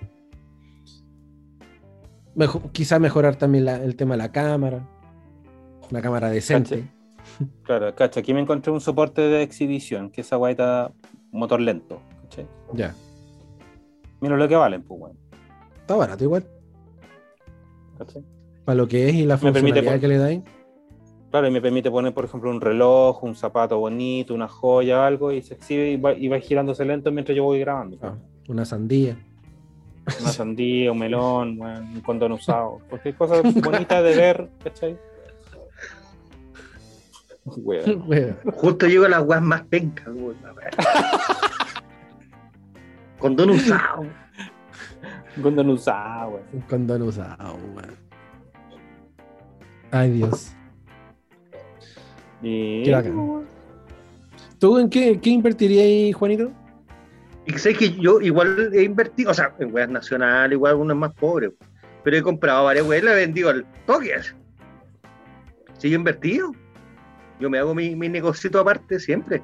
Mejo- quizá mejorar también la- el tema de la cámara. Una cámara decente. Claro, cacha, aquí me encontré un soporte de exhibición, que esa guaita motor lento. ¿cachai? Ya. Mira lo que valen, pues, weón. Está barato igual. ¿cachai? Para lo que es y la permite funcionalidad que le dais. Claro, y me permite poner, por ejemplo, un reloj, un zapato bonito, una joya, algo, y se exhibe y va, y va girándose lento mientras yo voy grabando. Ah, una sandía. Una sandía, un melón, weón, un condón usado. Porque hay cosas bonitas de ver, ¿cachai? Weón. Wea. Justo llego a las weas más pencas, weón. Condón usado. Un condón usado, weón. Un condón usado, weón. Ay, Dios. Y... Qué bacán. ¿Tú en qué, qué invertirías ahí, Juanito? Y sé que yo igual he invertido, o sea, en weas nacionales, igual algunas más pobres, pero he comprado varias weas y las he vendido al toque. Sí, yo he invertido. Yo me hago mi, mi negocito aparte siempre.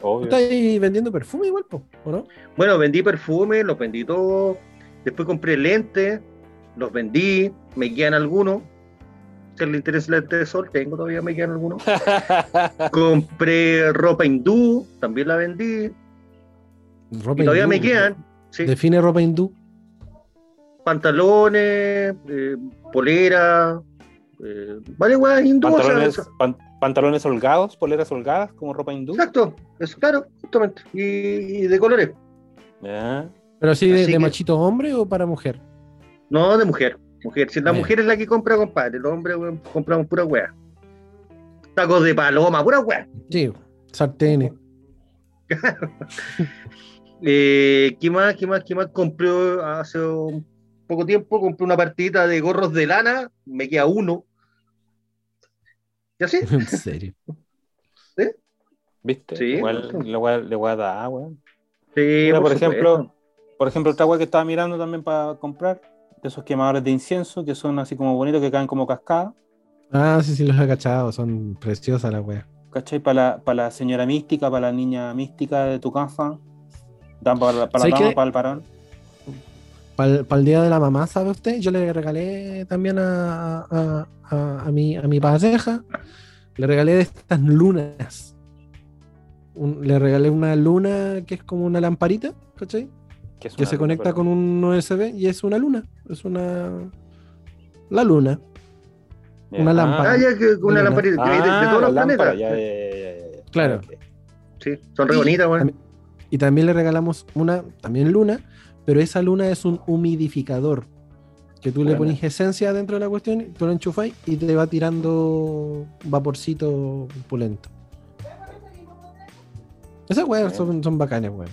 ¿Tú Obvio. estás ahí vendiendo perfume igual, po, ¿o no? Bueno, vendí perfume, los vendí todos. Después compré lentes, los vendí, me quedan algunos. Si le interesa el lente de sol, tengo todavía, me quedan algunos. compré ropa hindú, también la vendí. Ropa Y todavía hindú. me quedan. Sí, Define ropa hindú. pantalones, eh, polera, eh, vale, weas hindú. o sea, pantalones, eso- pan- pantalones holgados, poleras holgadas, como ropa hindú. Exacto, eso, claro, justamente. Y, y de colores. Ya. ¿Pero así de, Así de que- machito hombre o para mujer? No de mujer. Mujer. Si la Bien. mujer es la que compra, compadre. Los hombres weón, compramos pura wea. Tacos de paloma, pura wea. Sí, sartenes. Eh, ¿Qué más? ¿Qué más? ¿Qué más? Compré hace un poco tiempo, compré una partidita de gorros de lana, me queda uno. ¿Y así? En serio. ¿Viste? Sí, Igual pues. le voy a, le voy a dar, weón. Sí, Mira, por, supuesto. ejemplo, por ejemplo, otra weá que estaba mirando también para comprar, de esos quemadores de incienso que son así como bonitos, que caen como cascada, Ah, sí, sí, los he cachado. Son preciosas las weas. ¿cachai? Para la, para la señora mística, para la niña mística de tu casa, dan para, la- para la ¿Sabes dama, qué? para el varón. Para el día de la mamá, ¿sabe usted? Yo le regalé también a, a, a- a mi, a mi pareja, le regalé de estas lunas. Un- le regalé una luna que es como una lamparita, ¿cachai? Que, Que se luna, conecta pero- con un USB y es una luna. Es una. La luna. Ya. una lámpara. Ah, ya que una Luna. lamparita de, de- de Ah, todos los lámpara, planetas. ya, ya, ya, ya, ya. Claro. Ok. Sí, son re bonitas, weón. Y también le regalamos una, también luna, pero esa luna es un humidificador. Que tú le pones esencia dentro de la cuestión, tú lo enchufas y te va tirando vaporcito pulento. Esas weas son, son bacanes, weón.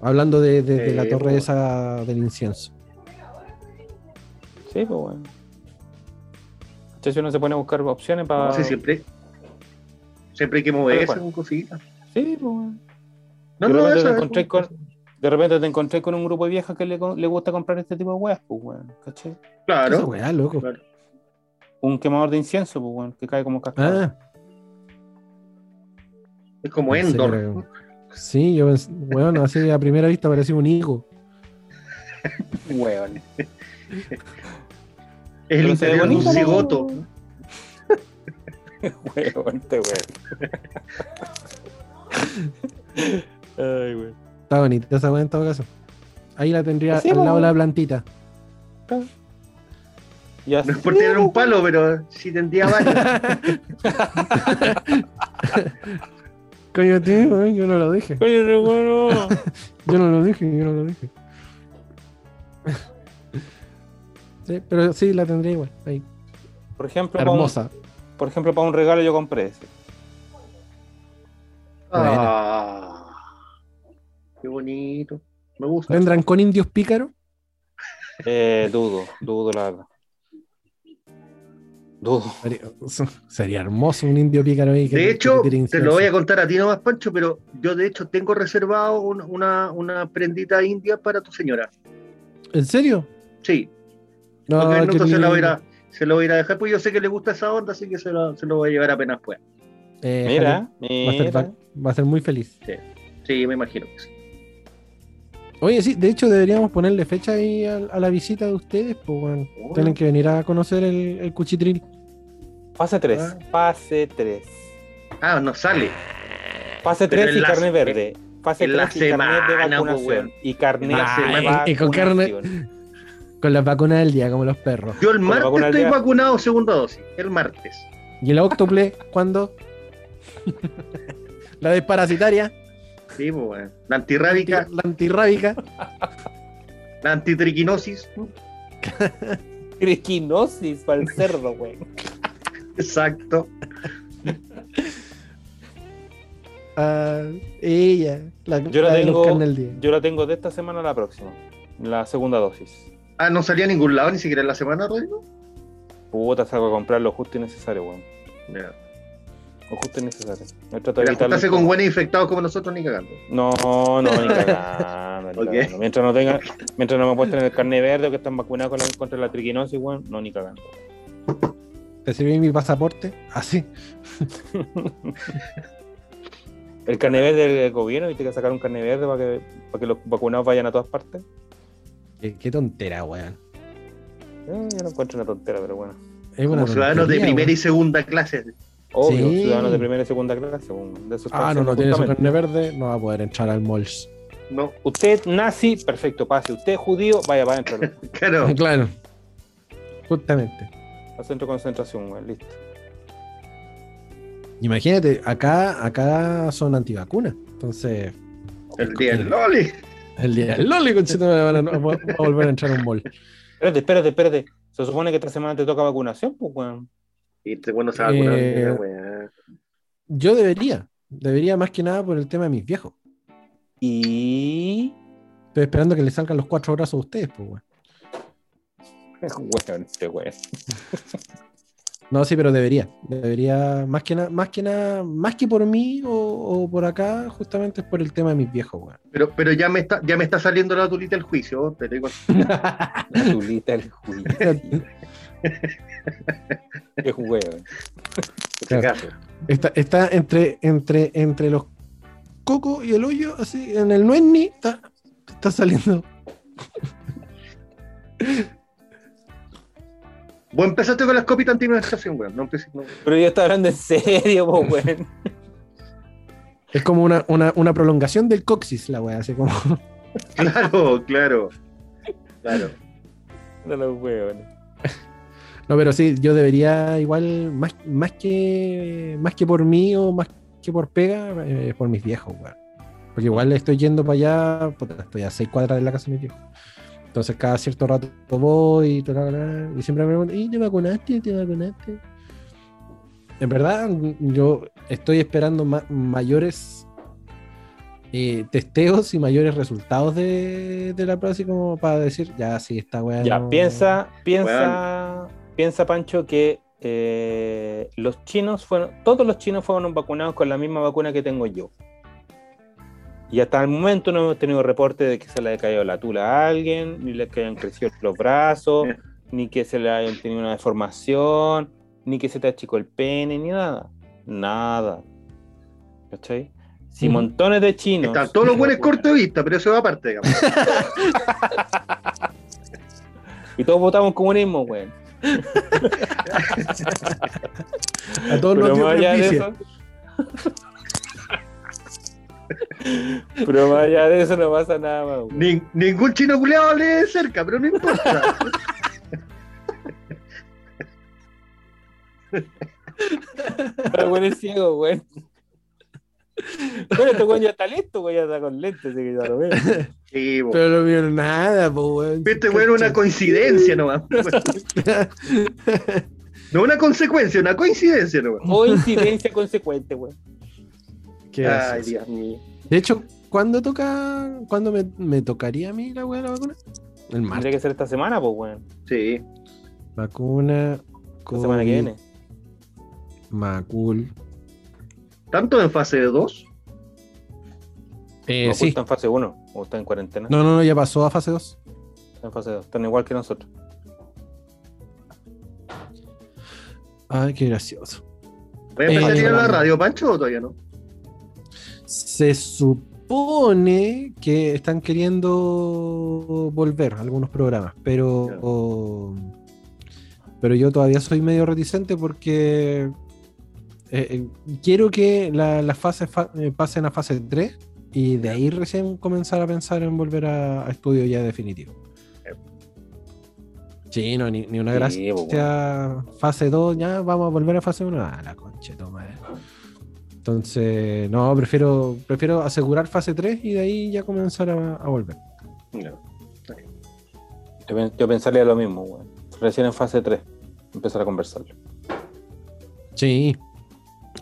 Hablando de, de- de la torre pues. esa del incienso. Sí, pues bueno. Entonces uno se pone a buscar opciones para. Sí, siempre. Siempre hay que moverse Bueno. con cositas. Sí, pues bueno. No, De no, repente eso te encontré con- De repente te encontré con un grupo de viejas que le, le gusta comprar este tipo de weas, pues weón, ¿cachai? Esa Claro. wea, loco. Claro. Un quemador de incienso, pues weón, que cae como cascada. Ah, Es como Endor. era- Sí, yo pensé, bueno, así a primera vista parecía un higo. Weón. Es el Pero interior de un ¿no? cigoto. Weón, este weón. Ay, weón. Está bonita esa wea en todo caso. Ahí la tendría Sí, al lado de la plantita. Ya No es por tirar un palo, pero sí tendría varios. Coño, tío, weón, yo no lo dije. Coño, bueno. Yo no lo dije, yo no lo dije. Sí, pero sí, la tendría igual. Ahí. Por ejemplo, para un, Hermosa. por ejemplo, para un regalo yo compré ese. Ah, qué bonito. Me gusta. ¿Vendrán con indios pícaros? Eh, dudo, dudo la verdad. Dudo. Sería, sería hermoso un indio pícaro ahí. que- De hecho, te lo voy a contar a ti nomás, Pancho, pero yo de hecho tengo reservado un- una, una prendita india para tu señora. ¿En serio? Sí, No, porque minuto se lo, voy a se lo voy a ir a dejar, pues yo sé que le gusta esa onda, así que se lo, se lo voy a llevar apenas pueda. Eh, Mira, Javier, va, a ser, mira. va- va a ser muy feliz. Sí, me imagino que sí. Oye, sí, de hecho deberíamos ponerle fecha ahí a, a la visita de ustedes, pues bueno, tienen que venir a conocer el, el cuchitrini. Fase 3. Ah. Fase 3. Ah, no sale. Fase Pero 3 y la- carne verde. Fase en la 3 y carnet de semana, po, vacunación. Y la de semana. Y con carne- vacunación. Con las vacunas del día, como los perros. Yo el la martes estoy día. vacunado segunda dosis. El martes. ¿Y el octuple cuándo? la desparasitaria, Sí, pues, bueno. La antirrábica, la antirrábica. la antitriquinosis. Triquinosis para el cerdo, güey. Exacto. ah, ella, la, Yo la tengo-. Yo la tengo de esta semana a la próxima. La segunda dosis. Ah, no salía a ningún lado ni siquiera en la semana, Rodrigo. Puta, salgo a comprar lo justo y necesario, weón. Mira, Lo justo y necesario. Me trato de Mira, evitarlo. juntarse con buenos infectados como nosotros ni cagando. No, no, ni cagando, ni Ok. cagando. Mientras no tenga, mientras no me muestren el carnet verde o que están vacunados con la, contra la triquinosis, weón, no, ni cagando. ¿Te sirve mi pasaporte? Así. El carnet verde del gobierno, viste que sacar un carnet verde para que, para que los vacunados vayan a todas partes. Qué, qué tontera, weón. Eh, yo no encuentro una tontera, pero bueno. Es una Como ciudadanos de primera y weón. segunda clase. Obvio, Sí. ciudadanos de primera y segunda clase. De eso Ah, no, no tiene su carne verde, no va a poder entrar al malls. No, Usted nazi, perfecto, pase. Usted judío, vaya para adentro. claro. Claro. Justamente. Al centro de concentración, weón, listo. Imagínate, acá, acá son antivacunas. Entonces, El día del Loli. el día del Loli, conchito, va a volver a entrar a un mall. Espérate, espérate, espérate. Se supone que esta semana te toca vacunación, pues, weón. Y este bueno se va a vacunar. Eh. Yo debería. Debería más que nada por el tema de mis viejos. Y. Estoy esperando que le salgan los cuatro brazos a ustedes, pues, weón. Weón, este weón. No, sí, pero debería. Debería, más que nada, más que nada, más que por mí o, o por acá, justamente es por el tema de mis viejos, weón. Pero, pero ya me está, ya me está saliendo la tulita el juicio, te digo. La tulita del juicio. Qué si acaso. Está, está entre, entre, entre los cocos y el hoyo, así, en el nuenni, está, está saliendo. Vos empezaste con las copitas antimenstruación, weón. No empecé, no. Pero yo estaba hablando en serio, po, weón. Es como una, una, una prolongación del coxis, la weá, así como. Claro, claro. Claro. No los weón. No, pero sí, yo debería igual, más, más que más que por mí o más que por pega, eh, por mis viejos, weón. Porque igual estoy yendo para allá, estoy a seis cuadras de la casa de mis viejos. Entonces cada cierto rato voy y, y siempre me preguntan, ¿y te vacunaste? ¿Te vacunaste? En verdad, yo estoy esperando ma- mayores eh, testeos y mayores resultados de, de la prueba, así como para decir, ya, sí, esta weá. Ya, no- piensa, piensa, piensa, Pancho, que eh, los chinos fueron, todos los chinos fueron vacunados con la misma vacuna que tengo yo. Y hasta el momento no hemos tenido reporte de que se le haya caído la tula a alguien, ni le hayan crecido los brazos, ni que se le hayan tenido una deformación, ni que se te achicó el pene, ni nada. Nada. ¿Cachai? Si montones de chinos. Están todos los buenos cortos de vista, pero eso va aparte, digamos. Y todos votamos comunismo, güey. A todos Pero los más allá de dio eso. Pero más allá de eso no pasa nada más. ningún chino culeado hable de cerca, pero no importa. Pero bueno, es ciego, weón. Bueno, este weón ya está listo, weón, ya está con lentes, así que ya lo veo. Sí. Pero no vieron nada, po, weón. Viste, weón, una coincidencia nomás. No una consecuencia, una coincidencia nomás. Coincidencia consecuente, weón. ¿Qué Ay, haces? Dios mío. De hecho, ¿cuándo toca, cuándo me, me tocaría a mí la weá de la vacuna? El Tendría martes. que ser esta semana, pues, weón. Sí. Vacuna. La semana que viene. Macul. ¿Tanto en fase 2? Eh, no, sí. está en fase 1 o está en cuarentena. No, no, no, ya pasó a fase 2. Está en fase 2. Están igual que nosotros. Ay, qué gracioso. ¿Voy a empezar Eh, a ir a la radio, Pancho, o todavía no? Se supone que están queriendo volver algunos programas, pero pero yo todavía soy medio reticente porque eh, eh, quiero que la- las fases fa- eh, pasen a fase 3 y de ahí recién comenzar a pensar en volver a, a estudio ya definitivo. Sí, no, ni, ni una Sí, gracia. pues, Fase 2, ya vamos a volver a fase 1. Ah, la concha, toma. Entonces, no, prefiero, prefiero asegurar fase 3 y de ahí ya comenzar a, a volver. No. Yo, pen- yo pensaría lo mismo, weón. Recién en fase 3. Empezar a conversarlo. Sí,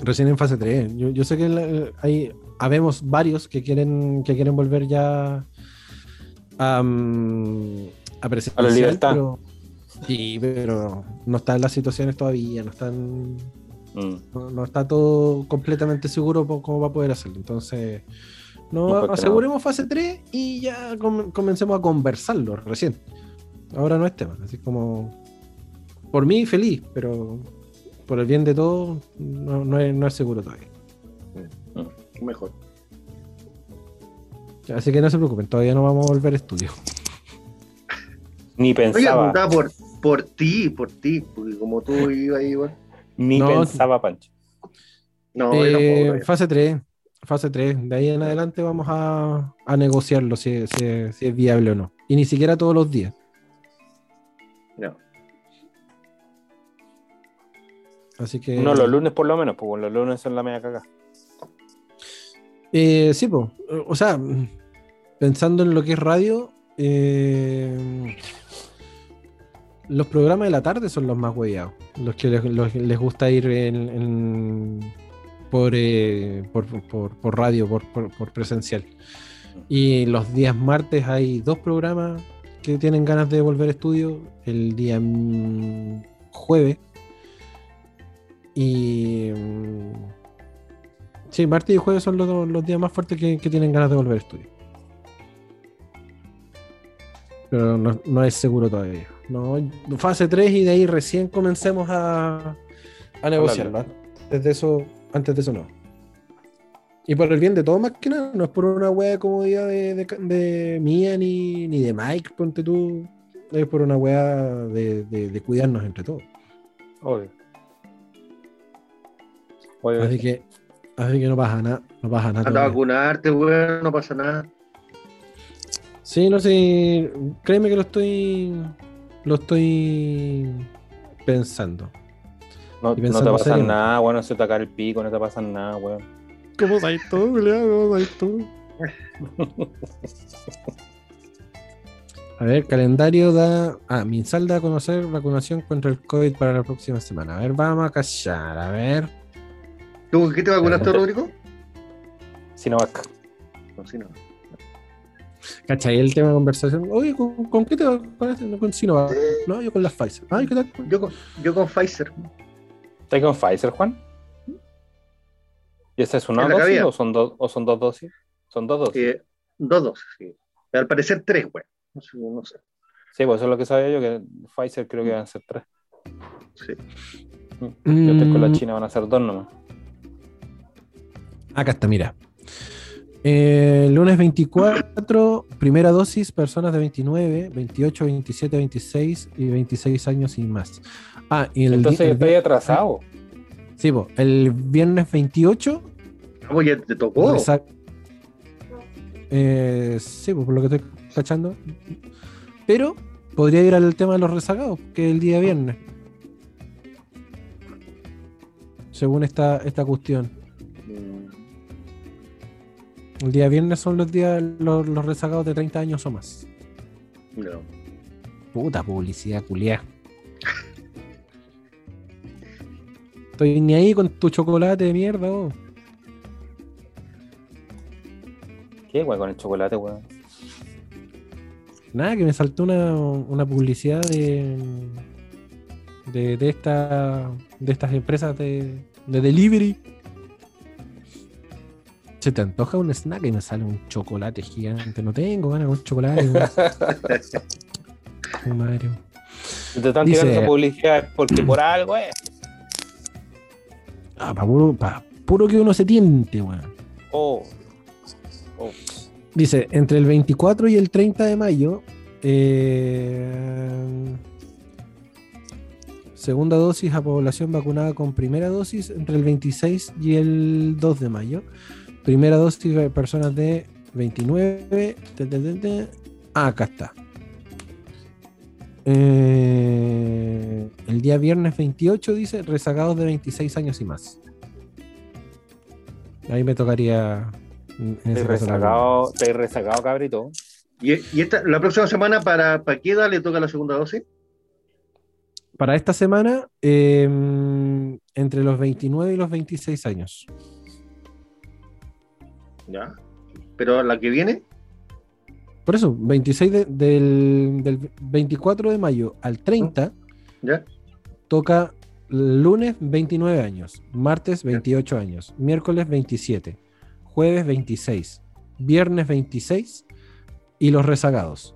recién en fase 3. Yo, yo sé que hay, habemos varios que quieren, que quieren volver ya a, a presencial, A la libertad. Pero, sí, pero no están las situaciones todavía, no están Mm. no, no está todo completamente seguro cómo va a poder hacerlo. Entonces, no, No, aseguremos fase 3 y ya com- comencemos a conversarlo recién. Ahora no es tema, así como por mí feliz, pero por el bien de todos no, no es, no es seguro todavía. Mejor. Así que no se preocupen, todavía no vamos a volver a estudio. Ni Oye, pensaba. preguntaba por, por ti, por ti, porque como tú ibas ahí, igual. Ni No, pensaba, Pancho. No, Eh, fase 3, fase 3, de ahí en adelante vamos a, a negociarlo si, si- si es viable o no. Y ni siquiera todos los días. Así que... No, los lunes por lo menos, pues los lunes son la media caga. Eh, sí, po. o sea, pensando en lo que es radio, eh, los programas de la tarde son los más hueveados, los que les, los que les gusta ir en, en- por, eh, por, por- por radio, por, por- presencial. Y los días martes hay dos programas que tienen ganas de volver a estudio, el día jueves y... mm, Sí, martes y jueves son los, días más fuertes que, que tienen ganas de volver a estudio. Pero no, no es seguro todavía. No, fase 3 y de ahí recién comencemos a, a negociarlo. Antes de eso, antes de eso no. Y por el bien de todo más que nada, no es por una wea de comodidad de, de- de mía ni, ni de Mike, ponte tú. Es por una wea de cuidarnos entre todos. Obvio. Así que, así que no pasa nada. No pasa nada. Anda a vacunarte, weón, no pasa nada. Sí, no sé. Créeme que lo estoy. Lo estoy pensando. no, te pasa serio. nada, weón. No se tocar el pico, no te pasa nada, weón. ¿Cómo sabes tú, Julián? ¿Cómo sabes tú? A ver, calendario da. Ah, Minsal da a conocer vacunación contra el COVID para la próxima semana. A ver, vamos a callar. A ver. ¿Tú con qué te vacunaste, Rodrigo? Sinovac. No, sí, no. ¿Cachai el tema de conversación? Oye, ¿con, con qué te vacunaste? No, con Sinovac. No, yo con las Pfizer. Ay, ¿qué tal? Yo con, yo con Pfizer. ¿Estás con Pfizer, Juan? ¿Y esa es una dosis o son, dos o son dos dosis? Son dos dosis. Eh, dos dosis, sí. Al parecer tres, weón. No sé, no sé. Sí, pues eso es lo que sabía yo, que Pfizer creo que van a ser tres. Sí. Yo estoy con la Mm, China, van a ser dos nomás. Acá está, mira. Eh, lunes 24, primera dosis, personas de 29, 28, 27, 26 y 26 años y más. Ah, y el, Entonces el- estoy atrasado. sí, po, el viernes 28, Ah, pues ya te tocó. Eh, sí, pues por lo que estoy cachando. Pero podría ir al tema de los rezagados, que es el día viernes. Según esta, esta cuestión. El día viernes son los días los, los rezagados de 30 años o más. No. Puta publicidad culiá. Estoy ni ahí con tu chocolate de mierda, vos. ¿Qué, weón, con el chocolate, weón? Nada, que me saltó una, una publicidad de, de, de, esta, de estas empresas de, de delivery. Se te antoja un snack y me sale un chocolate gigante. No tengo ganas de un chocolate. Si te están Dice- tirando publicidad porque por algo es. Ah, pa puro, pa puro que uno se tiente, weón. Oh. Oh. Dice, entre el 24 y el 30 de mayo, eh, segunda dosis a población vacunada con primera dosis entre el 26 y el 2 de mayo. Primera dosis de personas de 29. te, te, te, te. Ah, acá está. Eh, el día viernes 28 dice rezagados de 26 años y más. Ahí me tocaría. en Estoy rezagado, estoy rezagado, cabrito. ¿Y, y esta, la próxima semana para, para qué edad le toca la segunda dosis? Para esta semana, eh, entre los 29 y los 26 años. Ya. Pero la que viene, Por eso, 26 de- del, del 24 de mayo al 30 ¿ya? toca lunes 29 años, martes 28 años, miércoles 27, jueves 26, viernes 26 y los rezagados.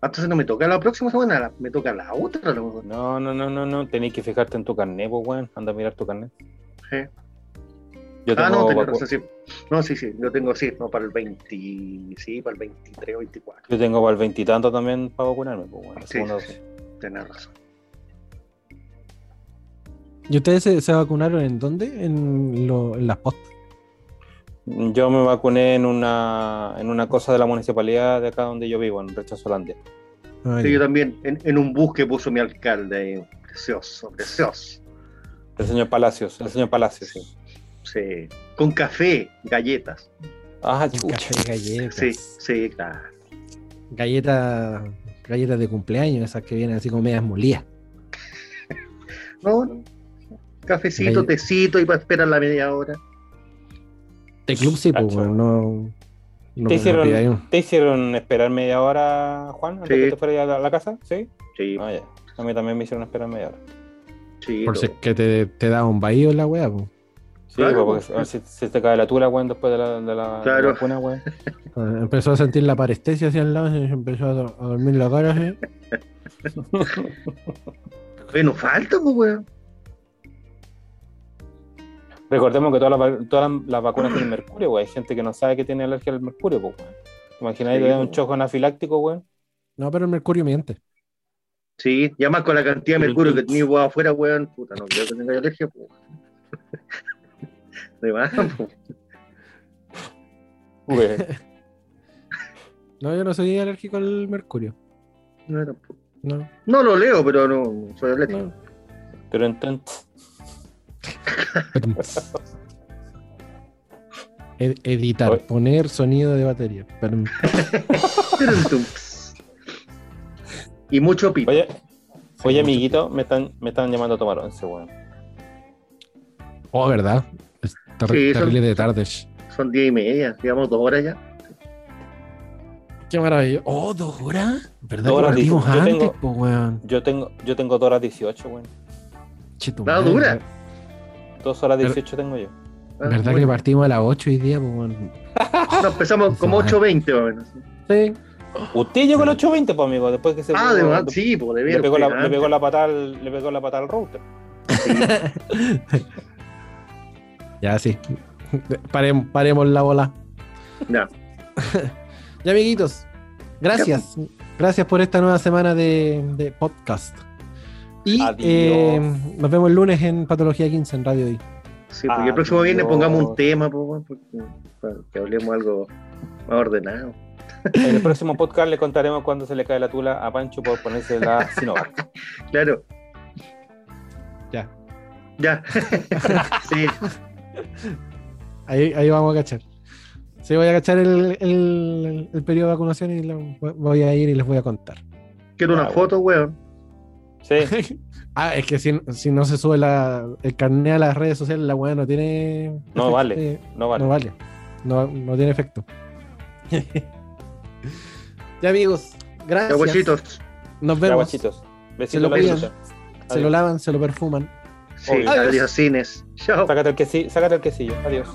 Ah, Entonces no me toca la próxima semana, me toca la otra. No, no, no, no, no. Tenéis que fijarte en tu carnet, pues, weón. Anda a mirar tu carnet. Sí. Yo Ah, tengo, no, tenés vacu- razón, sí. No, sí, sí, yo tengo, sí, no, para el 20, sí, para el 23 o 24. yo tengo para el veintitanto también para vacunarme, pues, la Sí, segunda sí, tenés razón. ¿Y ustedes se, se vacunaron en dónde? En, lo- en las post. Yo me vacuné en una, en una cosa de la municipalidad de acá donde yo vivo, en Rechazo Holandia. Ah, Sí, yo también, en, en un bus que puso mi alcalde, precioso, precioso. El señor Palacios, el señor Palacios, sí. Sí, con café, galletas. Ah, chucha. café y galletas. Sí, sí, claro. Galletas, galletas de cumpleaños, esas que vienen así como medias molías. No, no. Cafecito, tecito y para esperar la media hora. De club sí, pues, weón, no. no ¿Te, hicieron, ¿Te hicieron esperar media hora, Juan, antes Sí. que te fuera a la, la casa? Sí. Sí, Ah, ya. A mí también me hicieron esperar media hora. sí. Por si es que te, te da un bahío en la wea, pues. Sí, Claro, pues, porque pues. si, si te cae la tula, weón, después de la, de la, Claro. de la vacuna, weón. Ah, Empezó a sentir la parestesia hacia el lado y empezó a, do- a dormir la cara así. Oye, no falta, pues, weón. Recordemos que todas las, todas vacunas tienen mercurio, weón. Hay gente que no sabe que tiene alergia al mercurio, pues, weón. Imagináis Sí, que te da un choco anafiláctico, weón. No, pero el mercurio miente. Sí, ya más con la cantidad de mercurio que tenía vos afuera, weón. Puta, no creo que tenga alergia, pues. De más, pues. Weón. No, yo no soy alérgico al mercurio. No, tampoco. No, No lo leo, pero no soy alérgico. no. Pero entonces, Ed- editar, Oye. poner sonido de batería. Y mucho pipo. oye, oye, amiguito, me están, me están llamando a tomar once, weón. Oh, ¿verdad? Ter- Sí, son- de tarde. Son diez y media, digamos dos horas ya. Qué maravilla. Oh, dos horas. ¿Verdad Dos que horas. Yo antes, tengo- po, weón? Yo tengo, yo tengo dos horas 18, weón. Che, tu ¿La madre, dura? ¿verdad- Dos horas Pero- 18 tengo yo. Ah, ¿Verdad que bueno. partimos a las 8 hoy día, po, weón? No, empezamos como 8.20 más o menos. Sí. Usted llegó al 820, pues, amigo, después que se Ah, de verdad, sí, pues de le, pegó pues, la, le pegó la patada al, le pegó la patada al router. Ya, sí. Paremos, paremos la bola. Ya. Ya, amiguitos. Gracias. Gracias por esta nueva semana de, de podcast. Y eh, nos vemos el lunes en Patología 15 en Radio I. Sí, porque el próximo viernes pongamos un tema, po, porque- para que hablemos algo más ordenado. En el próximo podcast le contaremos cuando se le cae la tula a Pancho por ponerse la Sinovac. Claro, Ya. ya. sí, Ahí, ahí vamos a cachar. Sí, voy a cachar el, el, el periodo de vacunación y lo- voy a ir y les voy a contar. quiero una Ah, foto, weón. Sí, ah, es que si, si no se sube la, el carnet a las redes sociales, la weá no tiene. No efecto, vale, eh, no vale. No vale. No, no tiene efecto. ya, amigos. Gracias. Ya. Nos Ya, vemos. Se lo cuidan. Se lo lavan, se lo perfuman. Sí, Obvio. adiós, cines. Chao. Sácate el quesillo, sácate el quesillo. Adiós.